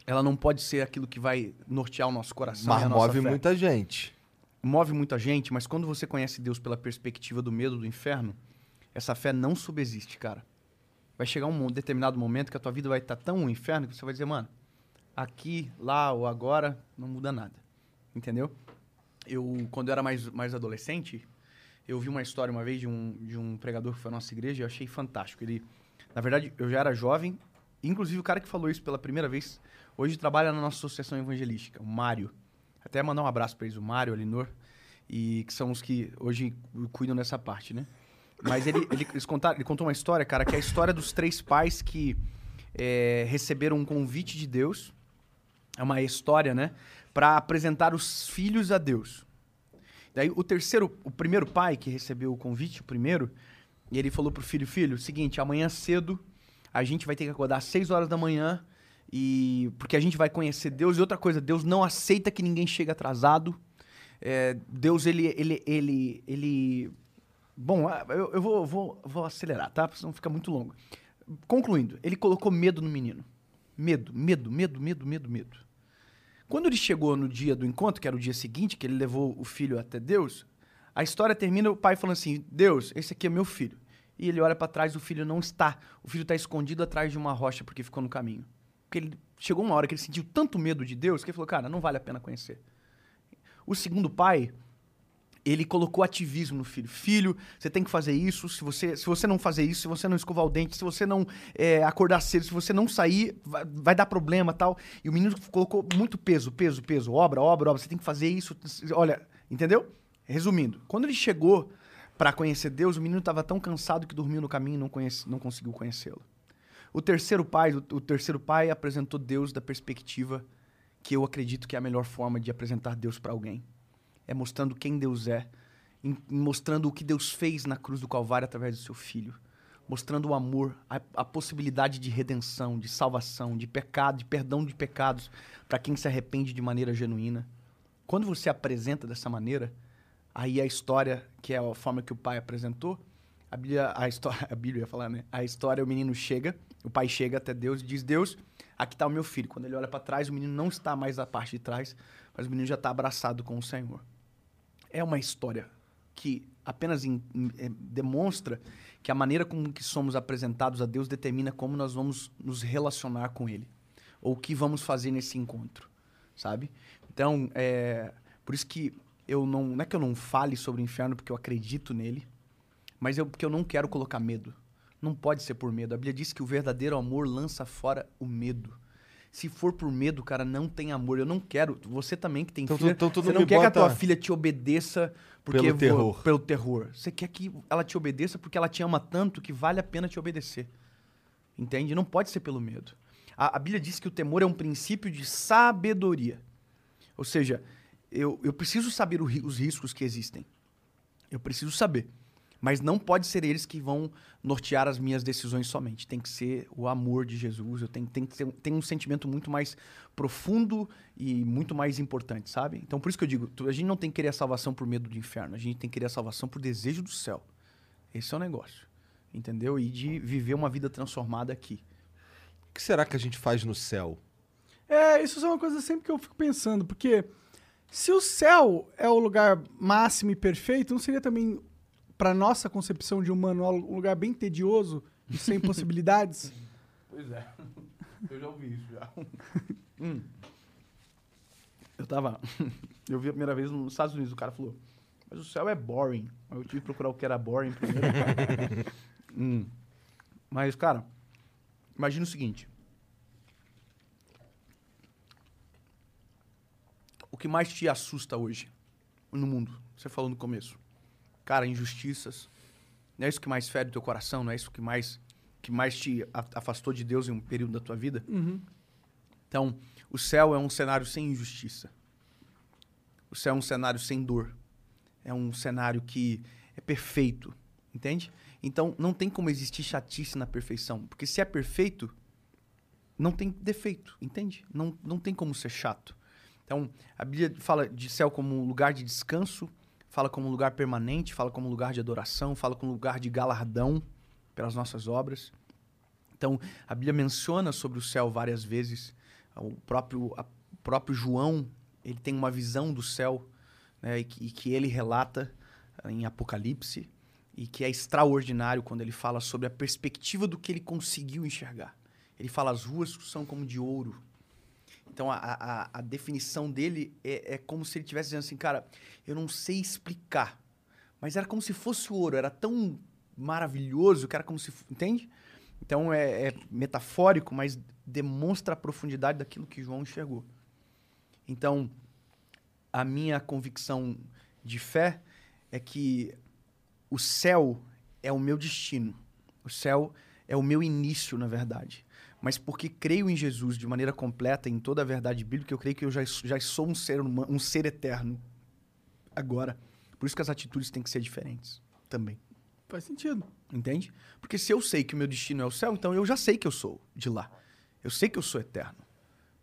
ela não pode ser aquilo que vai nortear o nosso coração Mas move fé. muita gente. Move muita gente, mas quando você conhece Deus pela perspectiva do medo do inferno, essa fé não subexiste, cara. Vai chegar um determinado momento que a tua vida vai estar tão um inferno que você vai dizer, mano, aqui, lá ou agora não muda nada. Entendeu? Eu, quando eu era mais, mais adolescente, eu vi uma história uma vez de um, de um pregador que foi à nossa igreja e eu achei fantástico. Ele, na verdade, eu já era jovem, inclusive o cara que falou isso pela primeira vez, hoje trabalha na nossa associação evangelística, o Mário. Até mandar um abraço para eles, o Mário, a Elinor, e que são os que hoje cuidam dessa parte, né? Mas ele, ele, eles contaram- ele contou uma história, cara, que é a história dos três pais que é, receberam um convite de Deus. É uma história, né? Para apresentar os filhos a Deus. Daí o terceiro, o primeiro pai que recebeu o convite, o primeiro, e ele falou pro filho, filho, seguinte, amanhã cedo a gente vai ter que acordar às 6 horas da manhã e porque a gente vai conhecer Deus e outra coisa, Deus não aceita que ninguém chegue atrasado. É, Deus ele ele ele ele Bom, eu, eu vou, vou, vou acelerar, tá? Pra senão fica muito longo. Concluindo, ele colocou medo no menino. Medo, medo, medo, medo, medo, medo. Quando ele chegou no dia do encontro, que era o dia seguinte, que ele levou o filho até Deus, a história termina o pai falando assim: Deus, esse aqui é meu filho. E ele olha pra trás, o filho não está. O filho está escondido atrás de uma rocha porque ficou no caminho. Porque ele chegou uma hora que ele sentiu tanto medo de Deus que ele falou, cara, não vale a pena conhecer. O segundo pai, ele colocou ativismo no filho. Filho, você tem que fazer isso. Se você, se você não fazer isso, se você não escovar o dente, se você não é, acordar cedo, se você não sair, vai, vai, dar problema tal. E o menino colocou muito peso, peso, peso. Obra, obra, obra. Você tem que fazer isso. Olha, entendeu? Resumindo, quando ele chegou para conhecer Deus, o menino estava tão cansado que dormiu no caminho e não, conhece, não conseguiu conhecê-lo. O terceiro pai, o, o terceiro pai apresentou Deus da perspectiva que eu acredito que é a melhor forma de apresentar Deus para alguém. É mostrando quem Deus é, em, mostrando o que Deus fez na cruz do Calvário através do seu filho, mostrando o amor, a, a possibilidade de redenção, de salvação, de pecado, de perdão de pecados para quem se arrepende de maneira genuína. Quando você apresenta dessa maneira, aí a história, que é a forma que o pai apresentou, a Bíblia, a história, [LAUGHS] a Bíblia ia falar, né? A história, o menino chega, o pai chega até Deus e diz: Deus, aqui está o meu filho. Quando ele olha para trás, o menino não está mais na parte de trás, mas o menino já está abraçado com o Senhor. É uma história que apenas é, demonstra que a maneira como que somos apresentados a Deus determina como nós vamos nos relacionar com Ele ou o que vamos fazer nesse encontro, sabe? Então, é por isso que eu não, não é que eu não fale sobre o inferno porque eu acredito nele, mas eu, porque eu não quero colocar medo. Não pode ser por medo. A Bíblia diz que o verdadeiro amor lança fora o medo. Se for por medo, cara, não tem amor. Eu não quero. Você também que tem então, filha, então, você não, quer que a tua filha te obedeça porque pelo terror. pelo terror. Você quer que ela te obedeça porque ela te ama tanto que vale a pena te obedecer. Entende? Não pode ser pelo medo. A, a Bíblia diz que o temor é um princípio de sabedoria. Ou seja, eu, eu preciso saber o, os riscos que existem. Eu preciso saber. Mas não pode ser eles que vão nortear as minhas decisões somente. Tem que ser o amor de Jesus. Eu tenho, tenho que ter tem um sentimento muito mais profundo e muito mais importante, sabe? Então, por isso que eu digo, a gente não tem que querer a salvação por medo do inferno. A gente tem que querer a salvação por desejo do céu. Esse é o negócio. Entendeu? E de viver uma vida transformada aqui. O que será que a gente faz no céu? É, isso é uma coisa sempre que eu fico pensando, porque se o céu é o lugar máximo e perfeito, não seria também para nossa concepção de humano, um lugar bem tedioso e sem [LAUGHS] possibilidades. Pois é. [LAUGHS] Eu já ouvi isso já. [LAUGHS] hum. Eu tava. Eu vi a primeira vez nos Estados Unidos, o cara falou, mas o céu é boring. Aí eu tive que procurar o que era boring primeiro. hum. Mas, cara, imagina o seguinte. O que mais te assusta hoje no mundo? Você falou no começo cara, injustiças. Não é isso que mais fere o teu coração? Não é isso que mais, que mais te afastou de Deus em um período da tua vida? Uhum. Então, o céu é um cenário sem injustiça. O céu é um cenário sem dor. É um cenário que é perfeito, entende? Então, não tem como existir chatice na perfeição. Porque se é perfeito, não tem defeito, entende? Não, não tem como ser chato. Então, a Bíblia fala de céu como um lugar de descanso, fala como lugar permanente, fala como lugar de adoração, fala como lugar de galardão pelas nossas obras. Então, a Bíblia menciona sobre o céu várias vezes. O próprio, a, o próprio João, ele tem uma visão do céu, né, e, que, e que ele relata em Apocalipse, e que é extraordinário quando ele fala sobre a perspectiva do que ele conseguiu enxergar. Ele fala as ruas são como de ouro, então a, a, a definição dele é, é, como se ele estivesse dizendo assim, cara, eu não sei explicar, mas era como se fosse ouro, era tão maravilhoso que era como se. Entende? Então é, é metafórico, mas demonstra a profundidade daquilo que João enxergou. Então, a minha convicção de fé é que o céu é o meu destino. O céu é o meu início, na verdade mas porque creio em Jesus de maneira completa, em toda a verdade bíblica, eu creio que eu já, já sou um ser, um ser eterno agora. Por isso que as atitudes têm que ser diferentes também. Faz sentido. Entende? Porque se eu sei que o meu destino é o céu, então eu já sei que eu sou de lá. Eu sei que eu sou eterno.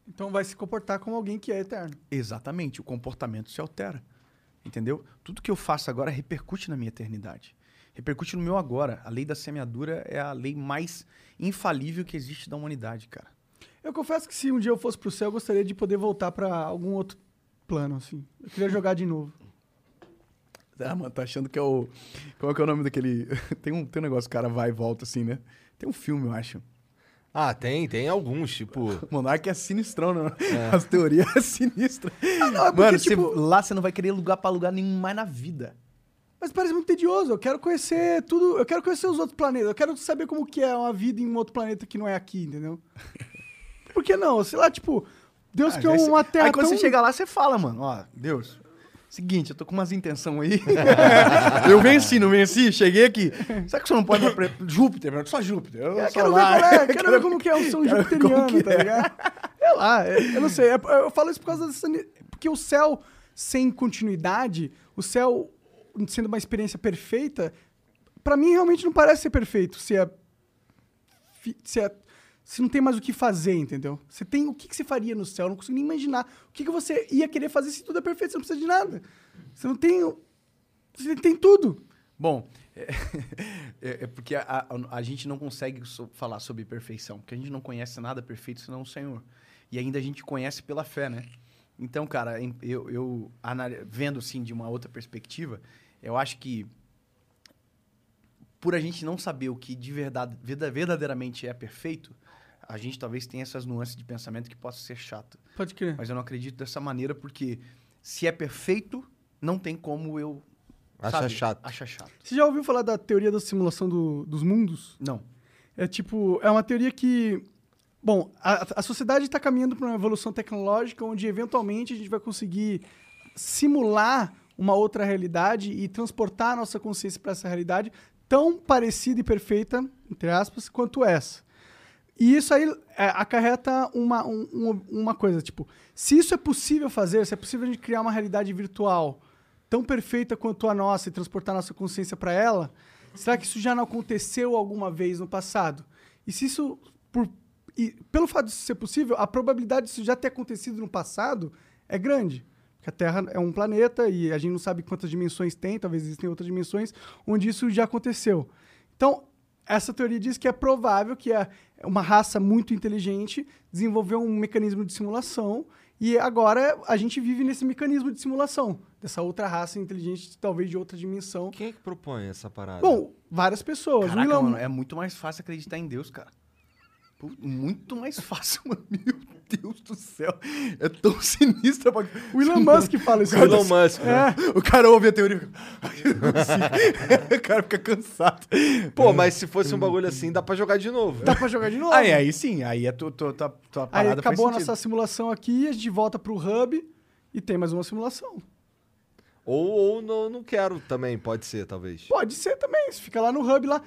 Então vai se comportar como alguém que é eterno. Exatamente. O comportamento se altera. Entendeu? Tudo que eu faço agora repercute na minha eternidade repercute no meu agora. A lei da semeadura é a lei mais infalível que existe da humanidade, cara. Eu confesso que se um dia eu fosse pro céu, eu gostaria de poder voltar para algum outro plano, assim. Eu queria jogar de novo. Ah, mano, tá achando que é o. Como é que é o nome daquele. [LAUGHS] tem, um, tem um negócio, o cara vai e volta, assim, né? Tem um filme, eu acho. Ah, tem, tem alguns, tipo. [LAUGHS] Monark é sinistrão, né? As teorias [LAUGHS] é sinistra. não, é porque, Mano, tipo- você- lá você não vai querer lugar pra lugar nenhum mais na vida. Mas parece muito tedioso. Eu quero conhecer tudo. Eu quero conhecer os outros planetas. Eu quero saber como que é uma vida em um outro planeta que não é aqui, entendeu? [LAUGHS] Por que não? Sei lá, tipo, Deus Ah, aí cê- uma terra Aí quando tão... você chega lá, você fala, mano, ó, Deus, seguinte, eu tô com umas intenção aí. [LAUGHS] eu venci, não venci, cheguei aqui. Será que você não pode ir pra Júpiter? Só Júpiter. Eu, quero ver, lá. qual é, quero ver como que é [LAUGHS] ver como Jupiteriano, que tá é. ligado? Sei lá, é- eu não sei. é- Eu falo isso por causa dessa... Porque o céu sem continuidade, o céu sendo uma experiência perfeita, pra mim realmente não parece ser perfeito. Se é... Se é se não tem mais o que fazer, entendeu? Você tem o que, que você faria no céu? Eu não consigo nem imaginar. O que, que você ia querer fazer se tudo é perfeito? Você não precisa de nada. Você não tem. Você tem tudo. Bom, [LAUGHS] é, é- porque a, a- a gente não consegue so- falar sobre perfeição, porque a gente não conhece nada perfeito senão o Senhor. E ainda a gente conhece pela fé, né? Então, cara, eu, eu vendo assim de uma outra perspectiva, eu acho que por a gente não saber o que de verdade, verda- verdadeiramente é perfeito, a gente talvez tenha essas nuances de pensamento que possa ser chato. Pode crer. Mas eu não acredito dessa maneira porque se é perfeito, não tem como eu Acha sabe, chato. Acha chato. Você já ouviu falar da teoria da simulação do- dos mundos? Não. É tipo, é uma teoria que. Bom, a, a sociedade está caminhando para uma evolução tecnológica onde eventualmente a gente vai conseguir simular uma outra realidade e transportar a nossa consciência para essa realidade tão parecida e perfeita, entre aspas, quanto essa. E isso aí é, acarreta uma, um- um- uma coisa, tipo, se isso é possível fazer, se é possível a gente criar uma realidade virtual tão perfeita quanto a nossa e transportar nossa consciência para ela, será que isso já não aconteceu alguma vez no passado? E se isso, por, e pelo fato disso ser possível, a probabilidade disso já ter acontecido no passado é grande. Porque a Terra é um planeta e a gente não sabe quantas dimensões tem, talvez existem outras dimensões onde isso já aconteceu. Então, essa teoria diz que é provável que a- uma raça muito inteligente desenvolveu um mecanismo de simulação e agora a gente vive nesse mecanismo de simulação dessa outra raça inteligente, talvez de outra dimensão. Quem é que propõe essa parada? Bom, várias pessoas. Caraca, Elon, mano, é muito mais fácil acreditar em Deus, cara. Muito mais fácil, [LAUGHS] mano. Meu Deus do céu. É tão [LAUGHS] sinistro. Pra... O Elon Musk fala isso. O Elon Musk, né? É. O cara ouve a teoria e fica... "Ai, eu não consigo." o cara fica cansado. Pô, mas se fosse um bagulho assim, dá pra jogar de novo. Dá pra jogar de novo. Aí, aí sim, aí a tua, tua, tua, tua Aí parada acabou a nossa simulação aqui, a gente volta pro hub e tem mais uma simulação. Ou, ou não, não quero também, pode ser, talvez. Pode ser também, você fica lá no hub lá.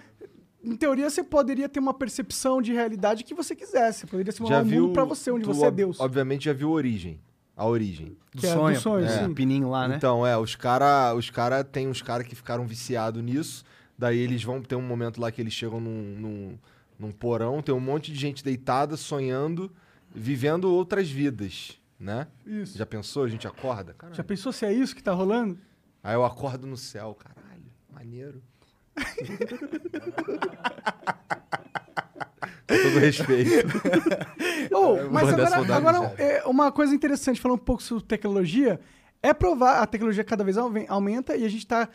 Em teoria, você poderia ter uma percepção de realidade que você quisesse. Poderia simular um mundo pra você, onde você é Deus. Obviamente já viu Origem. A Origem. Do Que é do sonho, sonho, é, sim. pininho lá, né? Então, é, os cara, os cara tem uns caras que ficaram viciados nisso. Daí eles vão ter um momento lá que eles chegam num, num, num porão, tem um monte de gente deitada, sonhando, vivendo outras vidas, né? Isso. Já pensou? A gente acorda? Caralho. Já pensou se é isso que tá rolando? Aí eu acordo no céu, caralho, maneiro. [LAUGHS] Com todo respeito. Oh, mas agora, agora é uma coisa interessante, falando um pouco sobre tecnologia, é provar, a tecnologia cada vez aumen- aumenta e a gente tá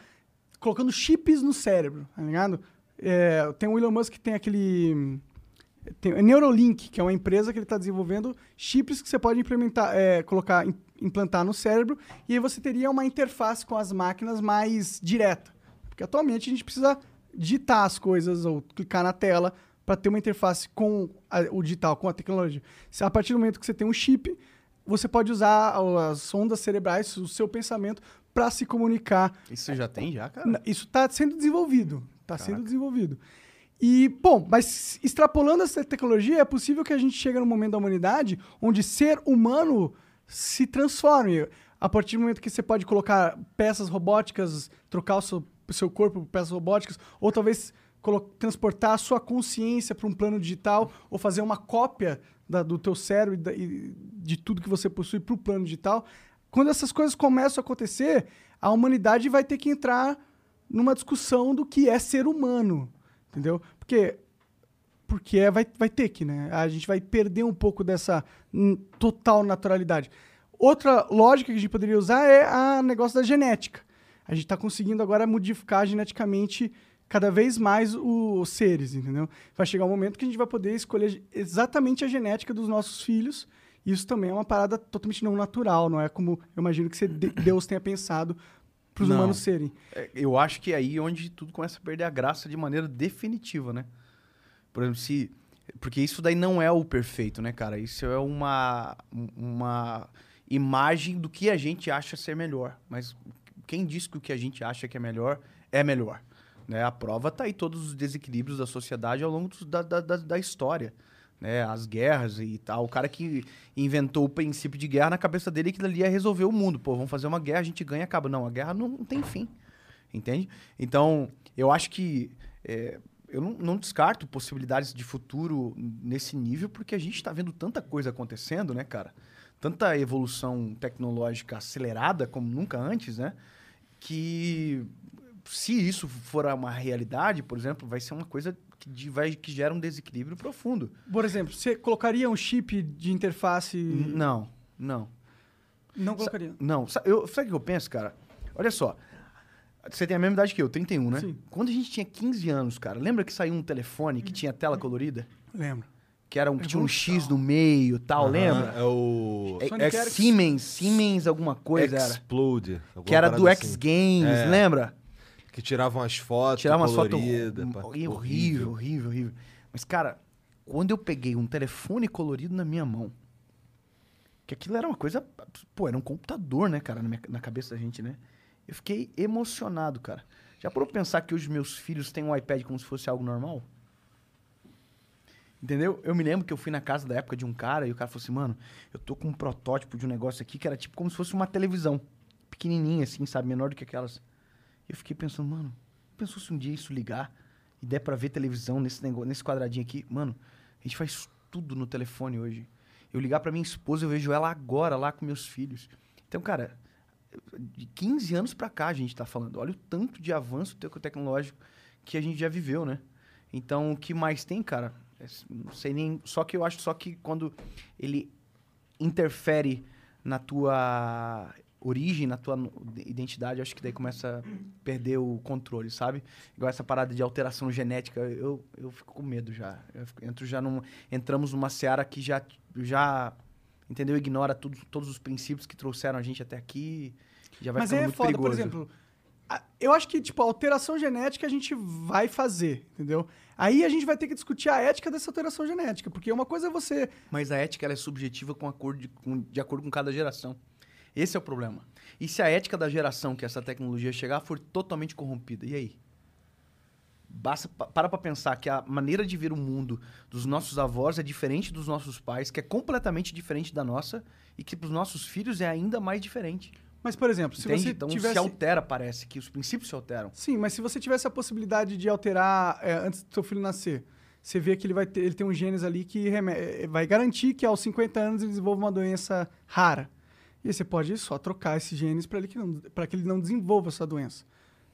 colocando chips no cérebro, tá ligado? É, tem o Elon Musk que tem aquele... Tem a Neuralink, que é uma empresa que ele está desenvolvendo chips que você pode implementar, é, colocar, im- implantar no cérebro e aí você teria uma interface com as máquinas mais direta. Porque atualmente a gente precisa digitar as coisas ou clicar na tela para ter uma interface com a- o digital, com a tecnologia. Se a partir do momento que você tem um chip, você pode usar as ondas cerebrais, o seu pensamento, para se comunicar. Isso já tem já, cara? Isso está sendo desenvolvido. Está sendo desenvolvido. E, bom, mas extrapolando essa tecnologia, é possível que a gente chegue num momento da humanidade onde ser humano se transforme. A partir do momento que você pode colocar peças robóticas, trocar o seu, seu corpo por peças robóticas, ou talvez transportar a sua consciência para um plano digital, ou fazer uma cópia da- do teu cérebro e, da- e de tudo que você possui para o plano digital. Quando essas coisas começam a acontecer, a humanidade vai ter que entrar numa discussão do que é ser humano, entendeu? Porque porque é, vai, vai ter que, né? A gente vai perder um pouco dessa hum, total naturalidade. Outra lógica que a gente poderia usar é a negócio da genética. A gente está conseguindo agora modificar geneticamente cada vez mais os seres, entendeu? Vai chegar um momento que a gente vai poder escolher exatamente a genética dos nossos filhos. E isso também é uma parada totalmente não natural, não é como eu imagino que você- de- [CLEARS THROAT] Deus tenha pensado para os humanos serem. É, Eu acho que é aí onde tudo começa a perder a graça de maneira definitiva, né? Por exemplo, se. Porque isso daí não é o perfeito, né, cara? Isso é uma, uma imagem do que a gente acha ser melhor. Mas quem diz que o que a gente acha que é melhor é melhor? Né? A prova tá aí todos os desequilíbrios da sociedade ao longo dos- da, da, da, história. Né? As guerras e tal. O cara que inventou o princípio de guerra na cabeça dele que ali ia resolver o mundo. Pô, vamos fazer uma guerra, a gente ganha acaba. Não, a guerra não, não tem fim. Entende? Então, eu acho que. é, eu não, não descarto possibilidades de futuro nesse nível, porque a gente está vendo tanta coisa acontecendo, né, cara? Tanta evolução tecnológica acelerada como nunca antes, né? Que se isso for uma realidade, por exemplo, vai ser uma coisa que, de- vai, que gera um desequilíbrio profundo. Por exemplo, você colocaria um chip de interface. Não, não. Não colocaria. Não, sa- eu, sabe o que eu penso, cara? Olha só. Você tem a mesma idade que eu, 31, né? Sim. Quando a gente tinha 15 anos, cara, lembra que saiu um telefone que tinha tela colorida? Lembro. Que, era um, que tinha um X no meio e tal, Aham, lembra? É o. É, é. Siemens, Siemens alguma coisa era. Explode. alguma Que era do parada X assim. Games, É. lembra? Que tiravam as fotos Tirava umas fotos horrível, horrível, horrível, horrível. Mas, cara, quando eu peguei um telefone colorido na minha mão, que aquilo era uma coisa. Pô, era um computador, né, cara, na, minha- na cabeça da gente, né? Eu fiquei emocionado, cara. Já parou pra pensar que hoje meus filhos têm um iPad como se fosse algo normal? Entendeu? Eu me lembro que eu fui na casa da época de um cara e o cara falou assim, mano, eu tô com um protótipo de um negócio aqui que era tipo como se fosse uma televisão. Pequenininha, assim, sabe? Menor do que aquelas. Eu fiquei pensando, mano, pensou se um dia isso ligar e der pra ver televisão nesse, negócio, nesse quadradinho aqui? Mano, a gente faz tudo no telefone hoje. Eu ligar pra minha esposa, eu vejo ela agora lá com meus filhos. Então, cara, de 15 anos pra cá a gente tá falando. Olha o tanto de avanço tec- tecnológico que a gente já viveu, né? Então, o que mais tem, cara? É, Não sei nem. Só que eu acho só que quando ele interfere na tua origem, na tua identidade, acho que daí começa a perder o controle, sabe? Igual essa parada de alteração genética, eu, eu fico com medo já. Eu fico- entro já num, entramos numa seara que já, já entendeu? Ignora tudo, todos os princípios que trouxeram a gente até aqui. Já vai Mas é muito foda, perigoso. por exemplo. Eu acho que, tipo, a alteração genética a gente vai fazer, entendeu? Aí a gente vai ter que discutir a ética dessa alteração genética, porque uma coisa é você. Mas a ética ela é subjetiva com acordo de, com- de acordo com cada geração. Esse é o problema. E se a ética da geração que essa tecnologia chegar for totalmente corrompida? E aí? Basta, pa- para pra pensar que a maneira de ver o mundo dos nossos avós é diferente dos nossos pais, que é completamente diferente da nossa, e que para os nossos filhos é ainda mais diferente. Mas, por exemplo, se Entende? você então tivesse. se altera, parece, que os princípios se alteram. Sim, mas se você tivesse a possibilidade de alterar é, antes do seu filho nascer, você vê que ele vai ter, ele tem um genes ali que reme- eh, vai garantir que aos 50 anos ele desenvolva uma doença rara. E aí você pode só trocar esses genes para ele que não, para que ele não desenvolva essa doença.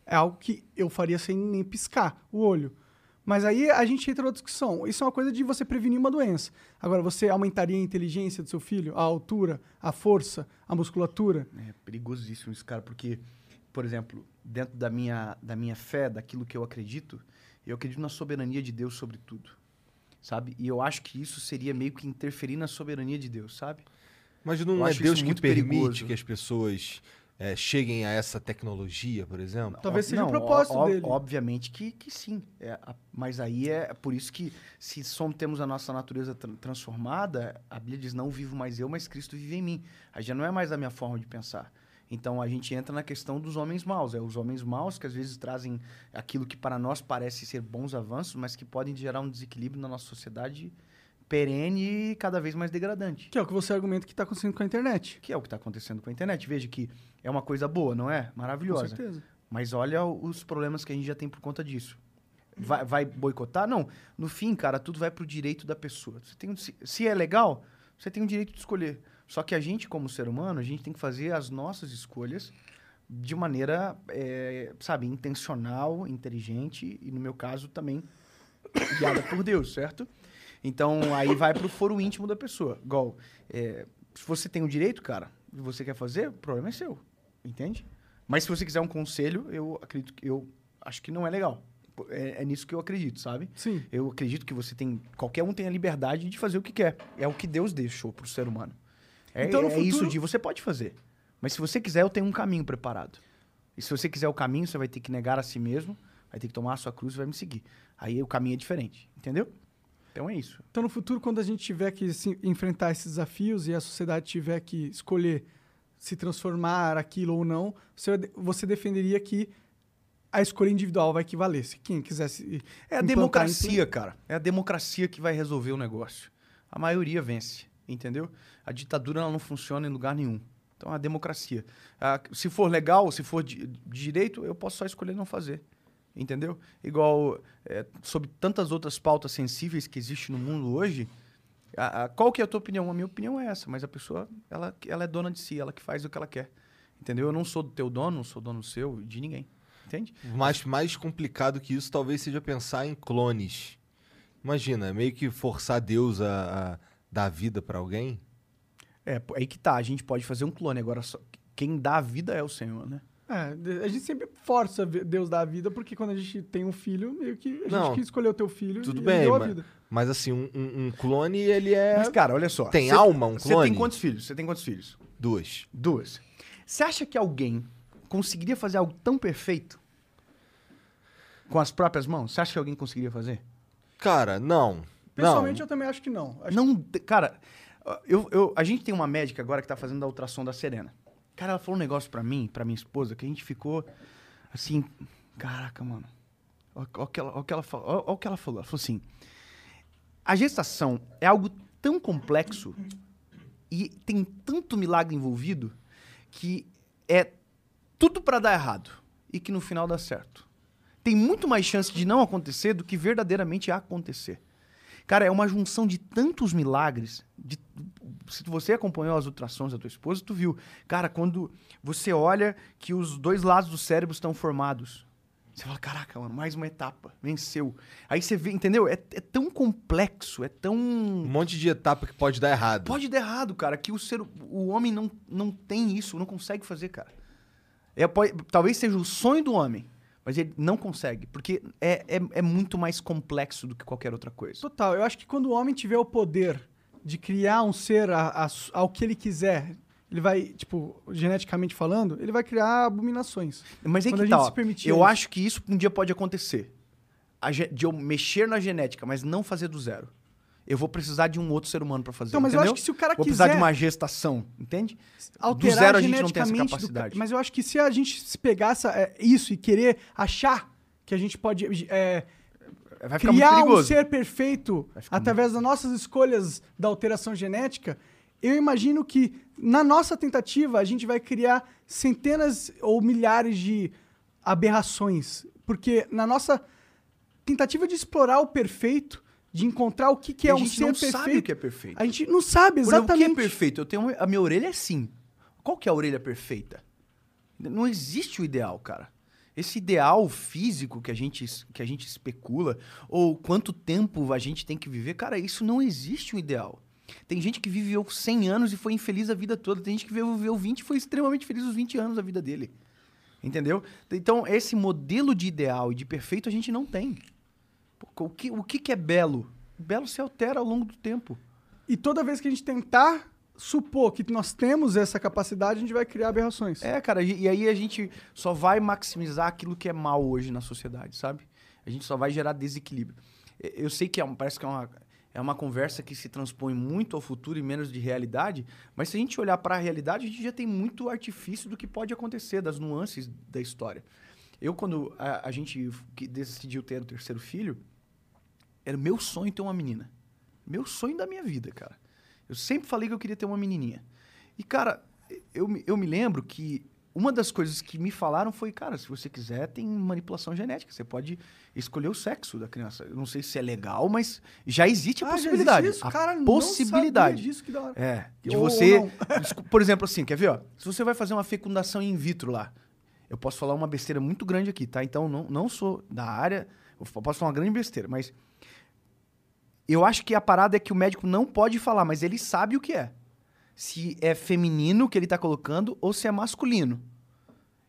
É algo que eu faria sem nem piscar o olho. Mas aí a gente entra na discussão. Isso é uma coisa de você prevenir uma doença. Agora, você aumentaria a inteligência do seu filho, a altura, a força, a musculatura? É perigosíssimo isso, cara, porque, por exemplo, dentro da minha, da minha fé, daquilo que eu acredito, eu acredito na soberania de Deus sobre tudo, sabe? E eu acho que isso seria meio que interferir na soberania de Deus, sabe? Mas Eu não é Deus que permite perigoso. que as pessoas é, cheguem a essa tecnologia, por exemplo? Talvez seja o Não, propósito ó- ó- dele. Obviamente que, que sim. É, a- mas aí é por isso que, se somos, temos a nossa natureza tran- transformada, a Bíblia diz: não vivo mais eu, mas Cristo vive em mim. Aí já não é mais a minha forma de pensar. Então a gente entra na questão dos homens maus. É os homens maus que às vezes trazem aquilo que para nós parece ser bons avanços, mas que podem gerar um desequilíbrio na nossa sociedade perene e cada vez mais degradante. Que é o que você argumenta que está acontecendo com a internet. Que é o que está acontecendo com a internet. Veja que é uma coisa boa, não é? Maravilhosa. Com certeza. Mas olha os problemas que a gente já tem por conta disso. Vai, vai boicotar? Não. No fim, cara, tudo vai pro direito da pessoa. Você tem, se, se é legal, você tem o direito de escolher. Só que a gente, como ser humano, a gente tem que fazer as nossas escolhas de maneira, é, sabe, intencional, inteligente e, no meu caso, também guiada por Deus, certo? Então, aí vai pro foro íntimo da pessoa. Igual, é, se você tem o direito, cara, e você quer fazer, o problema é seu, entende? Mas se você quiser um conselho, eu acredito que eu acho que não é legal, é, é nisso que eu acredito, sabe? Sim. Eu acredito que você tem. Qualquer um tem a liberdade de fazer o que quer. É o que Deus deixou pro ser humano. É, Então, no é isso futuro- de você pode fazer. Mas se você quiser, eu tenho um caminho preparado. E se você quiser o caminho, você vai ter que negar a si mesmo, vai ter que tomar a sua cruz e vai me seguir. Aí o caminho é diferente, entendeu? Então é isso. Então, no futuro, quando a gente tiver que se enfrentar esses desafios e a sociedade tiver que escolher se transformar aquilo ou não, você, você defenderia que a escolha individual vai equivaler. Se quem quisesse. É a democracia, cara. É a democracia que vai resolver o negócio. A maioria vence, entendeu? A ditadura não funciona em lugar nenhum. Então, a democracia. Ah, se for legal, se for de, de direito, eu posso só escolher não fazer. Entendeu? Igual é, sobre tantas outras pautas sensíveis que existem no mundo hoje, a- a- qual que é a tua opinião? A minha opinião é essa, mas a pessoa, ela, ela é dona de si, ela que faz o que ela quer. Entendeu? Eu não sou do teu dono, não sou dono seu, de ninguém. Entende? Mas mais complicado que isso talvez seja pensar em clones. Imagina, meio que forçar Deus a, a dar vida pra alguém. É, aí que tá, a gente pode fazer um clone, agora só, quem dá a vida é o Senhor, né? É, a gente sempre força Deus dar a vida, porque quando a gente tem um filho, meio que a Não, gente que escolheu o teu filho Tudo e bem, deu a mas, vida. Mas assim, um, um- um clone, ele é. Mas, cara, olha só. Tem cê- alma um Você clone? tem quantos filhos? Você tem quantos filhos? Duas. Duas. Você acha que alguém conseguiria fazer algo tão perfeito com as próprias mãos? Você acha que alguém conseguiria fazer? Cara, não. Pessoalmente, eu também acho que não. Acho Não, cara, eu, eu- a gente tem uma médica agora que tá fazendo a ultrassom da Serena. Cara, ela falou um negócio pra mim, pra minha esposa, que a gente ficou assim, caraca, mano. Olha o que ela, ó o que ela falou. ó- ó o que ela falou. Ela falou assim: a gestação é algo tão complexo e tem tanto milagre envolvido que é tudo pra dar errado e que no final dá certo. Tem muito mais chance de não acontecer do que verdadeiramente acontecer. Cara, é uma junção de tantos milagres. de- se você acompanhou as ultrassons da tua esposa, tu viu. Cara, quando você olha que os dois lados do cérebro estão formados, você fala, caraca, mano, mais uma etapa, venceu. Aí você vê, entendeu? É, é tão complexo, é tão... Um monte de etapa que pode dar errado. Pode dar errado, cara, que o ser, o homem não, não tem isso, não consegue fazer, cara. É, pode- talvez seja o sonho do homem, mas ele não consegue, porque é, é, é muito mais complexo do que qualquer outra coisa. Total. Eu acho que quando o homem tiver o poder de criar um ser a- a- ao que ele quiser, ele vai, tipo, geneticamente falando, ele vai criar abominações. Mas é Quando que a tá, gente eu isso. acho que isso um dia pode acontecer. De eu mexer na genética, mas não fazer do zero. Eu vou precisar de um outro ser humano pra fazer, Então, mas eu entendeu? acho que se o cara Vou precisar de quiser- uma gestação, entende? alterar do zero a gente não tem essa do capacidade. ca- mas eu acho que se a gente se pegar essa, é, isso e querer achar que a gente pode é, Vai ficar muito criar um ser perfeito através das nossas escolhas da alteração genética, eu imagino que na nossa tentativa a gente vai criar centenas ou milhares de aberrações. Porque na nossa tentativa de explorar o perfeito, de encontrar o que, que é a um gente ser não perfeito. sabe o que é perfeito. A gente não sabe Por exemplo, exatamente. O que é perfeito? Eu tenho a minha orelha é assim. Qual que é a orelha perfeita? Não existe o ideal, cara. Esse ideal físico que a gente que a gente especula ou quanto tempo a gente tem que viver, cara, isso não existe um ideal. Tem gente que viveu 100 anos e foi infeliz a vida toda. Tem gente que viveu 20 e foi extremamente feliz os 20 anos da vida dele. Entendeu? Então, esse modelo de ideal e de perfeito a gente não tem. O que, o que que é belo? Belo se altera ao longo do tempo. E toda vez que a gente tentar supor que nós temos essa capacidade, a gente vai criar aberrações. É, cara, e, aí a gente só vai maximizar aquilo que é mal hoje na sociedade, sabe? A gente só vai gerar desequilíbrio. Eu sei que é parece que é uma, é uma conversa que se transpõe muito ao futuro e menos de realidade, mas se a gente olhar para a realidade, a gente já tem muito artifício do que pode acontecer, das nuances da história. Eu, quando a, a gente decidiu ter o terceiro filho, era meu sonho ter uma menina. Meu sonho da minha vida, cara. Eu sempre falei que eu queria ter uma menininha. E, cara, eu, eu me lembro que uma das coisas que me falaram foi, cara, se você quiser, tem manipulação genética. Você pode escolher o sexo da criança. Eu não sei se é legal, mas já existe a Ah, já possibilidade. existe isso? A Cara, possibilidade. disso, que da hora. É, de Ou- ou você. Descu- Por exemplo, assim, quer ver, ó? Se você vai fazer uma fecundação in vitro lá, eu posso falar uma besteira muito grande aqui, tá? Então, não, não sou da área, eu posso falar uma grande besteira, mas. Eu acho que a parada é que o médico não pode falar, mas ele sabe o que é. Se é feminino que ele tá colocando ou se é masculino.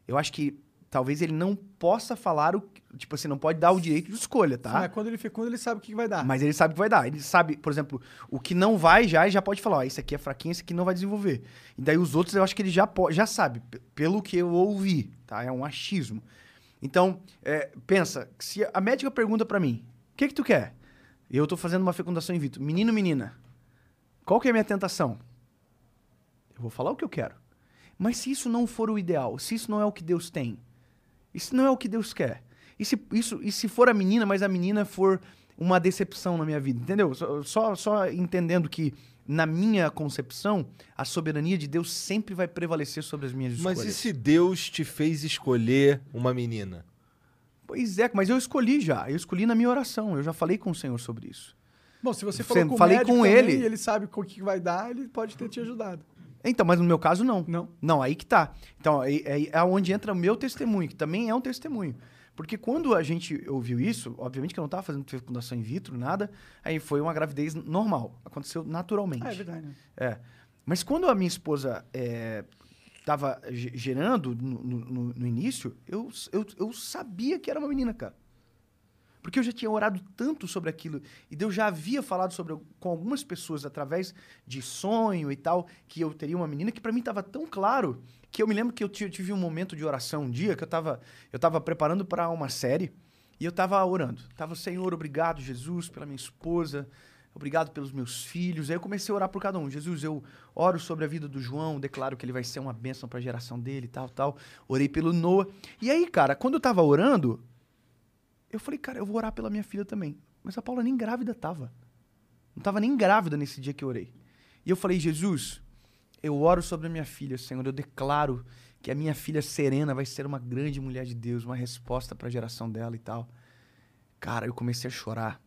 Eu acho que talvez ele não possa falar o. Tipo assim, não pode dar o direito de escolha, tá? Mas quando ele fecunda, ele sabe o que vai dar. Mas ele sabe o que vai dar. Ele sabe, por exemplo, o que não vai já, ele já pode falar, ó, isso aqui é fraquinho, esse aqui não vai desenvolver. E daí os outros eu acho que ele já, já sabe, pelo que eu ouvi, tá? É um achismo. Então, é, pensa, se a médica pergunta pra mim, o que que tu quer? Eu tô fazendo uma fecundação in vitro. Menino, menina, qual que é a minha tentação? Eu vou falar o que eu quero. Mas se isso não for o ideal, se isso não é o que Deus tem, isso não é o que Deus quer. E se, isso, e se for a menina, mas a menina for uma decepção na minha vida, entendeu? Só, só, só entendendo que, na minha concepção, a soberania de Deus sempre vai prevalecer sobre as minhas escolhas. Mas e se Deus te fez escolher uma menina? Pois é, mas eu escolhi já. Eu escolhi na minha oração. Eu já falei com o Senhor sobre isso. Bom, se você Você- falou com falei com também ele. e ele sabe o que que vai dar, ele pode ter te ajudado. Então, mas no meu caso, não. Não. Não, aí que tá. Então, aí, aí é onde entra o meu testemunho, que também é um testemunho. Porque quando a gente ouviu isso, obviamente que eu não estava fazendo fecundação in vitro, nada, aí foi uma gravidez normal. Aconteceu naturalmente. Ah, é verdade. né? É. Mas quando a minha esposa estava gerando no, no- no- no início, eu, eu, eu sabia que era uma menina, cara. Porque eu já tinha orado tanto sobre aquilo e Deus já havia falado sobre com algumas pessoas através de sonho e tal que eu teria uma menina que para mim estava tão claro que eu me lembro que eu ti- tive um momento de oração um dia que eu estava eu tava preparando para uma série e eu estava orando. Tava, Senhor, obrigado, Jesus, pela minha esposa, obrigado pelos meus filhos. Aí eu comecei a orar por cada um. Jesus, eu oro sobre a vida do João, declaro que ele vai ser uma bênção para a geração dele tal, tal. Orei pelo Noah. E aí, cara, quando eu tava orando, eu falei, cara, eu vou orar pela minha filha também. Mas a Paula nem grávida tava. Não tava nem grávida nesse dia que eu orei. E eu falei, Jesus, eu oro sobre a minha filha, Senhor. Eu declaro que a minha filha Serena vai ser uma grande mulher de Deus, uma resposta para a geração dela e tal. Cara, eu comecei a chorar.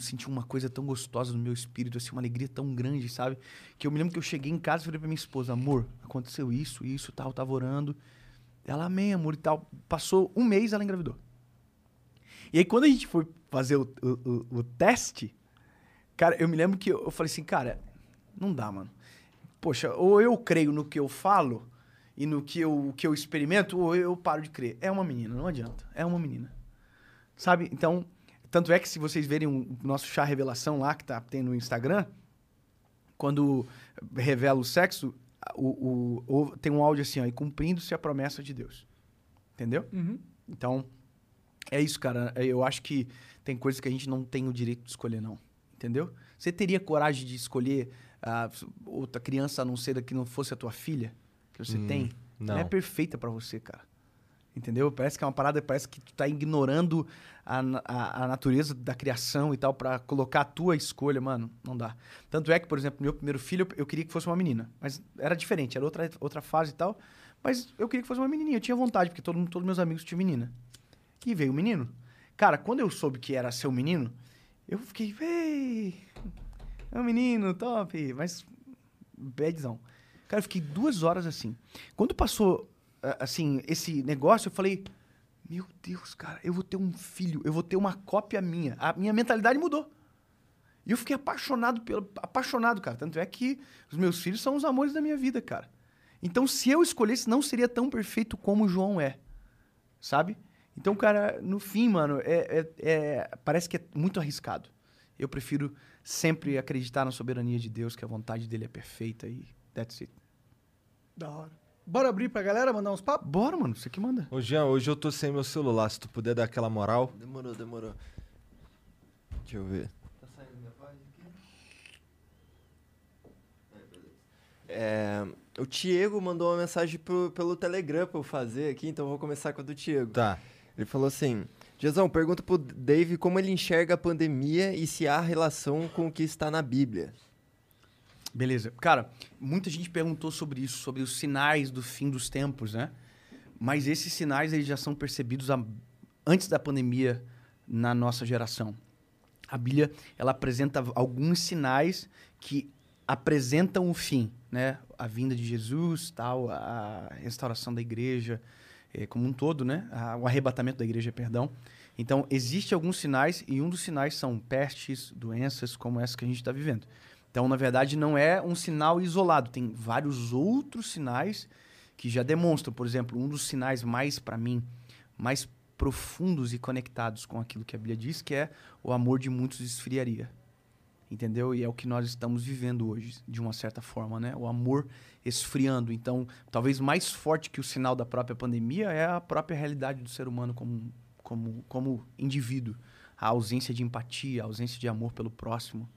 Senti uma coisa tão gostosa no meu espírito, assim, uma alegria tão grande, sabe? Que eu me lembro que eu cheguei em casa e falei pra minha esposa, amor, aconteceu isso, isso, tal, eu tava orando. Ela, amém, amor e tal. Passou um mês, ela engravidou. E aí, quando a gente foi fazer o, o, o- teste, cara, eu me lembro que eu, eu falei assim, cara, não dá, mano. Poxa, ou eu creio no que eu falo e no que eu, que eu experimento, ou eu paro de crer. É uma menina, não adianta. É uma menina. Sabe? Então, tanto é que se vocês verem o nosso chá revelação lá, que tá, tem no Instagram, quando revela o sexo, o, o- o- tem um áudio assim, ó, e cumprindo-se a promessa de Deus. Entendeu? Uhum. Então, é isso, cara. Eu acho que tem coisas que a gente não tem o direito de escolher, não. Entendeu? Você teria coragem de escolher ah, outra criança a não ser que não fosse a tua filha? Que você Hum, tem? não. Ela é perfeita pra você, cara. Entendeu? Parece que é uma parada, parece que tu tá ignorando a, a, a natureza da criação e tal pra colocar a tua escolha, mano. Não dá. Tanto é que, por exemplo, meu primeiro filho, eu, queria que fosse uma menina. Mas era diferente, era outra, outra fase e tal. Mas eu queria que fosse uma menininha. Eu tinha vontade, porque todo, todos meus amigos tinham menina. E veio o menino. Cara, quando eu soube que era seu menino, eu fiquei, ei, é um menino, top. Mas, badzão. Cara, eu fiquei duas horas assim. Quando passou, assim, esse negócio, eu falei, meu Deus, cara, eu vou ter um filho, eu vou ter uma cópia minha. A minha mentalidade mudou. E eu fiquei apaixonado pelo. Apaixonado, cara. Tanto é que os meus filhos são os amores da minha vida, cara. Então, se eu escolhesse, não seria tão perfeito como o João é. Sabe? Então, cara, no fim, mano, é, é- é- parece que é muito arriscado. Eu prefiro sempre acreditar na soberania de Deus, que a vontade dele é perfeita e that's it. Da hora. Bora abrir pra galera, mandar uns papos? Bora, mano, você que manda. Ô, Jean, hoje eu tô sem meu celular. Se tu puder dar aquela moral. Demorou, demorou. Deixa eu ver. Tá saindo minha página aqui? É, o Diego mandou uma mensagem pro- pelo Telegram pra eu fazer aqui, então eu vou começar com a do Diego. Tá. Ele falou assim: Jezão, pergunta pro Dave como ele enxerga a pandemia e se há relação com o que está na Bíblia. Beleza. Cara, muita gente perguntou sobre isso, sobre os sinais do fim dos tempos, né? Mas esses sinais eles já são percebidos a- antes da pandemia na nossa geração. A Bíblia, ela apresenta alguns sinais que apresentam o fim, né? A vinda de Jesus, tal, a restauração da igreja, como um todo, né? A- o arrebatamento da igreja, perdão. Então, existem alguns sinais e um dos sinais são pestes, doenças como essa que a gente está vivendo. Então, na verdade, não é um sinal isolado. Tem vários outros sinais que já demonstram, por exemplo, um dos sinais mais, para mim, mais profundos e conectados com aquilo que a Bíblia diz, que é o amor de muitos esfriaria. Entendeu? E é o que nós estamos vivendo hoje, de uma certa forma, né? O amor esfriando. Então, talvez mais forte que o sinal da própria pandemia é a própria realidade do ser humano como, como, como indivíduo. A ausência de empatia, a ausência de amor pelo próximo.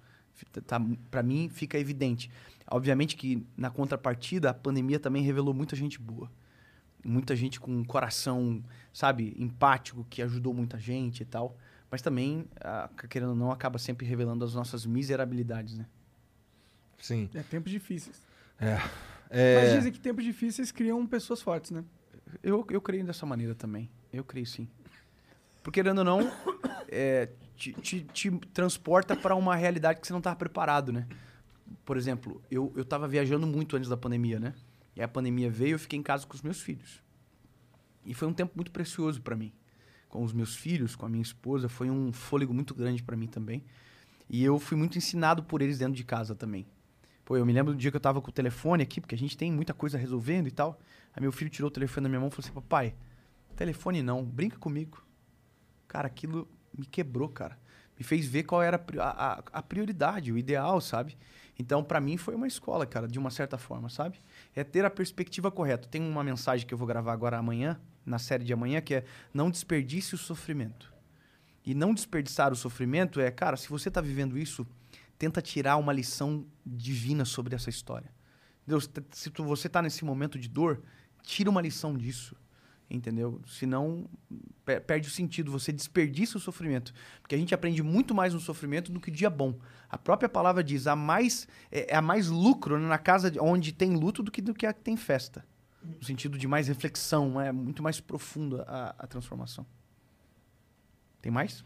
Tá, para mim, fica evidente. Obviamente que, na contrapartida, a pandemia também revelou muita gente boa. Muita gente com um coração, sabe, empático, que ajudou muita gente e tal. Mas também, a, querendo ou não, acaba sempre revelando as nossas miserabilidades, né? Sim. É tempos difíceis. É. é... Mas dizem que tempos difíceis criam pessoas fortes, né? Eu, eu creio dessa maneira também. Eu creio sim. Porque, querendo ou não, [COUGHS] é, te, te, te, transporta para uma realidade que você não estava preparado, né? Por exemplo, eu, eu tava viajando muito antes da pandemia, né? E a pandemia veio e eu fiquei em casa com os meus filhos. E foi um tempo muito precioso para mim com os meus filhos, com a minha esposa, foi um fôlego muito grande para mim também. E eu fui muito ensinado por eles dentro de casa também. Pô, eu me lembro do dia que eu tava com o telefone aqui, porque a gente tem muita coisa resolvendo e tal. Aí meu filho tirou o telefone da minha mão e falou assim: Papai, telefone não, brinca comigo. Cara, aquilo me quebrou, cara. Me fez ver qual era a, a, a prioridade, o ideal, sabe? Então, para mim, foi uma escola, cara, de uma certa forma, sabe? É ter a perspectiva correta. Tem uma mensagem que eu vou gravar agora amanhã, na série de amanhã, que é não desperdice o sofrimento. E não desperdiçar o sofrimento é, cara, se você está vivendo isso, tenta tirar uma lição divina sobre essa história. Deus, se tu, você está nesse momento de dor, tira uma lição disso, entendeu? Senão perde o sentido, você desperdiça o sofrimento, porque a gente aprende muito mais no sofrimento do que dia bom. A própria palavra diz, há mais é, é mais lucro na casa onde tem luto do que do que a que tem festa no sentido de mais reflexão, é muito mais profunda a, a transformação. Tem mais?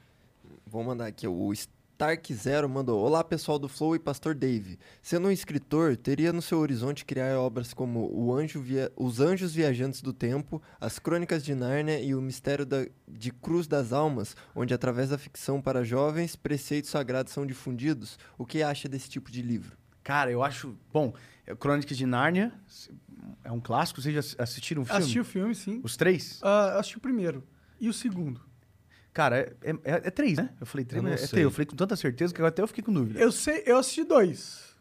Vou mandar aqui. O Stark Zero mandou: Olá pessoal do Flow e Pastor Dave. Sendo um escritor, teria no seu horizonte criar obras como o Anjo Via... Os Anjos Viajantes do Tempo, As Crônicas de Nárnia e O Mistério da... de Cruz das Almas, onde através da ficção para jovens, preceitos sagrados são difundidos. O que acha desse tipo de livro? Cara, eu acho. Bom, Crônicas de Nárnia é um clássico. Vocês já assistiram o filme? Assisti o filme, sim. Os três? Uh, assisti o primeiro. E o segundo? Cara, é, é, é três, né? Eu falei três, eu é três. Eu falei com tanta certeza que até eu fiquei com dúvida. Eu sei, eu assisti dois.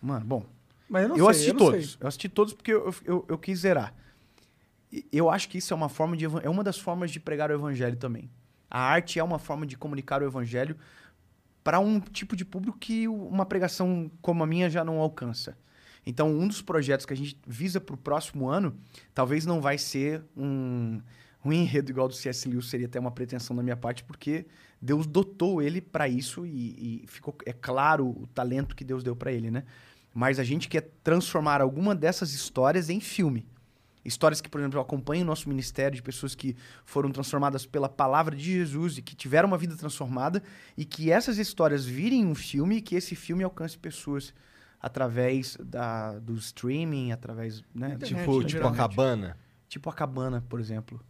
Mano, bom. Mas eu não eu sei, assisti eu todos. Sei. Eu assisti todos porque eu, eu, eu quis zerar. Eu acho que isso é uma forma de é uma das formas de pregar o evangelho também. A arte é uma forma de comunicar o evangelho para um tipo de público que uma pregação como a minha já não alcança. Então, um dos projetos que a gente visa para o próximo ano, talvez não vai ser um, um enredo igual do C.S. Lewis, seria até uma pretensão da minha parte, porque Deus dotou ele para isso e, e, ficou é claro o talento que Deus deu para ele, né? Mas a gente quer transformar alguma dessas histórias em filme. Histórias que, por exemplo, acompanham o nosso ministério de pessoas que foram transformadas pela palavra de Jesus e que tiveram uma vida transformada e que essas histórias virem um filme e que esse filme alcance pessoas através da, do streaming, através, né? Internet, tipo, né, tipo a cabana. Tipo a cabana, por exemplo.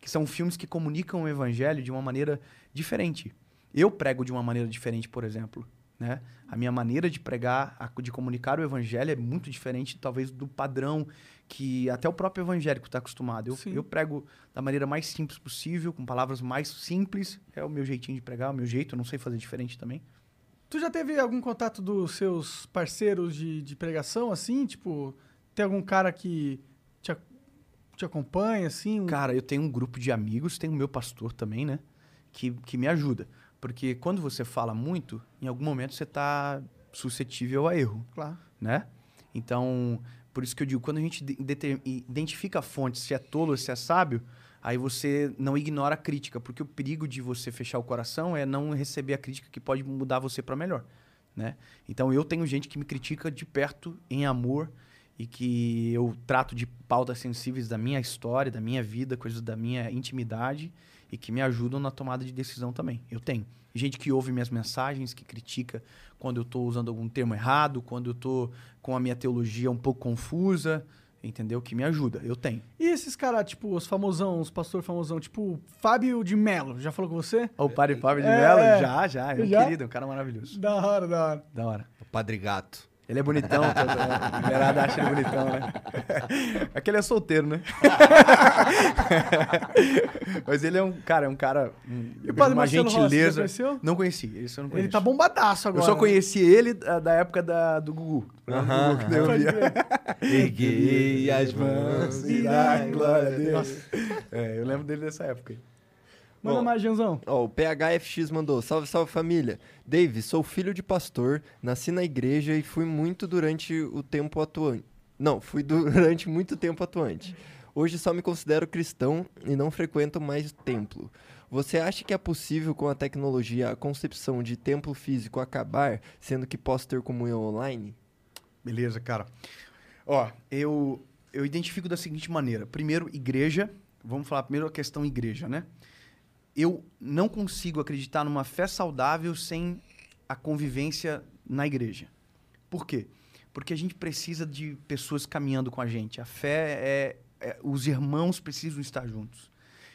Que são filmes que comunicam o evangelho de uma maneira diferente. Eu prego de uma maneira diferente, por exemplo. Né? A minha maneira de pregar, de comunicar o evangelho é muito diferente, talvez, do padrão que até o próprio evangélico está acostumado. Eu, eu, prego da maneira mais simples possível, com palavras mais simples. É o meu jeitinho de pregar, o meu jeito, eu não sei fazer diferente também. Tu já teve algum contato dos seus parceiros de, de pregação, assim? Tipo, tem algum cara que te, te acompanha, assim? Um... Cara, eu tenho um grupo de amigos, tenho o meu pastor também, né? Que, que me ajuda. Porque quando você fala muito, em algum momento você está suscetível a erro. Claro. Né? Então, por isso que eu digo, quando a gente identifica a fonte, se é tolo ou se é sábio, aí você não ignora a crítica, porque o perigo de você fechar o coração é não receber a crítica que pode mudar você para melhor, né? Então eu tenho gente que me critica de perto em amor e que eu trato de pautas sensíveis da minha história, da minha vida, coisas da minha intimidade e que me ajudam na tomada de decisão também. Eu tenho gente que ouve minhas mensagens, que critica quando eu estou usando algum termo errado, quando eu estou com a minha teologia um pouco confusa, entendeu? Que me ajuda, eu tenho. E esses caras, tipo, os famosão, os pastor famosão, tipo, Fábio de Mello, já falou com você? O padre Fábio de é, Mello? Já, já, é um já? querido, um cara maravilhoso. Da hora, da hora. Da hora. O Padre Gato. Ele é bonitão, [LAUGHS] a mulherada acha ele bonitão, né? [LAUGHS] É que ele é solteiro, né? [LAUGHS] Mas ele é um cara, é um cara. Um, E o Padre uma Marcelo Rossi, gentileza. já conheceu? Não conheci, esse eu não conheço. Ele tá bombadaço agora. Eu só né? conheci ele da, da época da, do Gugu. Do Aham, Gugu, que daí eu aham. via. Erguei as mãos e dai glória a Deus. É, eu lembro dele dessa época. Manda Ó, mais, Janzão. Ó, o PHFX mandou: Salve, salve família. Dave, sou filho de pastor, nasci na igreja e fui muito durante o tempo atuante. Não, fui [LAUGHS] durante muito tempo atuante. Hoje só me considero cristão e não frequento mais templo. Você acha que é possível com a tecnologia a concepção de templo físico acabar, sendo que posso ter comunhão online? Beleza, cara. Ó, eu, eu identifico da seguinte maneira. Primeiro, igreja. Vamos falar primeiro a questão igreja, né? Eu não consigo acreditar numa fé saudável sem a convivência na igreja. Por quê? Porque a gente precisa de pessoas caminhando com a gente. A fé é, é- Os irmãos precisam estar juntos.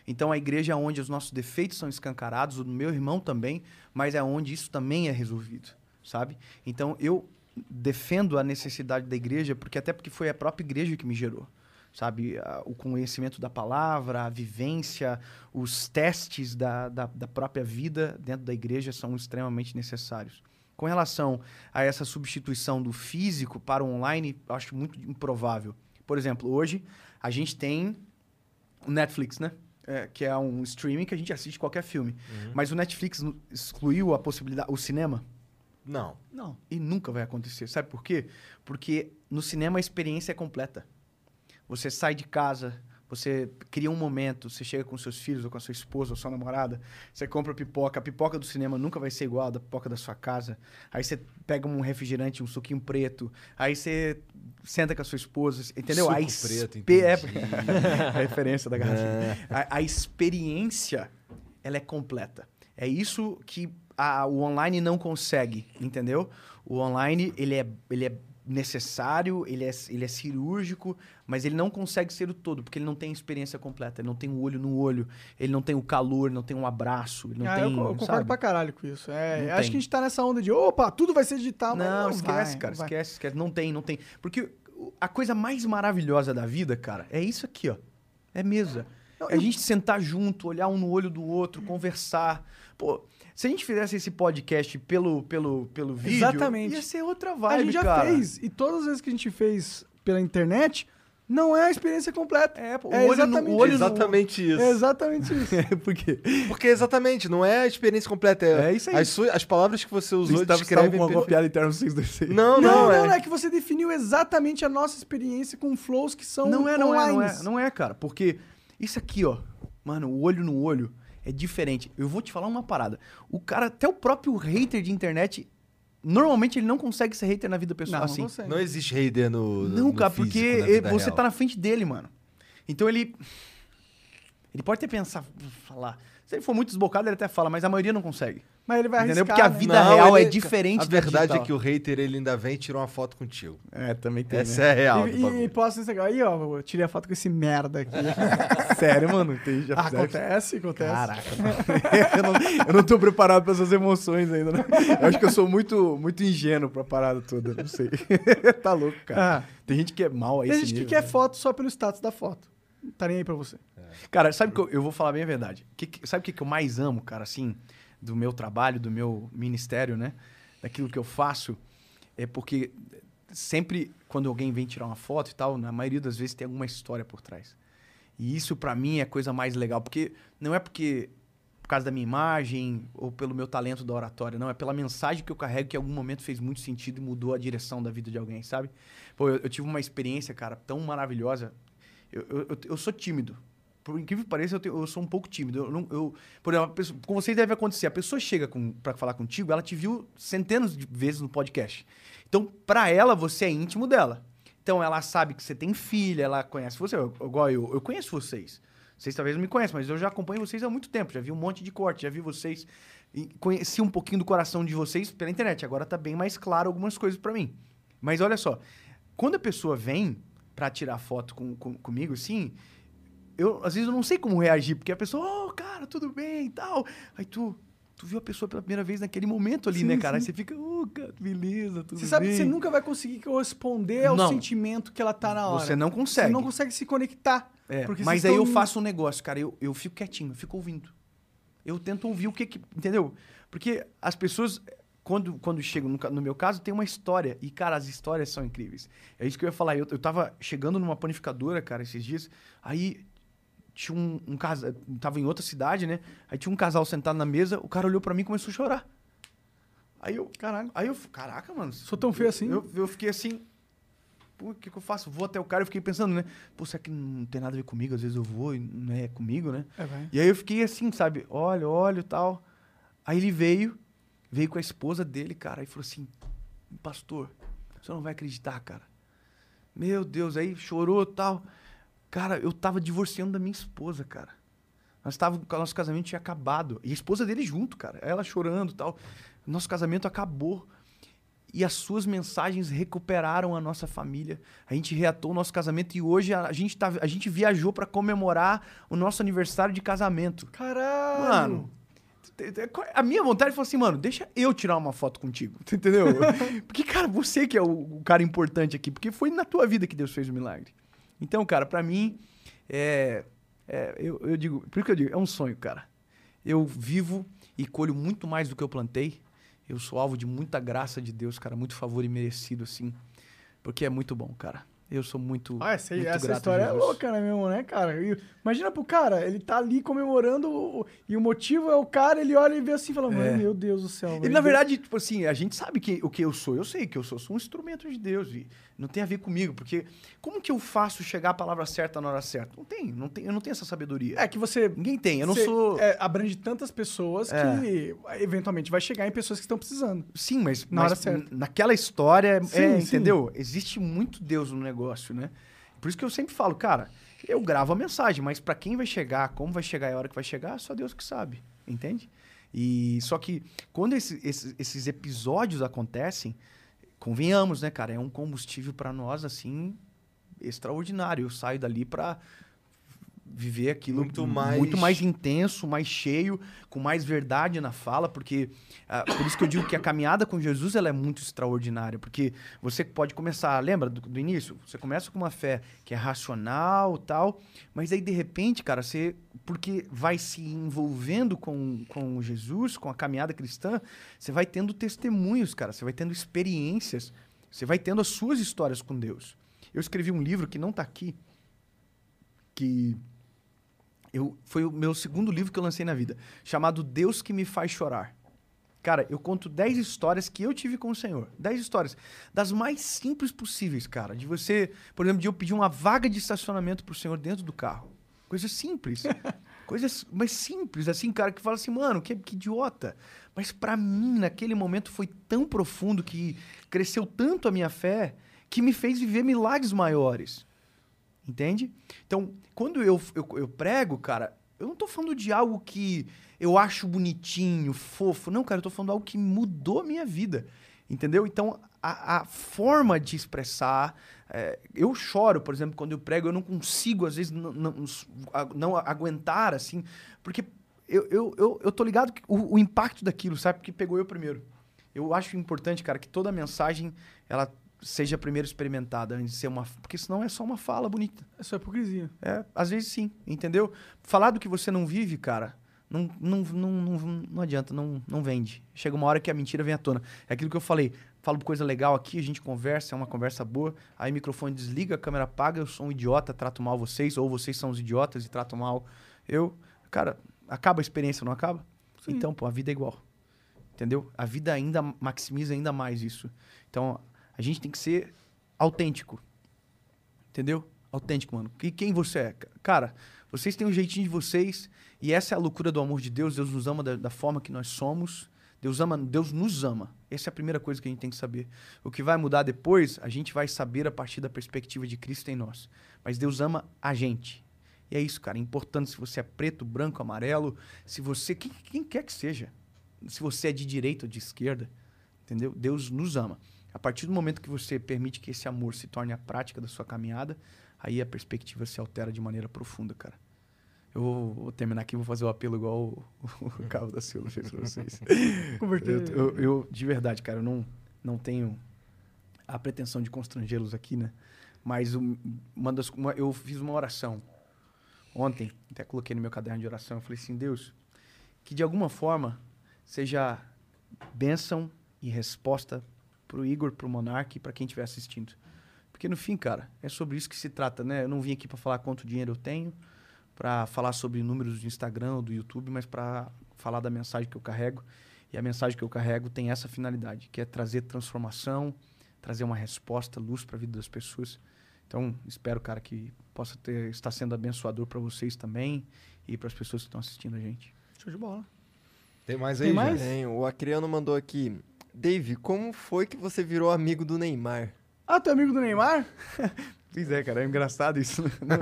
Então a igreja é onde os nossos defeitos são escancarados, o do meu irmão também, mas é onde isso também é resolvido, sabe? Então eu defendo a necessidade da igreja, porque até porque foi a própria igreja que me gerou, sabe? O conhecimento da palavra, a vivência, os testes da, da, da própria vida dentro da igreja são extremamente necessários. Com relação a essa substituição do físico para o online, eu acho muito improvável. Por exemplo, hoje a gente tem o Netflix, né? É, que é um streaming que a gente assiste qualquer filme. Mas o Netflix excluiu a possibilidade, o cinema? Não. Não. E nunca vai acontecer. Sabe por quê? Porque no cinema a experiência é completa. Você sai de casa, você cria um momento, você chega com seus filhos ou com a sua esposa ou sua namorada, você compra pipoca, a pipoca do cinema nunca vai ser igual à da pipoca da sua casa. Aí você pega um refrigerante, um suquinho preto, aí você senta com a sua esposa, entendeu? Suco a preto, [LAUGHS] é, a referência da garrafinha. É. A, a experiência, ela é completa. É isso que a- o online não consegue, entendeu? O online, ele é, ele é necessário, ele é, ele é cirúrgico, mas ele não consegue ser o todo, porque ele não tem a experiência completa. Ele não tem o olho no olho, ele não tem o calor, não tem um abraço, ele não Ah, tem, eu, eu concordo sabe? pra caralho com isso. É, Não acho tem. que a gente tá nessa onda de, opa, tudo vai ser digital, mas Não, não esquece, vai, cara, não esquece, esquece. Não tem, não tem. Porque a coisa mais maravilhosa da vida, cara, é isso aqui, ó. É mesa. É a gente sentar junto, olhar um no olho do outro, conversar. Pô, se a gente fizesse esse podcast pelo, pelo, pelo vídeo, Exatamente. ia ser outra vibe, a gente já cara. fez, e todas as vezes que a gente fez pela internet, não é a experiência completa. É, o olho no- o olho no- exatamente isso. É exatamente isso. [LAUGHS] Por quê? Porque exatamente, não é a experiência completa. É, É isso aí. As, su- as palavras que você usou estavam- descrevem... estavam com uma piada interna no 626. Não, não, não, não, é. não, é que você definiu exatamente a nossa experiência com flows que são Não é, não é, não é, não é, cara. Porque isso aqui, ó, mano, o olho no olho é diferente. Eu vou te falar uma parada. O cara, até o próprio hater de internet, normalmente ele não consegue ser hater na vida pessoal Não, assim. não. Não existe hater no, Não, no cara, físico, porque na ele- vida você real. tá na frente dele, mano. Então ele. Ele pode até pensar, falar. Se ele for muito desbocado, ele até fala, mas a maioria não consegue. Mas ele vai Entendeu? arriscar, Porque a né? vida Não, real ele- é diferente A da verdade é digital. que o hater ele ainda vem e tira uma foto contigo. É, também tem. Essa né? é a real. do E, bagulho. e, e posta no Instagram. Aí, ó, eu tirei a foto com esse merda aqui. [LAUGHS] Sério, mano? Tem, já fizeram? acontece, acontece. Caraca, [LAUGHS] eu, não, eu não tô preparado pra essas emoções ainda, né? Eu acho que eu sou muito, muito ingênuo pra parada toda, não sei. [LAUGHS] tá louco, cara. Ah. Tem gente que é mal a Tem gente que quer né? foto só pelo status da foto. Tá nem aí pra você. Cara, sabe que eu, eu vou falar bem a verdade. Que que- sabe o que, que eu mais amo, cara, assim, do meu trabalho, do meu ministério, né? Daquilo que eu faço? É porque sempre quando alguém vem tirar uma foto e tal, na maioria das vezes tem alguma história por trás. E isso pra mim é a coisa mais legal, porque não é porque por causa da minha imagem ou pelo meu talento da oratória, não, é pela mensagem que eu carrego que em algum momento fez muito sentido e mudou a direção da vida de alguém, sabe? Pô, eu, eu tive uma experiência, cara, tão maravilhosa. Eu, eu- eu sou tímido. Por incrível que pareça, eu, tenho- eu sou um pouco tímido. Eu eu- por exemplo, pessoa- com vocês deve acontecer. A pessoa chega pra falar contigo, ela te viu centenas de vezes no podcast. Então, pra ela, você é íntimo dela. Então, ela sabe que você tem filha, ela conhece você. Eu- Igual eu, eu conheço vocês. Vocês talvez não me conheçam, mas eu já acompanho vocês há muito tempo. Já vi um monte de corte, já vi vocês. Conheci um pouquinho do coração de vocês pela internet. Agora tá bem mais claro algumas coisas pra mim. Mas olha só, quando a pessoa vem pra tirar foto com, com- comigo, assim, eu às vezes eu não sei como reagir, porque a pessoa, oh, cara, tudo bem e tal. Aí tu, tu viu a pessoa pela primeira vez naquele momento ali, Sim, né, cara? Aí sim. você fica, oh, cara, beleza, tudo Você sabe que você nunca vai conseguir corresponder ao Não. sentimento que ela tá na hora. Você não consegue. Você não consegue se conectar. É, mas aí eu faço um negócio, cara. Eu, eu fico quietinho, eu fico ouvindo. Eu tento ouvir o que que. Entendeu? Porque as pessoas, quando, quando chegam, no, no meu caso, tem uma história. E, cara, as histórias são incríveis. É isso que eu ia falar. Eu, eu tava chegando numa panificadora, cara, esses dias. Aí tinha um, um casal. Tava em outra cidade, né? Aí tinha um casal sentado na mesa. O cara olhou pra mim e começou a chorar. Aí eu. Caralho. Aí eu. Caraca, mano. Sou tão feio assim? Eu, eu fiquei assim. Pô, o que, que eu faço? Vou até o cara e fiquei pensando, né? Pô, será que não tem nada a ver comigo? Às vezes eu vou e não é comigo, né? É. E aí eu fiquei assim, sabe? Olha, olha e tal. Aí ele veio, veio com a esposa dele, cara, e falou assim: Pastor, você não vai acreditar, cara. Meu Deus, aí chorou e tal. Cara, eu tava divorciando da minha esposa, cara. Nós tava, nosso casamento tinha acabado. E a esposa dele junto, cara. Ela chorando e tal. Nosso casamento acabou. E as suas mensagens recuperaram a nossa família. A gente reatou o nosso casamento e hoje a, gente, tá, a gente viajou pra comemorar o nosso aniversário de casamento. Caralho! Mano, te- a minha vontade foi assim, mano, deixa eu tirar uma foto contigo, [LAUGHS] entendeu? [LAUGHS] Porque, cara, você que é o, o cara importante aqui, porque foi na tua vida que Deus fez o milagre. Então, cara, pra mim, é, é, eu, eu digo, por que eu digo, é um sonho, cara. Eu vivo e colho muito mais do que eu plantei. Eu sou alvo de muita graça de Deus, cara, muito favor e merecido, assim. Porque é muito bom, cara. Eu sou muito. Ah, essa, muito essa história é louca, né, mesmo, né, cara? Imagina pro cara, ele tá ali comemorando o- e o motivo é o cara, ele olha e vê assim e fala, É. meu Deus do céu. E na verdade, tipo assim, a gente sabe que, o que eu sou. Eu sei que eu sou. Sou um instrumento de Deus. E não tem a ver comigo. Porque como que eu faço chegar a palavra certa na hora certa? Não tem. Não tem eu não tenho essa sabedoria. É que você. Ninguém tem. Eu não sou. é, abrange tantas pessoas É. que eventualmente vai chegar em pessoas que estão precisando. Sim, mas, Na mas hora certa. naquela história, Sim, é, sim. entendeu? Existe muito Deus no negócio, né? Por isso que eu sempre falo, cara, eu gravo a mensagem, mas pra quem vai chegar, como vai chegar e a hora que vai chegar, só Deus que sabe, entende? E só que quando esse- esses- esses episódios acontecem, convenhamos, né, cara, é um combustível pra nós assim extraordinário. Eu saio dali pra viver aquilo Muito mais- muito mais intenso, mais cheio, com mais verdade na fala, porque ah, por isso que eu digo que a caminhada com Jesus ela é muito extraordinária, porque você pode começar, lembra do, do início? Você começa com uma fé que é racional, tal, mas aí de repente, cara, você porque vai se envolvendo com, com Jesus, com a caminhada cristã, você vai tendo testemunhos, cara, você vai tendo experiências, você vai tendo as suas histórias com Deus. Eu escrevi um livro que não tá aqui, que eu, foi o meu segundo livro que eu lancei na vida, chamado Deus que me faz chorar. Cara, eu conto 10 histórias que eu tive com o Senhor. 10 histórias. Das mais simples possíveis, cara. De você, por exemplo, de eu pedir uma vaga de estacionamento pro Senhor dentro do carro. Coisa simples. [LAUGHS] Coisas mais simples, assim, cara, que fala assim, mano, que, que idiota. Mas pra mim, naquele momento, foi tão profundo que cresceu tanto a minha fé que me fez viver milagres maiores. Entende? Então, quando eu, eu, eu prego, cara, eu não tô falando de algo que eu acho bonitinho, fofo. Não, cara, eu tô falando de algo que mudou a minha vida. Entendeu? Então, a, a forma de expressar. é, eu choro, por exemplo, quando eu prego, eu não consigo, às vezes, não, não, aguentar, assim, porque eu, eu, eu, eu tô ligado que o, o impacto daquilo, sabe? Porque pegou eu primeiro. Eu acho importante, cara, que toda mensagem ela seja primeiro experimentada antes de ser uma. Porque senão é só uma fala bonita. É só hipocrisia. É, às vezes sim, entendeu? Falar do que você não vive, cara, não, não, não, não, não adianta, não, não vende. Chega uma hora que a mentira vem à tona. É aquilo que eu falei. Falo coisa legal aqui, a gente conversa, é uma conversa boa. Aí o microfone desliga, a câmera apaga, eu sou um idiota, trato mal vocês, ou vocês são os idiotas e tratam mal eu. Cara, acaba a experiência, não acaba? Então, pô, a vida é igual. Entendeu? A vida ainda maximiza ainda mais isso. Então, a gente tem que ser autêntico. Entendeu? Autêntico, mano. Que, quem você é? Cara, vocês têm um jeitinho de vocês e essa é a loucura do amor de Deus. Deus nos ama da, da forma que nós somos. Deus ama, Deus nos ama. Essa é a primeira coisa que a gente tem que saber. O que vai mudar depois, a gente vai saber a partir da perspectiva de Cristo em nós. Mas Deus ama a gente. E é isso, cara. É importante se você é preto, branco, amarelo, se você. Quem, quem quer que seja. Se você é de direita ou de esquerda. Entendeu? Deus nos ama. A partir do momento que você permite que esse amor se torne a prática da sua caminhada, aí a perspectiva se altera de maneira profunda, cara. Eu vou, vou terminar aqui vou fazer o apelo igual o, [LAUGHS] o Cabo da Silva fez pra vocês. [LAUGHS] Eu, eu, eu, de verdade, cara, eu não, não tenho a pretensão de constrangê-los aqui, né? Mas um- uma das, uma- eu fiz uma oração ontem, até coloquei no meu caderno de oração. Eu falei assim: Deus, que de alguma forma seja bênção e resposta pro Igor, pro Monark e pra quem estiver assistindo. Porque no fim, cara, é sobre isso que se trata, né? Eu não vim aqui pra falar quanto dinheiro eu tenho, pra falar sobre números do Instagram ou do YouTube, mas pra falar da mensagem que eu carrego. E a mensagem que eu carrego tem essa finalidade, que é trazer transformação, trazer uma resposta, luz para a vida das pessoas. Então, espero, cara, que possa ter, estar sendo abençoador para vocês também e para as pessoas que estão assistindo a gente. Show de bola. Tem mais Tem aí, mais? Jô? Tem, o Acriano mandou aqui. Dave, como foi que você virou amigo do Neymar? Ah, tu é amigo do Neymar? [LAUGHS] Pois é, cara, é engraçado isso. né?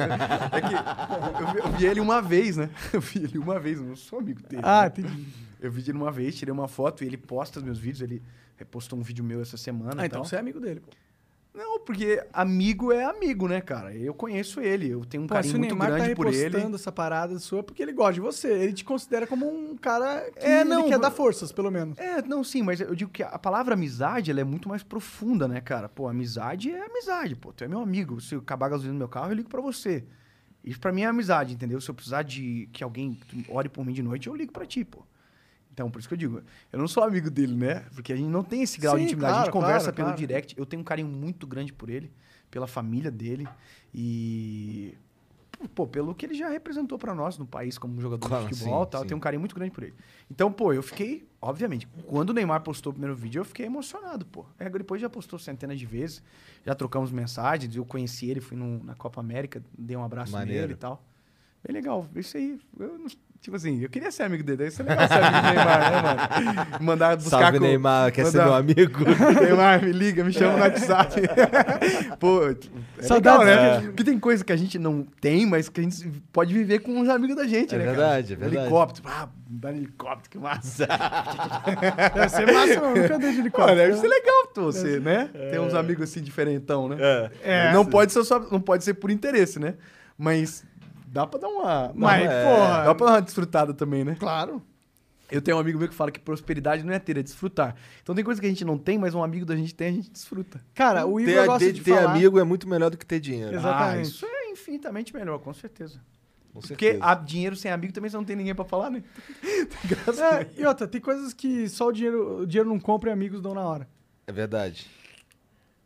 É que eu vi, eu vi ele uma vez, né? [LAUGHS] Eu vi ele uma vez, eu não sou amigo dele. Ah, né? entendi. Eu vi ele uma vez, tirei uma foto e ele posta os meus vídeos, ele repostou um vídeo meu essa semana. Ah, então tal. você é amigo dele, pô. Não, porque amigo é amigo, né, cara? Eu conheço ele, eu tenho um Pô, carinho muito Neymar grande tá por ele. repostando essa parada sua porque ele gosta de você. Ele te considera como um cara que É, ele não, quer dar forças, pelo menos. É, não, sim, mas eu digo que a palavra amizade, ela é muito mais profunda, né, cara? Pô, amizade é amizade, pô. Tu é meu amigo. Se eu acabar a gasolina no meu carro, eu ligo pra você. Isso pra mim é amizade, entendeu? Se eu precisar de que alguém ore por mim de noite, eu ligo pra ti, pô. Então, por isso que eu digo, eu não sou amigo dele, né? Porque a gente não tem esse grau de Sim, intimidade. a gente claro, conversa claro, pelo claro. direct. Eu tenho um carinho muito grande por ele, pela família dele e. Pô, pelo que ele já representou pra nós no país como jogador Claro, de futebol sim, tal. Eu sim. tenho um carinho muito grande por ele. Então, pô, eu fiquei, obviamente, quando o Neymar postou o primeiro vídeo, eu fiquei emocionado, pô. Aí depois já postou centenas de vezes, já trocamos mensagens, eu conheci ele, fui num- na Copa América, dei um abraço Maneiro. nele e tal. Bem legal, isso aí. Eu não- tipo assim, eu queria ser amigo dele, deve ser legal ser amigo do Neymar, né, mano? Mandar buscar Salve, com- Neymar, quer ser mandar- meu amigo? [LAUGHS] Neymar, me liga, me chama no WhatsApp. [LAUGHS] Pô, é Saudades, legal, né? é. Porque tem coisa que a gente não tem, mas que a gente pode viver com os amigos da gente, É né, cara? verdade, é verdade. Helicóptero, ah, dar helicóptero, que massa. [LAUGHS] Deve ser massa, não. Nunca andei de Pô, helicóptero. deve ser legal tu, você, né? Ter uns amigos assim diferentão, né? É. Não pode ser só, não pode ser por interesse, né? Mas dá pra dar uma, Mas, dá uma- porra. dá pra dar uma desfrutada também, né? Claro. Eu tenho um amigo meu que fala que prosperidade não é ter, é desfrutar. Então tem coisa que a gente não tem, mas um amigo da gente tem, a gente desfruta. Cara, o Igor Ter, gosta ter, de ter falar... amigo é muito melhor do que ter dinheiro. Exatamente. Ah, isso é infinitamente melhor, com certeza. Com Porque certeza. a dinheiro sem amigo também você não tem ninguém pra falar, né? [LAUGHS] Graças a É, e outra, tem coisas que só o dinheiro, o dinheiro não compra e amigos dão na hora. É verdade.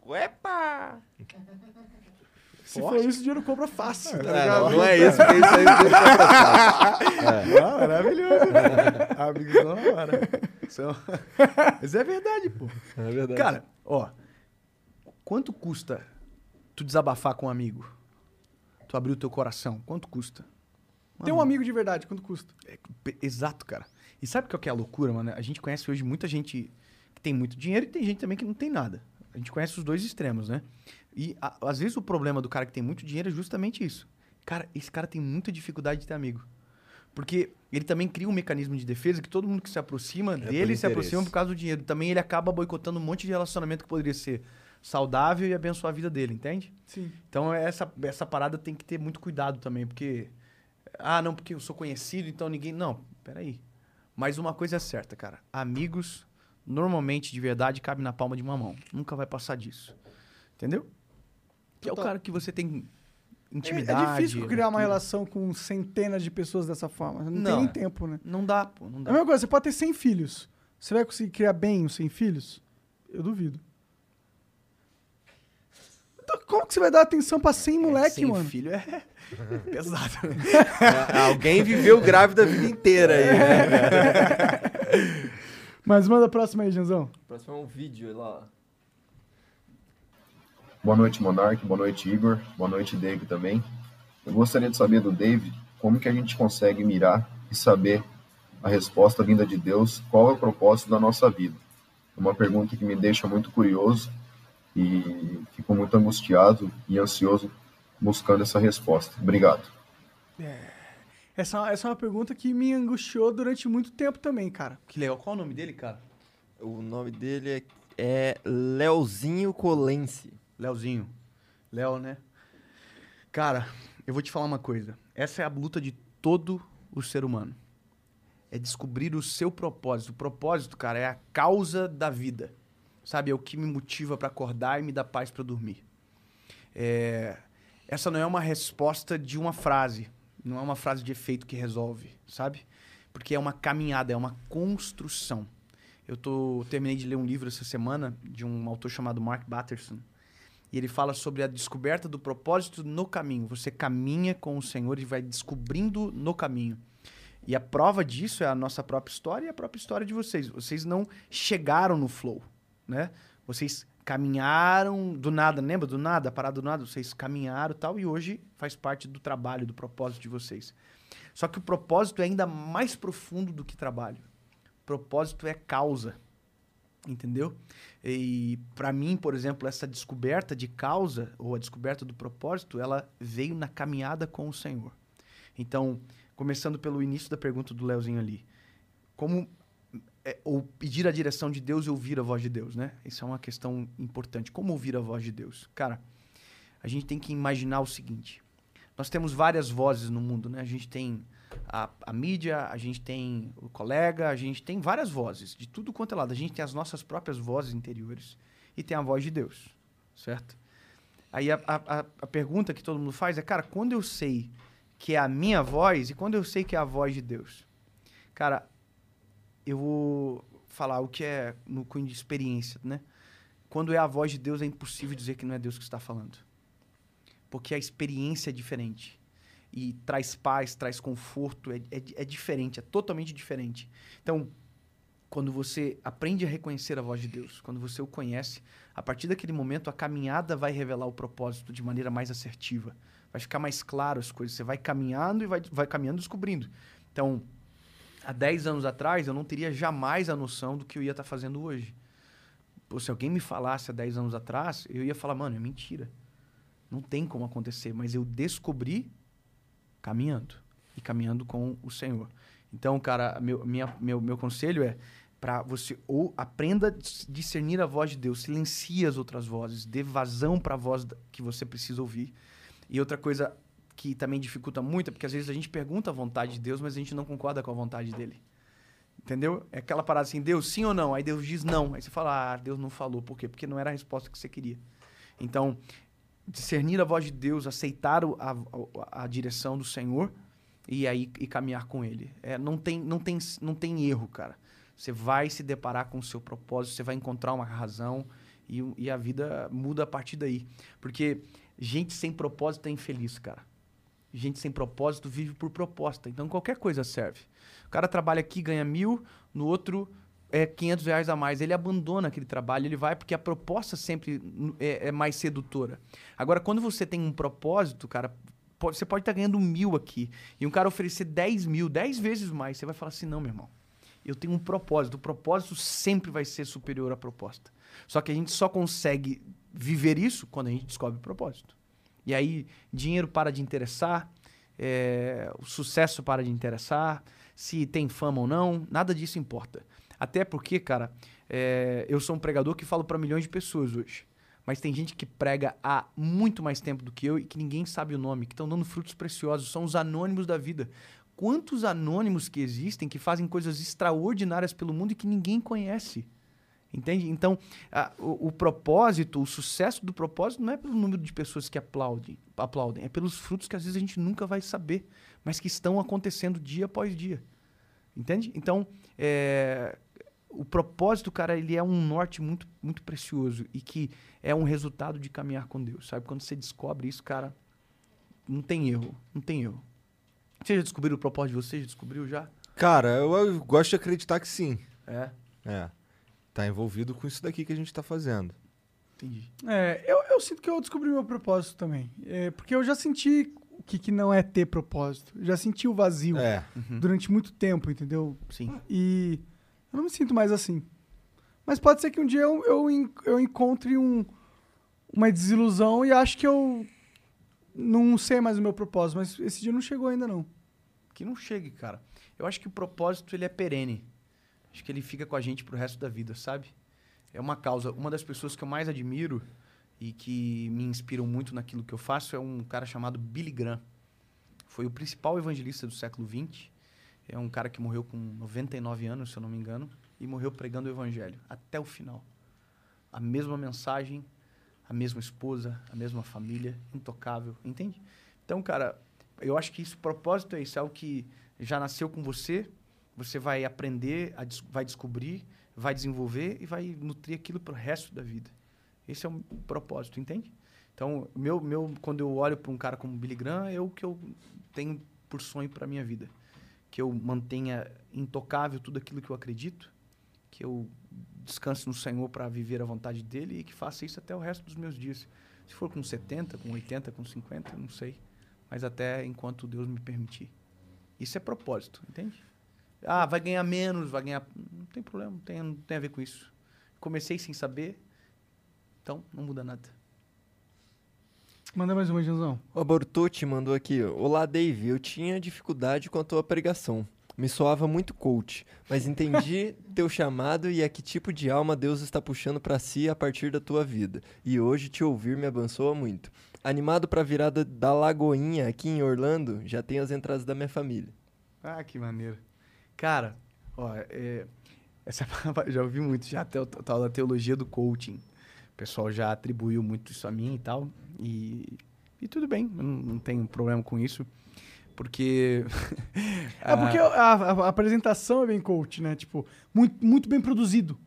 Uepa! [LAUGHS] Se for isso, o dinheiro compra fácil. tá ligado? não, não é isso, porque isso aí deixa pra passar. [LAUGHS] É. Ah, maravilhoso. [LAUGHS] Amigos não. São- [LAUGHS] Mas é verdade, pô. É verdade. Cara, ó. Quanto custa tu desabafar com um amigo? Tu abrir o teu coração? Quanto custa? Tem um amigo de verdade, quanto custa? É, exato, cara. E sabe o é que é a loucura, mano? A gente conhece hoje muita gente que tem muito dinheiro e tem gente também que não tem nada. A gente conhece os dois extremos, né? E a- às vezes o problema do cara que tem muito dinheiro é justamente isso. Cara, esse cara tem muita dificuldade de ter amigo. Porque ele também cria um mecanismo de defesa que todo mundo que se aproxima dele se É aproxima por causa do dinheiro. Também ele acaba boicotando um monte de relacionamento que poderia ser saudável e abençoar a vida dele, entende? Sim. Então essa, essa parada tem que ter muito cuidado também, porque. Ah, não, porque eu sou conhecido, então ninguém. Não, peraí. Mas uma coisa é certa, cara. Amigos, normalmente, de verdade, cabe na palma de uma mão. Nunca vai passar disso. Entendeu? Que é o cara que você tem É, intimidade. é difícil criar uma tudo. relação com centenas de pessoas dessa forma. Não, tem Não. nem tempo, né? Não dá, pô, não É dá. a mesma coisa, você pode ter 100 filhos. Você vai conseguir criar bem os 100 filhos? Eu duvido. Então, como que você vai dar atenção pra 100 moleque, Sem mano? filho é [LAUGHS] pesado. né? É, Alguém viveu grávida a vida inteira aí, né? [LAUGHS] Mas manda a próxima aí, Janzão. O próximo é um vídeo lá. Boa noite, Monark. Boa noite, Igor. Boa noite, Dave também. Eu gostaria de saber do Dave como que a gente consegue mirar e saber a resposta vinda de Deus, qual é o propósito da nossa vida. É uma pergunta que me deixa muito curioso e fico muito angustiado e ansioso buscando essa resposta. Obrigado. Essa, essa é uma pergunta que me angustiou durante muito tempo também, cara. Que legal. Qual o nome dele, cara? O nome dele é, é Leozinho Colense. Leozinho. Léo, né? Cara, eu vou te falar uma coisa. Essa é a luta de todo o ser humano. É descobrir o seu propósito. O propósito, cara, é a causa da vida. Sabe? É o que me motiva para acordar e me dá paz para dormir. É, essa não é uma resposta de uma frase. Não é uma frase de efeito que resolve, sabe? Porque é uma caminhada, é uma construção. Eu tô, terminei de ler um livro essa semana de um autor chamado Mark Batterson. E ele fala sobre a descoberta do propósito no caminho. Você caminha com o Senhor e vai descobrindo no caminho. E a prova disso é a nossa própria história e a própria história de vocês. Vocês não chegaram no flow, né? Vocês caminharam do nada, lembra? Do nada, parado do nada, vocês caminharam tal, e hoje faz parte do trabalho, do propósito de vocês. Só que o propósito é ainda mais profundo do que trabalho. O propósito é causa. Entendeu? E para mim, por exemplo, essa descoberta de causa ou a descoberta do propósito, ela veio na caminhada com o Senhor. Então, começando pelo início da pergunta do Leozinho ali, como é, ou pedir a direção de Deus e ouvir a voz de Deus, né? Isso é uma questão importante. Como ouvir a voz de Deus? Cara, a gente tem que imaginar o seguinte: nós temos várias vozes no mundo, né? A gente tem a, a, mídia, a gente tem o colega, a gente tem várias vozes, de tudo quanto é lado. A gente tem as nossas próprias vozes interiores e tem a voz de Deus, certo? Aí a, a, a pergunta que todo mundo faz é, cara, quando eu sei que é a minha voz e quando eu sei que é a voz de Deus? Cara, eu vou falar o que é no cunho de experiência, né? Quando é a voz de Deus, é impossível dizer que não é Deus que está falando. Porque a experiência é diferente e traz paz, traz conforto, é, é, é, diferente, é totalmente diferente. Então, quando você aprende a reconhecer a voz de Deus, quando você o conhece, a partir daquele momento a caminhada vai revelar o propósito de maneira mais assertiva. Vai ficar mais claro as coisas. Você vai caminhando e vai, vai caminhando descobrindo. Então, há 10 anos atrás, eu não teria jamais a noção do que eu ia estar tá fazendo hoje. Pô, se alguém me falasse há 10 anos atrás, eu ia falar, mano, é mentira. Não tem como acontecer. Mas eu descobri caminhando e caminhando com o Senhor. Então, cara, meu, minha, meu, meu conselho é para você ou aprenda a discernir a voz de Deus, silencie as outras vozes, dê vazão para a voz que você precisa ouvir. E outra coisa que também dificulta muito é porque às vezes a gente pergunta a vontade de Deus, mas a gente não concorda com a vontade dele. Entendeu? É aquela parada assim, Deus sim ou não? Aí Deus diz não. Aí você fala, ah, Deus não falou. Por quê? Porque não era a resposta que você queria. Então, discernir a voz de Deus, aceitar a, a, a, direção do Senhor e aí e caminhar com Ele. É, não, tem, não, tem, não tem erro, cara. Você vai se deparar com o seu propósito, você vai encontrar uma razão e, e a vida muda a partir daí. Porque gente sem propósito é infeliz, cara. Gente sem propósito vive por proposta. Então qualquer coisa serve. O cara trabalha aqui, ganha mil, no outro é 500 reais a mais. Ele abandona aquele trabalho, ele vai porque a proposta sempre é, é mais sedutora. Agora, quando você tem um propósito, cara, pode, você pode estar tá ganhando mil aqui e um cara oferecer 10 mil, 10 vezes mais, você vai falar assim: não, meu irmão, eu tenho um propósito. O propósito sempre vai ser superior à proposta. Só que a gente só consegue viver isso quando a gente descobre o propósito. E aí, dinheiro para de interessar, é, o sucesso para de interessar, se tem fama ou não, nada disso importa. Até porque, cara, é, eu sou um pregador que falo para milhões de pessoas hoje. Mas tem gente que prega há muito mais tempo do que eu e que ninguém sabe o nome, que estão dando frutos preciosos. São os anônimos da vida. Quantos anônimos que existem que fazem coisas extraordinárias pelo mundo e que ninguém conhece? Entende? Então, a, o, o, propósito, o sucesso do propósito não é pelo número de pessoas que aplaudem, aplaudem, é pelos frutos que às vezes a gente nunca vai saber, mas que estão acontecendo dia após dia. Entende? Então, é, o propósito, cara, ele é um norte muito, muito precioso e que é um resultado de caminhar com Deus, sabe? Quando você descobre isso, cara, não tem erro, não tem erro. Você já descobriu o propósito de você? Já descobriu já? Cara, eu, eu gosto de acreditar que sim. É? É. Tá envolvido com isso daqui que a gente tá fazendo. Entendi. É, eu, eu sinto que eu descobri meu propósito também. É, porque eu já senti o que, que não é ter propósito. Eu já senti o vazio é. uhum. durante muito tempo, entendeu? Sim. E eu não me sinto mais assim. Mas pode ser que um dia eu, eu, eu encontre um, uma desilusão e acho que eu não sei mais o meu propósito. Mas esse dia não chegou ainda, não. Que não chegue, cara. Eu acho que o propósito ele é perene. Acho que ele fica com a gente pro resto da vida, sabe? É uma causa. Uma das pessoas que eu mais admiro e que me inspiram muito naquilo que eu faço é um cara chamado Billy Graham. Foi o principal evangelista do século XX. É um cara que morreu com 99 anos, se eu não me engano, e morreu pregando o evangelho até o final. A mesma mensagem, a mesma esposa, a mesma família, intocável, entende? Então, cara, eu acho que isso, o propósito é isso, é algo que já nasceu com você, você vai aprender, vai descobrir, vai desenvolver e vai nutrir aquilo para o resto da vida. Esse é o propósito, entende? Então, meu, meu, quando eu olho para um cara como Billy Graham, é o que eu tenho por sonho para minha vida. Que eu mantenha intocável tudo aquilo que eu acredito, que eu descanse no Senhor para viver a vontade dele e que faça isso até o resto dos meus dias. Se for com 70, com 80, com 50, não sei. Mas até enquanto Deus me permitir. Isso é propósito, entende? Ah, vai ganhar menos, vai ganhar. Não tem problema, não tem, não tem a ver com isso. Comecei sem saber, então não muda nada. Manda mais uma, Janzão. O Bortotti mandou aqui. Olá, Dave. Eu tinha dificuldade com a tua pregação. Me soava muito coach, mas entendi [LAUGHS] teu chamado e a que tipo de alma Deus está puxando para si a partir da tua vida. E hoje te ouvir me abençoa muito. Animado para a virada da Lagoinha aqui em Orlando, já tenho as entradas da minha família. Ah, que maneiro. Cara, ó, é, essa [LAUGHS] palavra já ouvi muito, já até o tal da teologia do coaching. O pessoal já atribuiu muito isso a mim e tal. E, e tudo bem, não, não tenho problema com isso. Porque. [LAUGHS] É porque a, a- a apresentação é bem coach, né? Tipo, muito, muito bem produzido.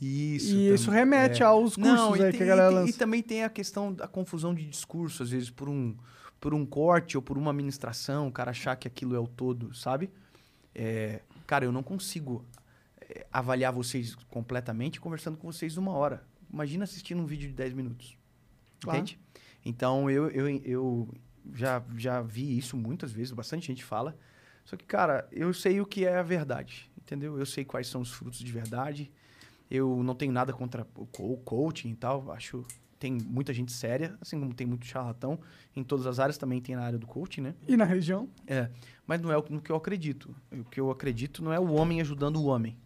Isso. E isso remete é. aos cursos Não, e aí tem- que a galera e, tem- lança. e também tem a questão da confusão de discurso, às vezes, por um, por um corte ou por uma ministração, o cara achar que aquilo é o todo, sabe? É, cara, eu não consigo é, avaliar vocês completamente conversando com vocês uma hora. Imagina assistindo um vídeo de 10 minutos. Claro. Entende? Então, eu, eu, eu já, já vi isso muitas vezes, bastante gente fala. Só que, cara, eu sei o que é a verdade, entendeu? Eu sei quais são os frutos de verdade. Eu não tenho nada contra o co- o coaching e tal. Acho tem muita gente séria, assim como tem muito charlatão em todas as áreas, também tem na área do coaching, né? E na religião? É, mas não é o no que eu acredito. O que eu acredito não é o homem ajudando o homem.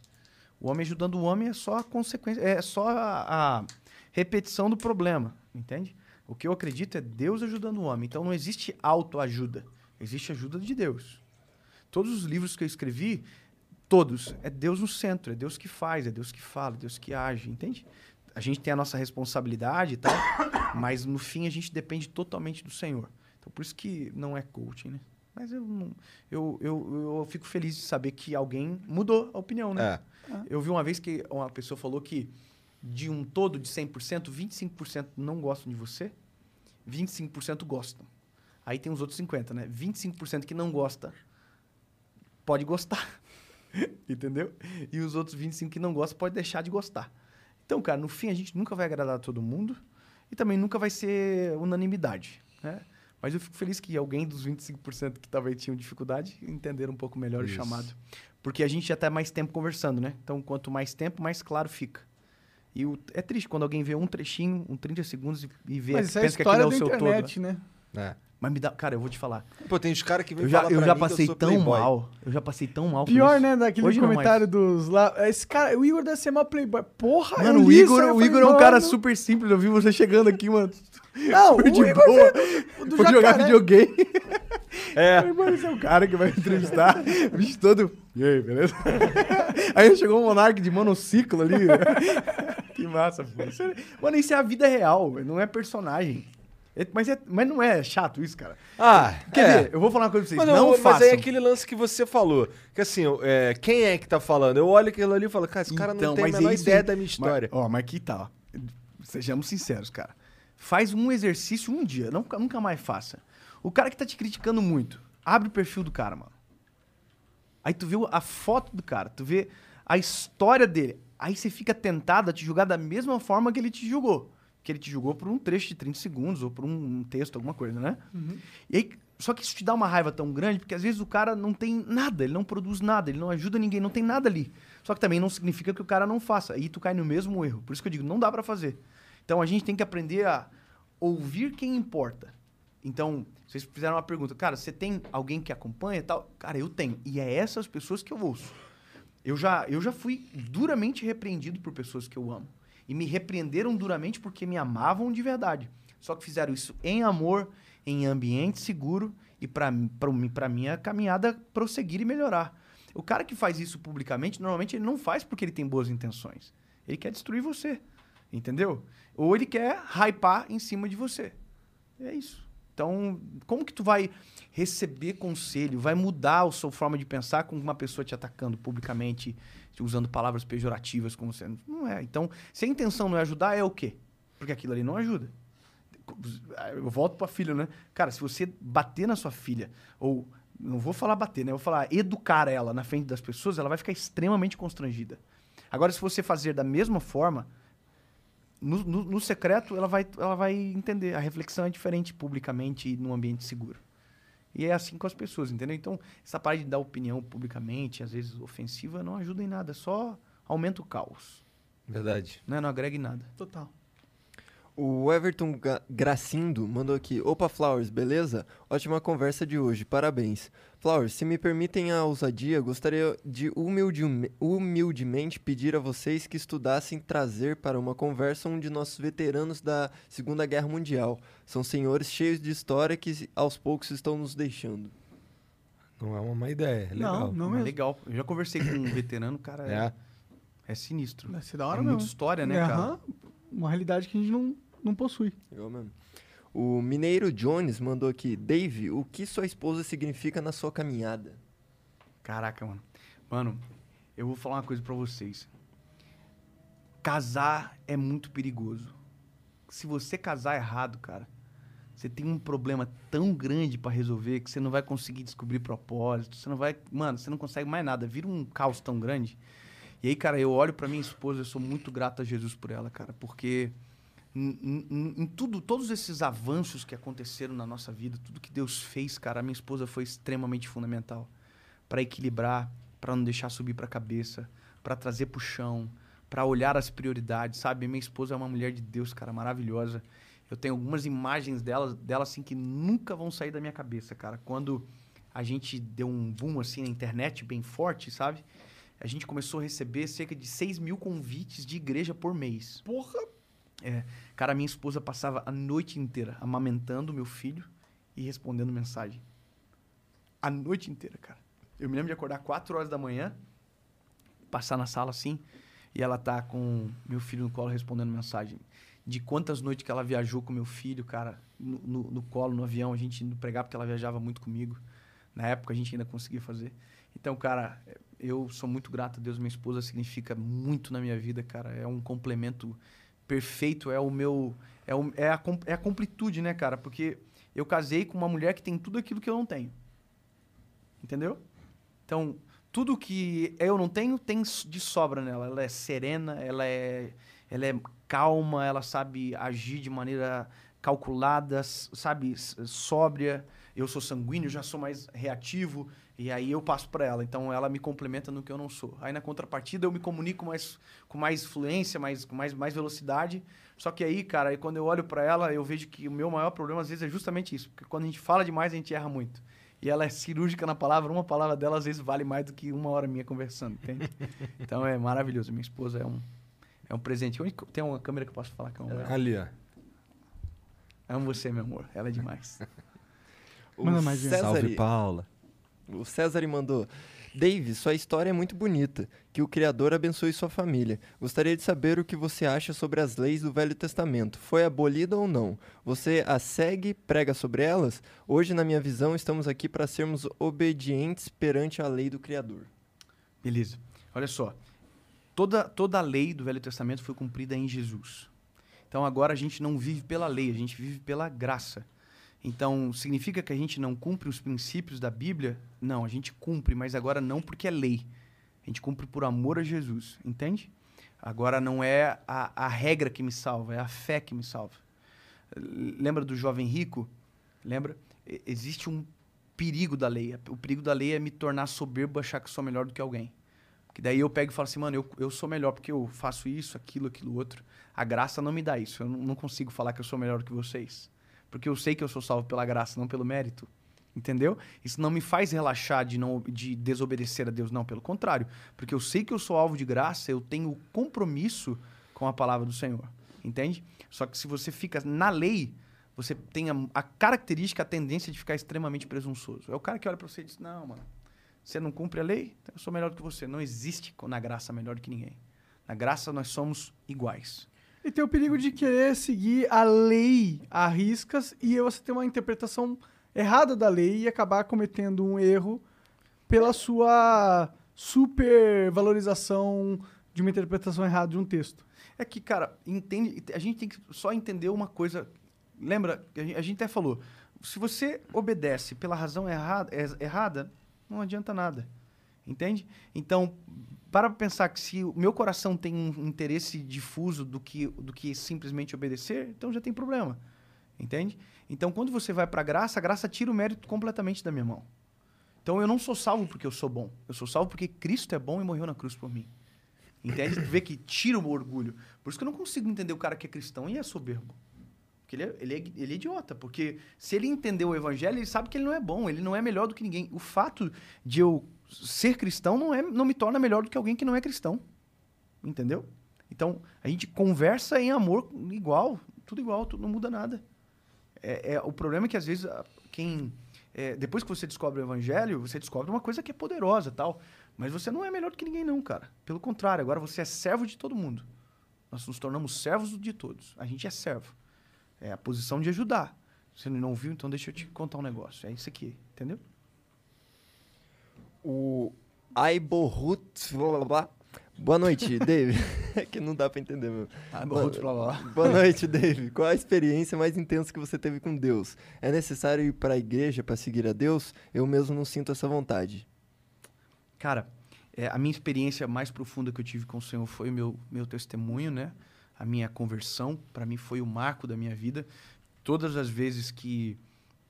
O homem ajudando o homem é só a consequência, é só a, a repetição do problema, entende? O que eu acredito é Deus ajudando o homem. Então não existe autoajuda, existe ajuda de Deus. Todos os livros que eu escrevi, todos, é Deus no centro, é Deus que faz, é Deus que fala, é Deus que age, entende? A gente tem a nossa responsabilidade e tal, [COUGHS] mas no fim a gente depende totalmente do Senhor. Então por isso que não é coaching, né? Mas eu, não, eu, eu, eu fico feliz de saber que alguém mudou a opinião, né? Eu vi uma vez que uma pessoa falou que de um todo de 100%, 25% não gostam de você, 25% gostam. Aí tem os outros 50, né? 25% que não gosta pode gostar. [LAUGHS] Entendeu? E os outros 25 que não gostam pode deixar de gostar. Então, cara, no fim a gente nunca vai agradar todo mundo e também nunca vai ser unanimidade, né? Mas eu fico feliz que alguém dos 25% que talvez tinham dificuldade entenderam um pouco melhor Isso. o chamado. Porque a gente já tá mais tempo conversando, né? Então, quanto mais tempo, mais claro fica. E o- é triste quando alguém vê um trechinho, um 30 segundos e, e vê, Mas é a pensa que aquilo é o da seu internet, todo. né? É. Mas me dá, cara, eu vou te falar. Pô, tem os caras que vêm Eu já, falar eu já mim que eu passei sou tão playboy. mal. Eu já passei tão mal com Pior, isso. né, daquele Hoje comentário dos lá. Esse cara, o Igor deve ser mó playboy. Porra, Mano, eu o Igor, eu o falei, Igor é um cara mano. super simples. Eu vi você chegando aqui, mano. [LAUGHS] Não, [LAUGHS] o de Igor boa. veio do Foi jogar videogame. [LAUGHS] É. Mano, esse é o cara que vai entrevistar. O bicho todo. E aí, beleza? Aí chegou um monarca de monociclo ali. que massa, pô. É- Mano, isso é a vida real, não é personagem. É- mas, é, mas não é chato isso, cara. Ah, Quer é. dizer, eu vou falar uma coisa pra vocês. Mas, não não, mas aí é aquele lance que você falou. Que assim, é, quem é que tá falando? Eu olho aquilo ali e falo, cara, esse cara não Então, tem a menor isso ideia da minha história. Mas, ó, mas aqui tá. Sejamos sinceros, cara. Faz um exercício um dia, não, nunca mais faça. O cara que tá te criticando muito, abre o perfil do cara, mano. Aí tu vê a foto do cara, tu vê a história dele. Aí você fica tentado a te julgar da mesma forma que ele te julgou. Que ele te julgou por um trecho de 30 segundos ou por um, texto, alguma coisa, né? E aí, só que isso te dá uma raiva tão grande, porque às vezes o cara não tem nada, ele não produz nada, ele não ajuda ninguém, não tem nada ali. Só que também não significa que o cara não faça. Aí tu cai no mesmo erro. Por isso que eu digo, não dá pra fazer. Então a gente tem que aprender a ouvir quem importa. Então, vocês fizeram uma pergunta, cara, você tem alguém que acompanha e tal? Cara, eu tenho. E é essas pessoas que eu ouço. Eu já, eu já fui duramente repreendido por pessoas que eu amo. E me repreenderam duramente porque me amavam de verdade. Só que fizeram isso em amor, em ambiente seguro e para minha caminhada prosseguir e melhorar. O cara que faz isso publicamente, normalmente ele não faz porque ele tem boas intenções. Ele quer destruir você. Entendeu? Ou ele quer hypar em cima de você. É isso. Então, como que tu vai receber conselho, vai mudar a sua forma de pensar com uma pessoa te atacando publicamente, usando palavras pejorativas como você não é. Então, se a intenção não é ajudar, é o quê? Porque aquilo ali não ajuda. Eu volto para filho, né? Cara, se você bater na sua filha ou não vou falar bater, né? Eu vou falar educar ela na frente das pessoas, ela vai ficar extremamente constrangida. Agora, se você fazer da mesma forma, no, no, no, secreto, ela vai, ela vai entender. A reflexão é diferente publicamente e num ambiente seguro. E é assim com as pessoas, entendeu? Então, essa parte de dar opinião publicamente, às vezes ofensiva, não ajuda em nada, só aumenta o caos. Verdade. Não, não agrega em nada. Total. O Everton Gracindo mandou aqui. Opa, Flowers, beleza? Ótima conversa de hoje, parabéns. Flowers, se me permitem a ousadia, gostaria de humildemente pedir a vocês que estudassem trazer para uma conversa um de nossos veteranos da Segunda Guerra Mundial. São senhores cheios de história que aos poucos estão nos deixando. Não é uma má ideia, é legal. Não, não é legal. Eu já conversei com um veterano, cara. É, é sinistro. Vai ser da hora é mesmo. muita história, né, é, cara? Uma realidade que a gente não não possui. Eu mesmo. O Mineiro Jones mandou aqui, Dave, o que sua esposa significa na sua caminhada? Caraca, mano. Mano, eu vou falar uma coisa para vocês. Casar é muito perigoso. Se você casar errado, cara, você tem um problema tão grande para resolver que você não vai conseguir descobrir propósito, você não vai, mano, você não consegue mais nada, vira um caos tão grande. E aí, cara, eu olho para minha esposa, eu sou muito grato a Jesus por ela, cara, porque em, em, em, tudo, todos esses avanços que aconteceram na nossa vida, tudo que Deus fez, cara, a minha esposa foi extremamente fundamental para equilibrar, para não deixar subir para a cabeça, para trazer para o chão, para olhar as prioridades, sabe? Minha esposa é uma mulher de Deus, cara, maravilhosa. Eu tenho algumas imagens dela, dela assim que nunca vão sair da minha cabeça, cara. Quando a gente deu um boom assim na internet bem forte, sabe? A gente começou a receber cerca de 6 mil convites de igreja por mês. Porra! É, cara, minha esposa passava a noite inteira amamentando meu filho e respondendo mensagem. A noite inteira, cara. Eu me lembro de acordar 4 horas da manhã, passar na sala assim, e ela tá com meu filho no colo respondendo mensagem. De quantas noites que ela viajou com meu filho, cara, no, no, no colo, no avião, a gente indo pregar porque ela viajava muito comigo. Na época a gente ainda conseguia fazer. Então, cara, eu sou muito grato a Deus. Minha esposa significa muito na minha vida, cara. É um complemento perfeito, é o meu. É, o, é, a, é a completude, né, cara? Porque eu casei com uma mulher que tem tudo aquilo que eu não tenho. Entendeu? Então, tudo que eu não tenho, tem de sobra nela. Ela é serena, ela é, ela é calma, ela sabe agir de maneira calculada, sabe, sóbria. Eu sou sanguíneo, já sou mais reativo. E aí eu passo para ela. Então ela me complementa no que eu não sou. Aí na contrapartida eu me comunico mais, com mais fluência, mais, com mais, mais velocidade. Só que aí, cara, aí quando eu olho para ela, eu vejo que o meu maior problema às vezes é justamente isso. Porque quando a gente fala demais, a gente erra muito. E ela é cirúrgica na palavra, uma palavra dela às vezes vale mais do que uma hora minha conversando, entende? [LAUGHS] então é maravilhoso. Minha esposa é um, é um presente. Tem uma câmera que eu posso falar que é um. Ali, ó. Amo você, meu amor. Ela é demais. [LAUGHS] Manda mais César... Salve, Paula. O César mandou. Dave, sua história é muito bonita. Que o Criador abençoe sua família. Gostaria de saber o que você acha sobre as leis do Velho Testamento. Foi abolida ou não? Você as segue, prega sobre elas? Hoje, na minha visão, estamos aqui para sermos obedientes perante a lei do Criador. Beleza. Olha só. Toda, toda a lei do Velho Testamento foi cumprida em Jesus. Então agora a gente não vive pela lei, a gente vive pela graça. Então, significa que a gente não cumpre os princípios da Bíblia? Não, a gente cumpre, mas agora não porque é lei. A gente cumpre por amor a Jesus, entende? Agora não é a, a regra que me salva, é a fé que me salva. Lembra do jovem rico? Lembra? Existe um perigo da lei. O perigo da lei é me tornar soberbo, achar que sou melhor do que alguém. Que daí eu pego e falo assim, mano, eu, eu sou melhor porque eu faço isso, aquilo, aquilo outro. A graça não me dá isso. Eu não, não consigo falar que eu sou melhor que vocês porque eu sei que eu sou salvo pela graça, não pelo mérito. Entendeu? Isso não me faz relaxar de não de desobedecer a Deus, não, pelo contrário, porque eu sei que eu sou alvo de graça, eu tenho compromisso com a palavra do Senhor. Entende? Só que se você fica na lei, você tem a, a característica, a tendência de ficar extremamente presunçoso. É o cara que olha para você e diz: Não, mano, você não cumpre a lei, então eu sou melhor do que você. Não existe na graça melhor do que ninguém. Na graça nós somos iguais. E tem o perigo de querer seguir a lei a riscas e você ter uma interpretação errada da lei e acabar cometendo um erro pela sua supervalorização de uma interpretação errada de um texto. É que, cara, entende, a gente tem que só entender uma coisa. Lembra, a gente, até falou, se você obedece pela razão errada, errada, não adianta nada. Entende? Então, para pensar que se o meu coração tem um interesse difuso do que, do que simplesmente obedecer, então já tem problema. Entende? Então, quando você vai para a graça, a graça tira o mérito completamente da minha mão. Então, eu não sou salvo porque eu sou bom. Eu sou salvo porque Cristo é bom e morreu na cruz por mim. Entende? Vê que tira o orgulho. Por isso que eu não consigo entender o cara que é cristão e é soberbo. Porque ele é, ele, é, ele é idiota. Porque se ele entendeu o evangelho, ele sabe que ele não é bom, ele não é melhor do que ninguém. O fato de eu ser cristão não, é, não me torna melhor do que alguém que não é cristão. Entendeu? Então, a gente conversa em amor igual, tudo igual, tudo, não muda nada. É, é, o problema é que às vezes quem. É, depois que você descobre o evangelho, você descobre uma coisa que é poderosa tal. Mas você não é melhor do que ninguém, não, cara. Pelo contrário, agora você é servo de todo mundo. Nós nos tornamos servos de todos. A gente é servo. É a posição de ajudar. Você não viu, então deixa eu te contar um negócio. É isso aqui, entendeu? O Aiborut, blá, blá, Boa noite, [LAUGHS] Dave. [LAUGHS] é que não dá pra entender, meu. Aiborut, blá, blá. Boa noite, Dave. Qual a experiência mais intensa que você teve com Deus? É necessário ir para a igreja para seguir a Deus? Eu mesmo não sinto essa vontade. Cara, é, a minha experiência mais profunda que eu tive com o Senhor foi o meu, meu testemunho, né? A minha conversão, para mim foi o marco da minha vida. Todas as vezes que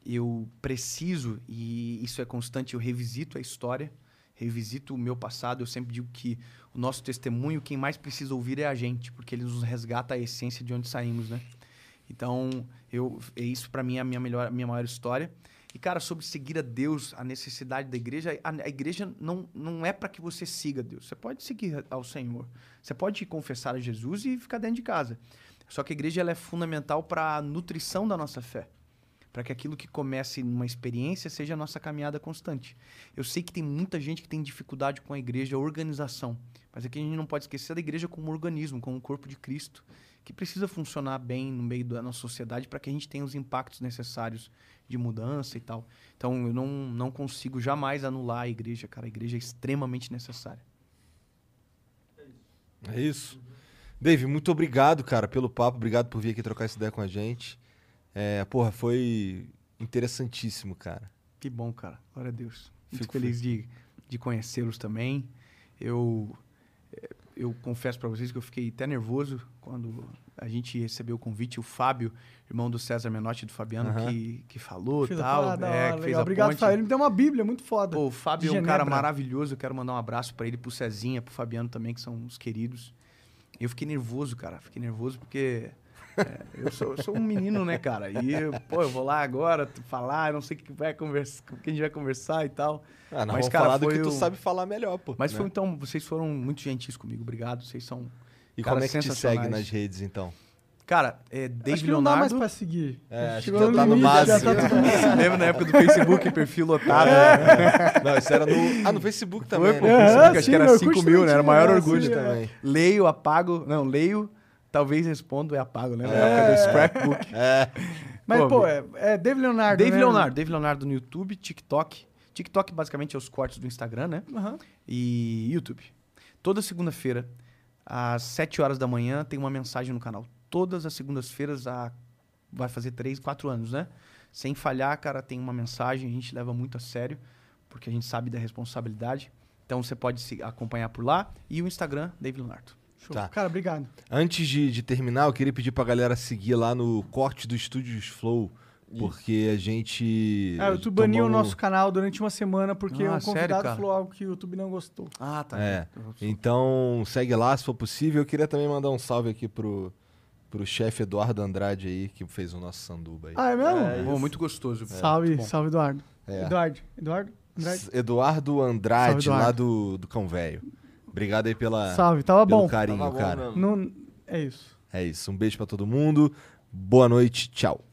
eu preciso, e isso é constante, eu revisito a história, revisito o meu passado. Eu sempre digo que o nosso testemunho, quem mais precisa ouvir é a gente, porque ele nos resgata a essência de onde saímos, né? Então, eu, isso para mim é a minha, melhor, a minha maior história. E, cara, sobre seguir a Deus, a necessidade da igreja, a, a igreja não, não é para que você siga Deus. Você pode seguir ao Senhor. Você pode confessar a Jesus e ficar dentro de casa. Só que a igreja ela é fundamental para a nutrição da nossa fé. Para que aquilo que comece numa experiência seja a nossa caminhada constante. Eu sei que tem muita gente que tem dificuldade com a igreja, a organização. Mas aqui a gente não pode esquecer da igreja como um organismo, como um corpo de Cristo, que precisa funcionar bem no meio da nossa sociedade para que a gente tenha os impactos necessários de mudança e tal. Então eu não, não consigo jamais anular a igreja, cara. A igreja é extremamente necessária. É isso. Dave, muito obrigado, cara, pelo papo. Obrigado por vir aqui trocar essa ideia com a gente. É, porra, foi interessantíssimo, cara. Que bom, cara. Glória a Deus. Fico Fico feliz de, de conhecê-los também. Eu, eu confesso para vocês que eu fiquei até nervoso quando a gente recebeu o convite. O Fábio, irmão do César Menotti e do Fabiano, uhum. que, que falou e tal. Ah, é, que fez a Obrigado, ponte. Fábio. Ele me deu uma bíblia muito foda. Pô, o Fábio é um cara maravilhoso. Eu quero mandar um abraço para ele, pro Cezinha, pro Fabiano também, que são os queridos. Eu fiquei nervoso, cara. Fiquei nervoso porque... É, eu, sou, eu, sou, um menino, né, cara? E, pô, eu vou lá agora falar, não sei o que vai conversar, com quem a gente vai conversar e tal. Ah, não, Mas, cara, falar do que tu sabe falar melhor, pô. Mas né? foi então, vocês foram muito gentis comigo, obrigado. Vocês são. E como é que te segue nas redes, então? Cara, é David acho que Leonardo. não dá mais pra seguir. É, acho que já tá no. Tá Lembra [LAUGHS] na época do Facebook, perfil lotado? É. [LAUGHS] Não, isso era no. Ah, no Facebook também. Foi, né? Facebook, acho sim, que era 5 mil, né? Era o maior orgulho sim, também. Leio, apago. Não, leio, talvez respondo e apago, né? Na é. época do scrapbook. [LAUGHS] É. Mas, pô, pô é, é David Leonardo. David né? Leonardo. David Leonardo no YouTube, TikTok. TikTok basicamente é os cortes do Instagram, né? Uhum. E YouTube. Toda segunda-feira, às 7 horas da manhã, tem uma mensagem no canal todas as segundas-feiras há. Vai fazer três, quatro anos, né? Sem falhar, cara, tem uma mensagem, a gente leva muito a sério, porque a gente sabe da responsabilidade. Então você pode se acompanhar por lá. E o Instagram, David Leonardo. Show. Tá. Cara, obrigado. Antes de, de, terminar, eu queria pedir pra galera seguir lá no corte do Estúdios Flow. Isso. Porque a gente. É, o YouTube baniu o nosso canal durante uma semana porque ah, um convidado sério, falou algo que o YouTube não gostou. Ah, tá. É. Então, segue lá se for possível. Eu queria também mandar um salve aqui pro, pro chefe Eduardo Andrade aí, que fez o nosso sanduba aí. Ah, é mesmo? É, Bom, muito gostoso. Salve, muito salve, Eduardo. É. Eduardo. Eduardo? Andrade? Eduardo Andrade, salve, Eduardo. lá do, do Cão Velho. Obrigado aí pela, salve, tava pelo bom. carinho, tava cara. Não, é isso. É isso. Um beijo para todo mundo. Boa noite. Tchau.